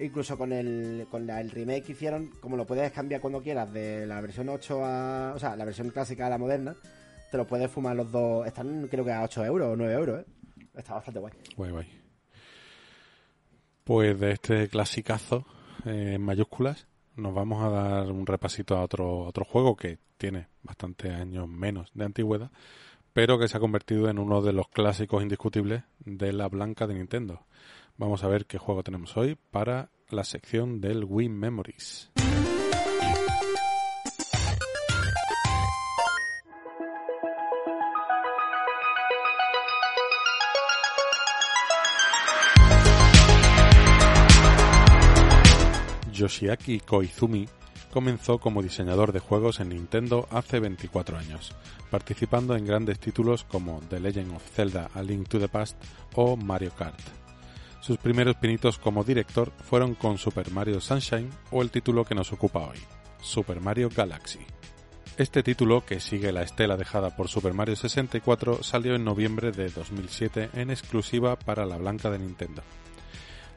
Incluso con el con la- el remake que hicieron, como lo puedes cambiar cuando quieras de la versión 8 a. O sea, la versión clásica a la moderna, te lo puedes fumar los dos. Están creo que a 8 euros o 9 euros, ¿eh? Está bastante guay. Guay, guay. Pues de este clasicazo eh, en mayúsculas nos vamos a dar un repasito a otro, otro juego que tiene bastantes años menos de antigüedad, pero que se ha convertido en uno de los clásicos indiscutibles de la blanca de Nintendo. Vamos a ver qué juego tenemos hoy para la sección del Wii Memories. Yoshiaki Koizumi comenzó como diseñador de juegos en Nintendo hace 24 años, participando en grandes títulos como The Legend of Zelda A Link to the Past o Mario Kart. Sus primeros pinitos como director fueron con Super Mario Sunshine o el título que nos ocupa hoy, Super Mario Galaxy. Este título, que sigue la estela dejada por Super Mario 64, salió en noviembre de 2007 en exclusiva para la blanca de Nintendo.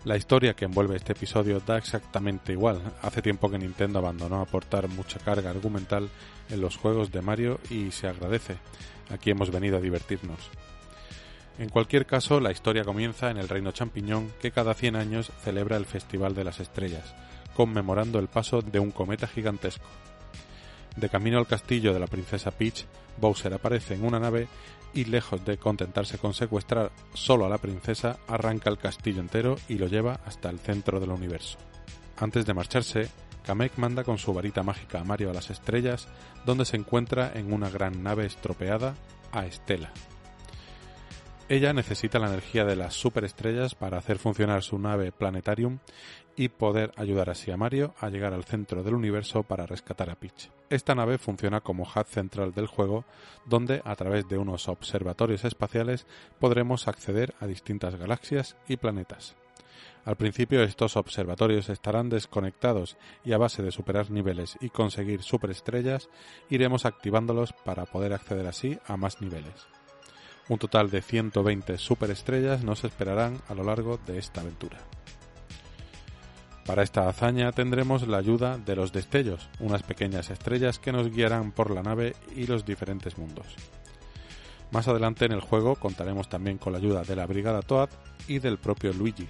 La historia que envuelve este episodio da exactamente igual. Hace tiempo que Nintendo abandonó aportar mucha carga argumental en los juegos de Mario y se agradece. Aquí hemos venido a divertirnos. En cualquier caso, la historia comienza en el Reino Champiñón, que cada 100 años celebra el Festival de las Estrellas, conmemorando el paso de un cometa gigantesco. De camino al castillo de la princesa Peach, Bowser aparece en una nave y lejos de contentarse con secuestrar solo a la princesa, arranca el castillo entero y lo lleva hasta el centro del universo. Antes de marcharse, Kamek manda con su varita mágica a Mario a las estrellas, donde se encuentra en una gran nave estropeada a Estela. Ella necesita la energía de las superestrellas para hacer funcionar su nave Planetarium y poder ayudar así a Mario a llegar al centro del universo para rescatar a Peach. Esta nave funciona como hub central del juego, donde a través de unos observatorios espaciales podremos acceder a distintas galaxias y planetas. Al principio estos observatorios estarán desconectados y a base de superar niveles y conseguir superestrellas iremos activándolos para poder acceder así a más niveles. Un total de 120 superestrellas nos esperarán a lo largo de esta aventura. Para esta hazaña tendremos la ayuda de los destellos, unas pequeñas estrellas que nos guiarán por la nave y los diferentes mundos. Más adelante en el juego contaremos también con la ayuda de la Brigada Toad y del propio Luigi,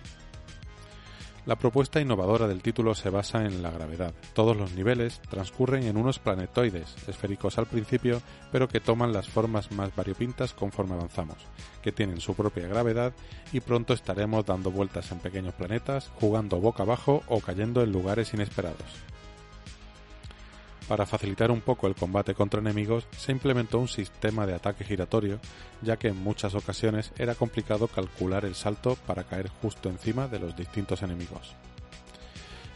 la propuesta innovadora del título se basa en la gravedad. Todos los niveles transcurren en unos planetoides, esféricos al principio, pero que toman las formas más variopintas conforme avanzamos, que tienen su propia gravedad y pronto estaremos dando vueltas en pequeños planetas, jugando boca abajo o cayendo en lugares inesperados. Para facilitar un poco el combate contra enemigos, se implementó un sistema de ataque giratorio, ya que en muchas ocasiones era complicado calcular el salto para caer justo encima de los distintos enemigos.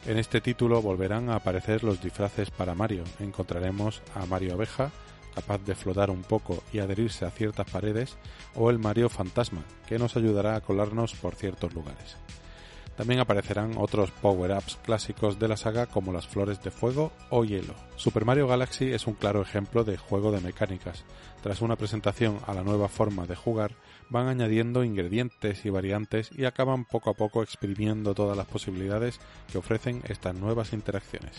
En este título volverán a aparecer los disfraces para Mario. Encontraremos a Mario Abeja, capaz de flotar un poco y adherirse a ciertas paredes, o el Mario Fantasma, que nos ayudará a colarnos por ciertos lugares. También aparecerán otros power-ups clásicos de la saga como las flores de fuego o hielo. Super Mario Galaxy es un claro ejemplo de juego de mecánicas. Tras una presentación a la nueva forma de jugar, van añadiendo ingredientes y variantes y acaban poco a poco exprimiendo todas las posibilidades que ofrecen estas nuevas interacciones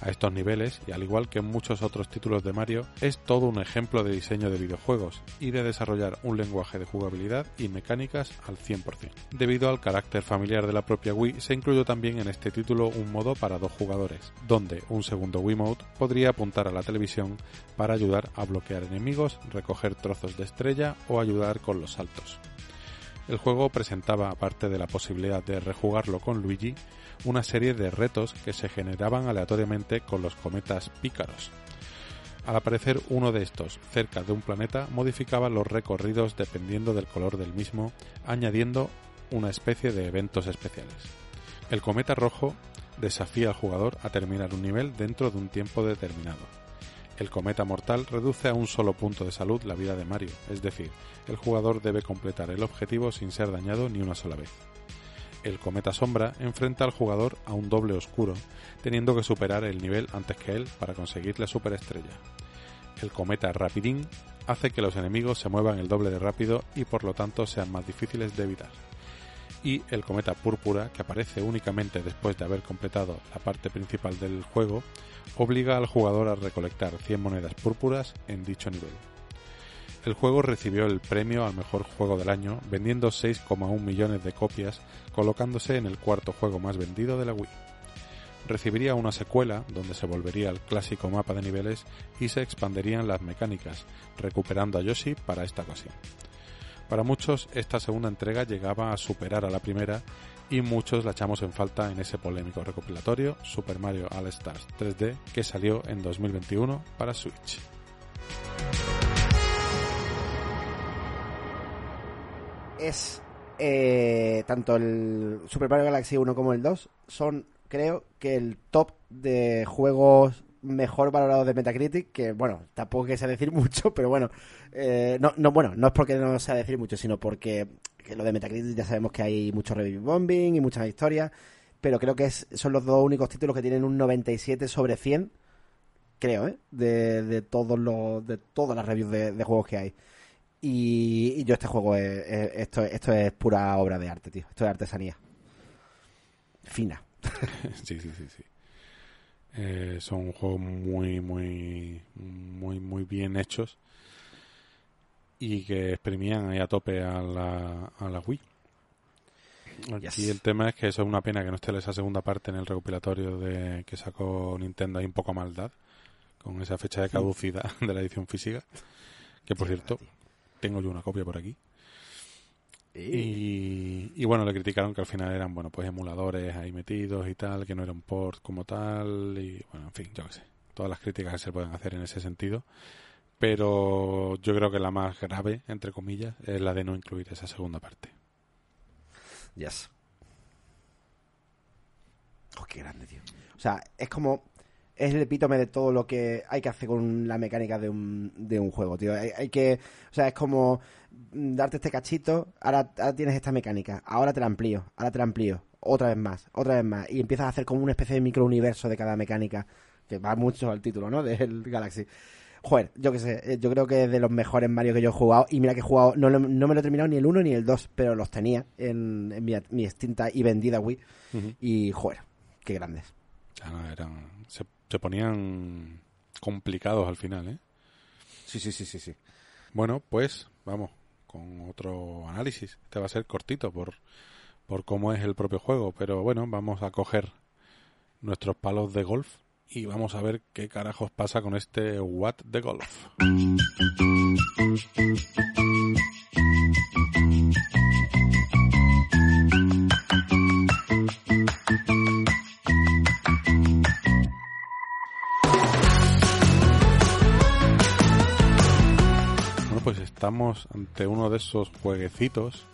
a estos niveles y al igual que en muchos otros títulos de Mario, es todo un ejemplo de diseño de videojuegos y de desarrollar un lenguaje de jugabilidad y mecánicas al 100%. Debido al carácter familiar de la propia Wii, se incluyó también en este título un modo para dos jugadores, donde un segundo Wiimote podría apuntar a la televisión para ayudar a bloquear enemigos, recoger trozos de estrella o ayudar con los saltos. El juego presentaba, aparte de la posibilidad de rejugarlo con Luigi, una serie de retos que se generaban aleatoriamente con los cometas pícaros. Al aparecer uno de estos cerca de un planeta, modificaba los recorridos dependiendo del color del mismo, añadiendo una especie de eventos especiales. El cometa rojo desafía al jugador a terminar un nivel dentro de un tiempo determinado. El cometa mortal reduce a un solo punto de salud la vida de Mario, es decir, el jugador debe completar el objetivo sin ser dañado ni una sola vez el cometa sombra enfrenta al jugador a un doble oscuro, teniendo que superar el nivel antes que él para conseguir la superestrella. El cometa rapidín hace que los enemigos se muevan el doble de rápido y por lo tanto sean más difíciles de evitar. Y el cometa púrpura, que aparece únicamente después de haber completado la parte principal del juego, obliga al jugador a recolectar 100 monedas púrpuras en dicho nivel. El juego recibió el premio al mejor juego del año, vendiendo 6,1 millones de copias, colocándose en el cuarto juego más vendido de la Wii. Recibiría una secuela, donde se volvería al clásico mapa de niveles y se expanderían las mecánicas, recuperando a Yoshi para esta ocasión. Para muchos, esta segunda entrega llegaba a superar a la primera y muchos la echamos en falta en ese polémico recopilatorio Super Mario All Stars 3D que salió en 2021 para Switch. es eh, tanto el Super Mario Galaxy 1 como el 2 son creo que el top de juegos mejor valorados de Metacritic, que bueno, tampoco que sea decir mucho, pero bueno, eh, no, no, bueno, no es porque no sea decir mucho, sino porque lo de Metacritic ya sabemos que hay mucho review bombing y muchas historias, pero creo que son los dos únicos títulos que tienen un 97 sobre 100, creo, ¿eh? de, de todos los, de todas las reviews de, juegos que hay. Y, yo este juego es- esto, esto es pura obra de arte, tío. Esto es artesanía. Fina. sí, sí, sí, sí. Eh, son juegos muy, muy, muy, muy bien hechos y que exprimían ahí a tope a la, a la Wii. Aquí Yes. el tema es que eso es una pena que no esté esa segunda parte en el recopilatorio de que sacó Nintendo ahí un poco a maldad con esa fecha de caducidad de la edición física que por cierto tengo yo una copia por aquí y, y bueno, le criticaron que al final eran, bueno, pues emuladores ahí metidos y tal, que no era un port como tal, y bueno, en fin, yo qué sé. Todas las críticas que se pueden hacer en ese sentido. Pero yo creo que la más grave, entre comillas, es la de no incluir esa segunda parte. Yes. Oh, qué grande, tío. O sea, es como. Es el epítome de todo lo que hay que hacer con la mecánica de un, de un juego, tío. Hay, hay que. O sea, es como darte este cachito, ahora, ahora tienes esta mecánica, ahora te la amplío, ahora te la amplío, otra vez más, otra vez más. Y empiezas a hacer como una especie de microuniverso de cada mecánica, que va mucho al título, ¿no? Del Galaxy. Joder, yo qué sé, eh, yo creo que es de los mejores Mario que yo he jugado. Y mira que he jugado, no, no me lo he terminado ni el 1 ni el 2, pero los tenía en, en mi, mi extinta y vendida Wii. Y joder, qué grandes. Ya no, eran, se, se ponían complicados al final, ¿eh? Sí, sí, sí, sí, sí. Bueno, pues vamos con otro análisis. Este va a ser cortito por, por cómo es el propio juego, pero bueno, vamos a coger nuestros palos de golf y vamos a ver qué carajos pasa con este What de Golf. Bueno, pues estamos ante uno de esos jueguecitos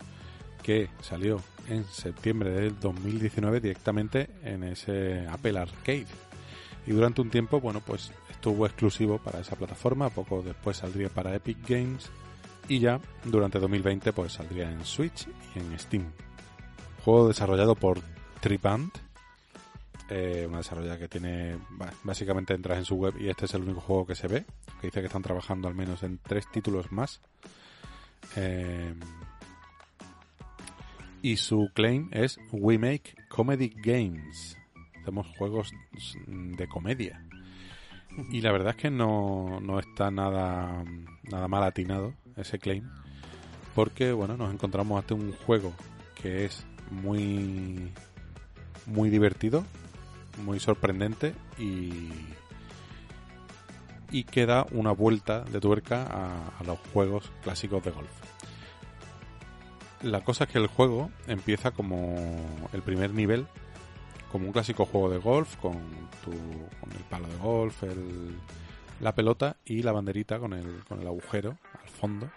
que salió en septiembre del 2019 directamente en ese Apple Arcade. Y durante un tiempo, bueno, pues estuvo exclusivo para esa plataforma, poco después saldría para Epic Games y ya durante 2020 pues saldría en Switch y en Steam. Juego desarrollado por Triband, eh, una desarrolladora que tiene, básicamente entras en su web y este es el único juego que se ve, que dice que están trabajando al menos en tres títulos más. Eh, y su claim es We Make Comedy Games. Hacemos juegos de comedia. Y la verdad es que no, no está nada, nada mal atinado ese claim. Porque, bueno, nos encontramos ante un juego que es muy, muy divertido, muy sorprendente y, y que da una vuelta de tuerca a, a los juegos clásicos de golf. La cosa es que el juego empieza como el primer nivel, como un clásico juego de golf, con, tu, con el palo de golf, la pelota y la banderita con el, con el agujero al fondo.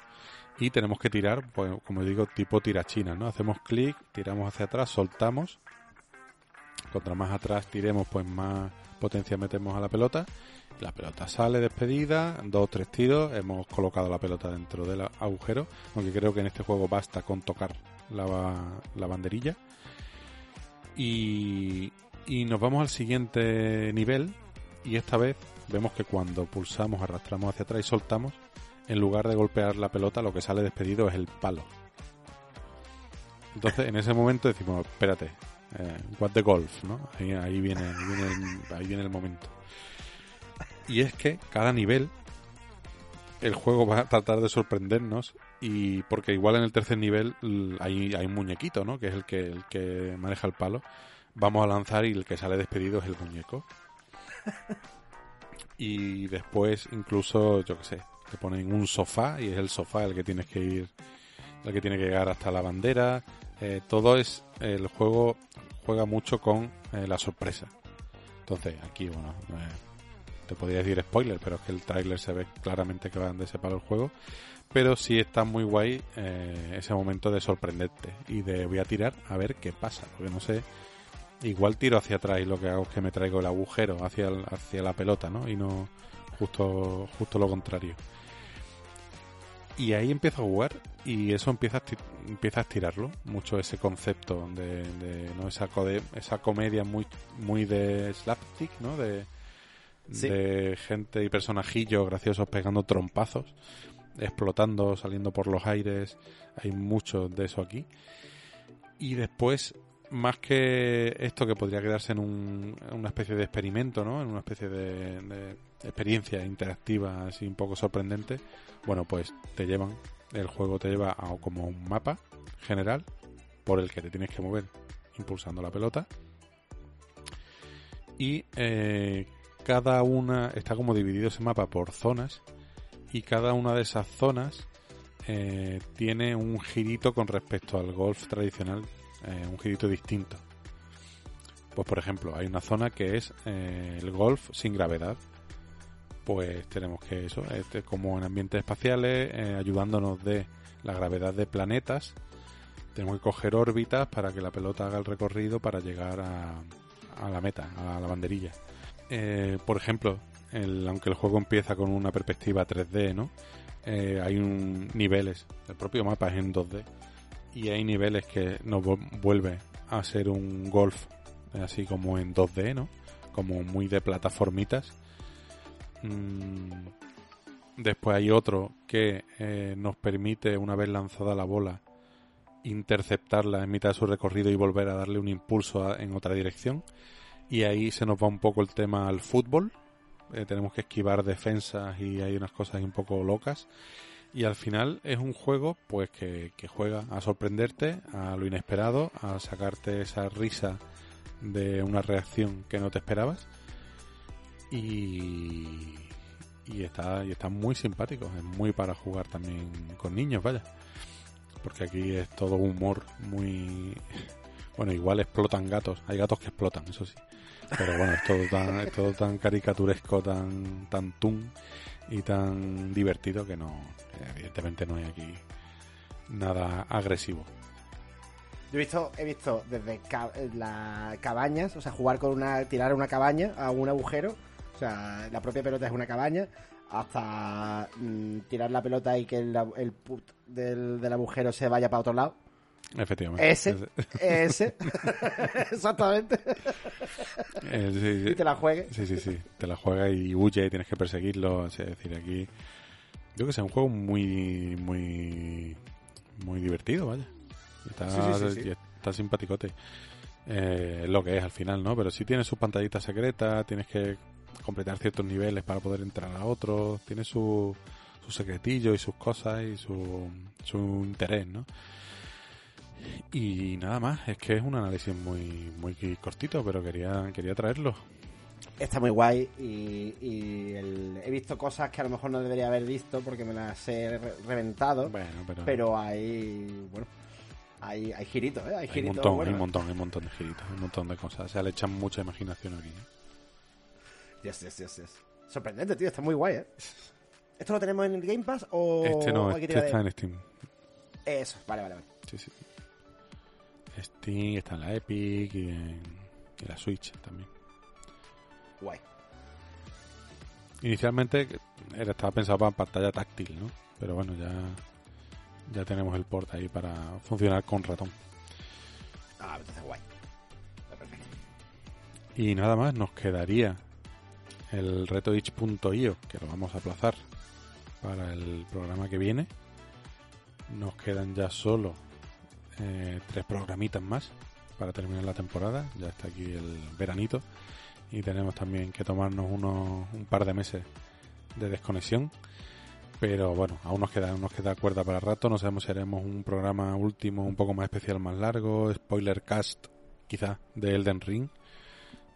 Y tenemos que tirar, pues, como digo, tipo tirachina, ¿no? Hacemos clic, tiramos hacia atrás, soltamos. Contra más atrás tiremos, pues más potencia metemos a la pelota. La pelota sale despedida, dos tres tiros, hemos colocado la pelota dentro del agujero, aunque creo que en este juego basta con tocar la, la banderilla. Y, y nos vamos al siguiente nivel y esta vez vemos que cuando pulsamos, arrastramos hacia atrás y soltamos, en lugar de golpear la pelota, lo que sale despedido es el palo. Entonces, en ese momento decimos, espérate, eh, what the golf, ¿no? Ahí, viene, ahí viene ahí viene el momento. Y es que cada nivel el juego va a tratar de sorprendernos y porque igual en el tercer nivel hay, hay un muñequito, ¿no? Que es el que, el que maneja el palo. Vamos a lanzar y el que sale despedido es el muñeco. Y después incluso, yo qué sé, te ponen un sofá y es el sofá el que tienes que ir, el que tiene que llegar hasta la bandera. Eh, todo es, el juego juega mucho con eh, la sorpresa. Entonces aquí, bueno, eh, te podría decir spoiler, pero es que el tráiler se ve claramente que va de ese palo el juego. Pero sí está muy guay eh, ese momento de sorprenderte y de voy a tirar a ver qué pasa, porque no sé igual tiro hacia atrás y lo que hago es que me traigo el agujero hacia, hacia la pelota, ¿no? Y no justo, justo lo contrario. Y ahí empiezo a jugar y eso empieza a, empieza a estirarlo mucho ese concepto de, ¿no? esa, esa comedia muy, muy de slapstick, ¿no? De, de gente y personajillos graciosos pegando trompazos, explotando, saliendo por los aires. Hay mucho de eso aquí. Y después más que esto que podría quedarse en, una especie de experimento, ¿no? En una especie de, experiencia interactiva así un poco sorprendente, bueno, pues te llevan, el juego te lleva a como un mapa general por el que te tienes que mover impulsando la pelota y eh, cada una está como dividido ese mapa por zonas y cada una de esas zonas eh, tiene un girito con respecto al golf tradicional eh, un girito distinto. Pues por ejemplo, hay una zona que es eh, el golf sin gravedad. Pues tenemos que eso, este, como en ambientes espaciales, ayudándonos de la gravedad de planetas, tenemos que coger órbitas para que la pelota haga el recorrido para llegar a la meta, a la banderilla. por ejemplo, aunque el juego empieza con una perspectiva 3D, ¿no? hay un, niveles, el propio mapa es en 2D y hay niveles que nos vuelve a ser un golf así como en 2D, ¿no? Como muy de plataformitas. Mm, después hay otro que eh, nos permite, una vez lanzada la bola, interceptarla en mitad de su recorrido y volver a darle un impulso en otra dirección. Y ahí se nos va un poco el tema al fútbol. Eh, tenemos que esquivar defensas y hay unas cosas un poco locas. Y al final es un juego pues que, juega a sorprenderte, a lo inesperado, a sacarte esa risa de una reacción que no te esperabas. Y, y está, y está muy simpático, es muy para jugar también con niños, vaya. Porque aquí es todo humor muy... Bueno, igual explotan gatos, hay gatos que explotan, eso sí. Pero bueno, es todo tan, es todo tan caricaturesco, tan, tan tun y tan divertido que no, evidentemente no hay aquí nada agresivo. Yo he visto, he visto desde las cabañas, o sea, jugar con una, tirar una cabaña a un agujero, o sea, la propia pelota es una cabaña, hasta mm, tirar la pelota y que el, put del, del agujero se vaya para otro lado. Efectivamente. Ese, ese, exactamente. Eh, y te la juegue. Sí, sí, sí. Te la juega y huye, tienes que perseguirlo. Es decir, aquí. Yo que sé, un juego muy, muy, muy divertido, vaya. Está, está simpaticote. Eh, lo que es al final, ¿no? Pero sí tiene sus pantallitas secretas, tienes que completar ciertos niveles para poder entrar a otros, tiene su, su secretillo y sus cosas y su, su interés, ¿no? Y nada más, es que es un análisis muy, muy cortito, pero quería, quería traerlo. Está muy guay y, he visto cosas que a lo mejor no debería haber visto porque me las he reventado. Bueno, pero... hay, bueno, hay, hay giritos, ¿eh? Hay, hay un montón, hay un montón, hay un montón de giritos, un montón de cosas. O sea, le echan mucha imaginación aquí. ¿eh? Yes, yes, yes, yes. Sorprendente, tío, está muy guay, ¿eh? ¿Esto lo tenemos en el Game Pass o...? Este no, este está en Steam. Eso, vale, vale, vale. Sí, sí. Steam, está en la Epic y en, la Switch también. Guay. Inicialmente era, estaba pensado para pantalla táctil, ¿no? Pero bueno, ya, ya tenemos el port ahí para funcionar con ratón. Ah, entonces guay. Y nada más, nos quedaría el reto itch.io, que lo vamos a aplazar para el programa que viene. Nos quedan ya solo eh, tres programitas más para terminar la temporada. Ya está aquí el veranito y tenemos también que tomarnos unos, un par de meses de desconexión. Pero bueno, aún nos queda, nos queda cuerda para rato. No sabemos si haremos un programa último un poco más especial, más largo, spoiler cast quizá de Elden Ring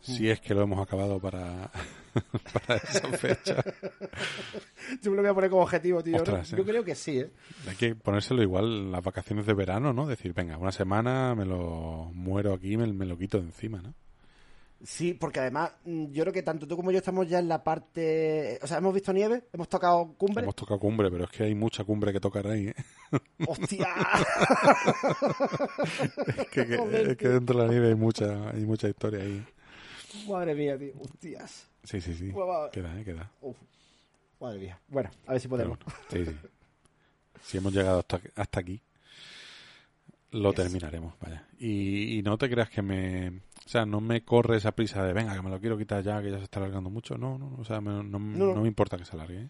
si es que lo hemos acabado para, para esa fecha. Yo me lo voy a poner como objetivo, tío. Yo eh. creo que sí, ¿eh? Hay que ponérselo igual las vacaciones de verano, ¿no? Decir, venga, una semana me lo muero aquí, me, me lo quito de encima, ¿no? Sí, porque además mm, yo creo que tanto tú como yo estamos ya en la parte... O sea, hemos visto nieve, hemos tocado cumbre. Hemos tocado cumbre, pero es que hay mucha cumbre que tocar ahí, ¿eh? ¡Hostia! es, que, que- es que dentro de la nieve hay mucha, hay mucha historia ahí. Madre mía, tío. Hostias. Sí, sí, sí. Queda, ¿eh? Queda. Uf. Madre mía. Bueno, a ver si podemos. bueno, sí, sí. Si hemos llegado hasta, hasta aquí, lo terminaremos, vaya. Y, y no te creas que me... O sea, no me corre esa prisa de, venga, que me lo quiero quitar ya, que ya se está alargando mucho. No, no, o sea, me- no, no no. me importa que se alargue. ¿eh?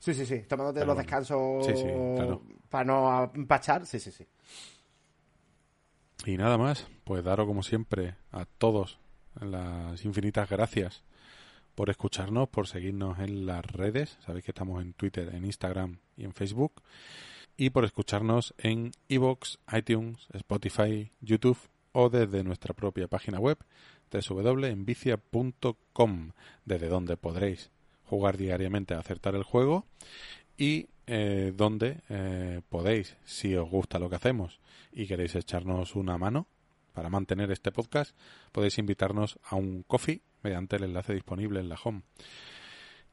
Sí, sí, sí. Tomándote Pero los bueno. descansos Sí, sí, claro. para no empachar. Sí, sí, sí. Y nada más, pues daros como siempre a todos las infinitas gracias por escucharnos, por seguirnos en las redes. Sabéis que estamos en Twitter, en Instagram y en Facebook. Y por escucharnos en iVoox, iTunes, Spotify, YouTube o desde nuestra propia página web www.envicia.com desde donde podréis jugar diariamente a acertar el juego y eh, donde eh, podéis, si os gusta lo que hacemos y queréis echarnos una mano para mantener este podcast, podéis invitarnos a un coffee mediante el enlace disponible en la home.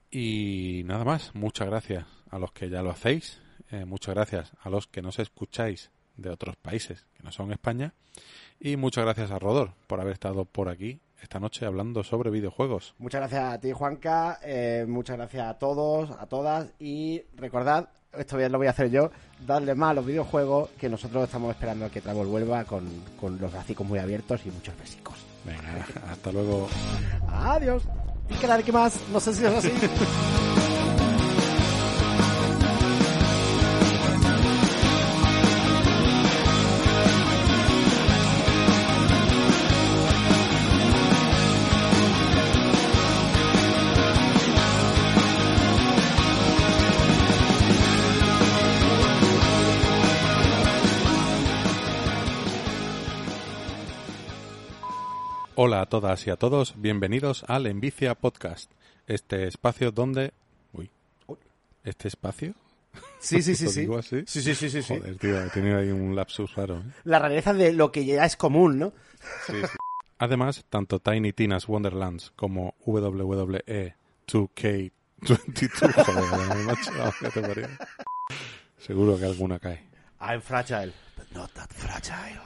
Y nada más, muchas gracias a los que ya lo hacéis, eh, muchas gracias a los que nos escucháis de otros países que no son España y muchas gracias a Rodor por haber estado por aquí esta noche hablando sobre videojuegos. Muchas gracias a ti, Juanca. eh, muchas gracias a todos, a todas. Y recordad, esto bien lo voy a hacer yo, darle más a los videojuegos que nosotros estamos esperando a que Trevor vuelva con, con los gráficos muy abiertos y muchos besicos. Venga, hasta luego. Adiós. Y que que más, no sé si es así. a todas y a todos, bienvenidos al Envicia Podcast, este espacio donde... Uy, ¿este espacio? Sí, sí, sí, ¿Lo sí. Sí, sí, sí, sí, sí. Joder, tío, he tenido ahí un lapsus raro. ¿eh? La rareza de lo que ya es común, ¿no? Sí, sí. Además, tanto Tiny Tina's Wonderlands como E WWE 2K22, joder, macho, te parió. Seguro que alguna cae. I'm fragile, but not that fragile.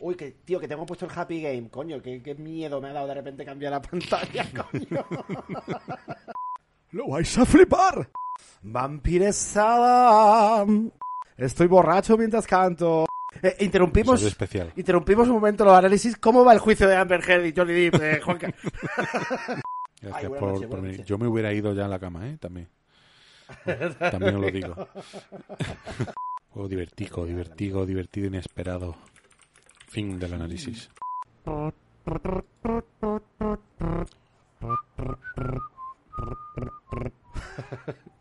Uy, que, tío, que tengo puesto el Happy Game, coño, qué, qué miedo me ha dado de repente cambiar la pantalla, coño. ¡Lo vais a flipar! Vampiresada. Estoy borracho mientras canto. Eh, interrumpimos, especial. interrumpimos un momento los análisis. ¿Cómo va el juicio de Amber Heard y Johnny Depp, eh, Juanca? Gracias Ay, por, noche, por venir. Yo me hubiera ido ya a la cama, ¿eh? También. También os lo digo. Juego divertido, divertido, divertido, inesperado. Fin del análisis.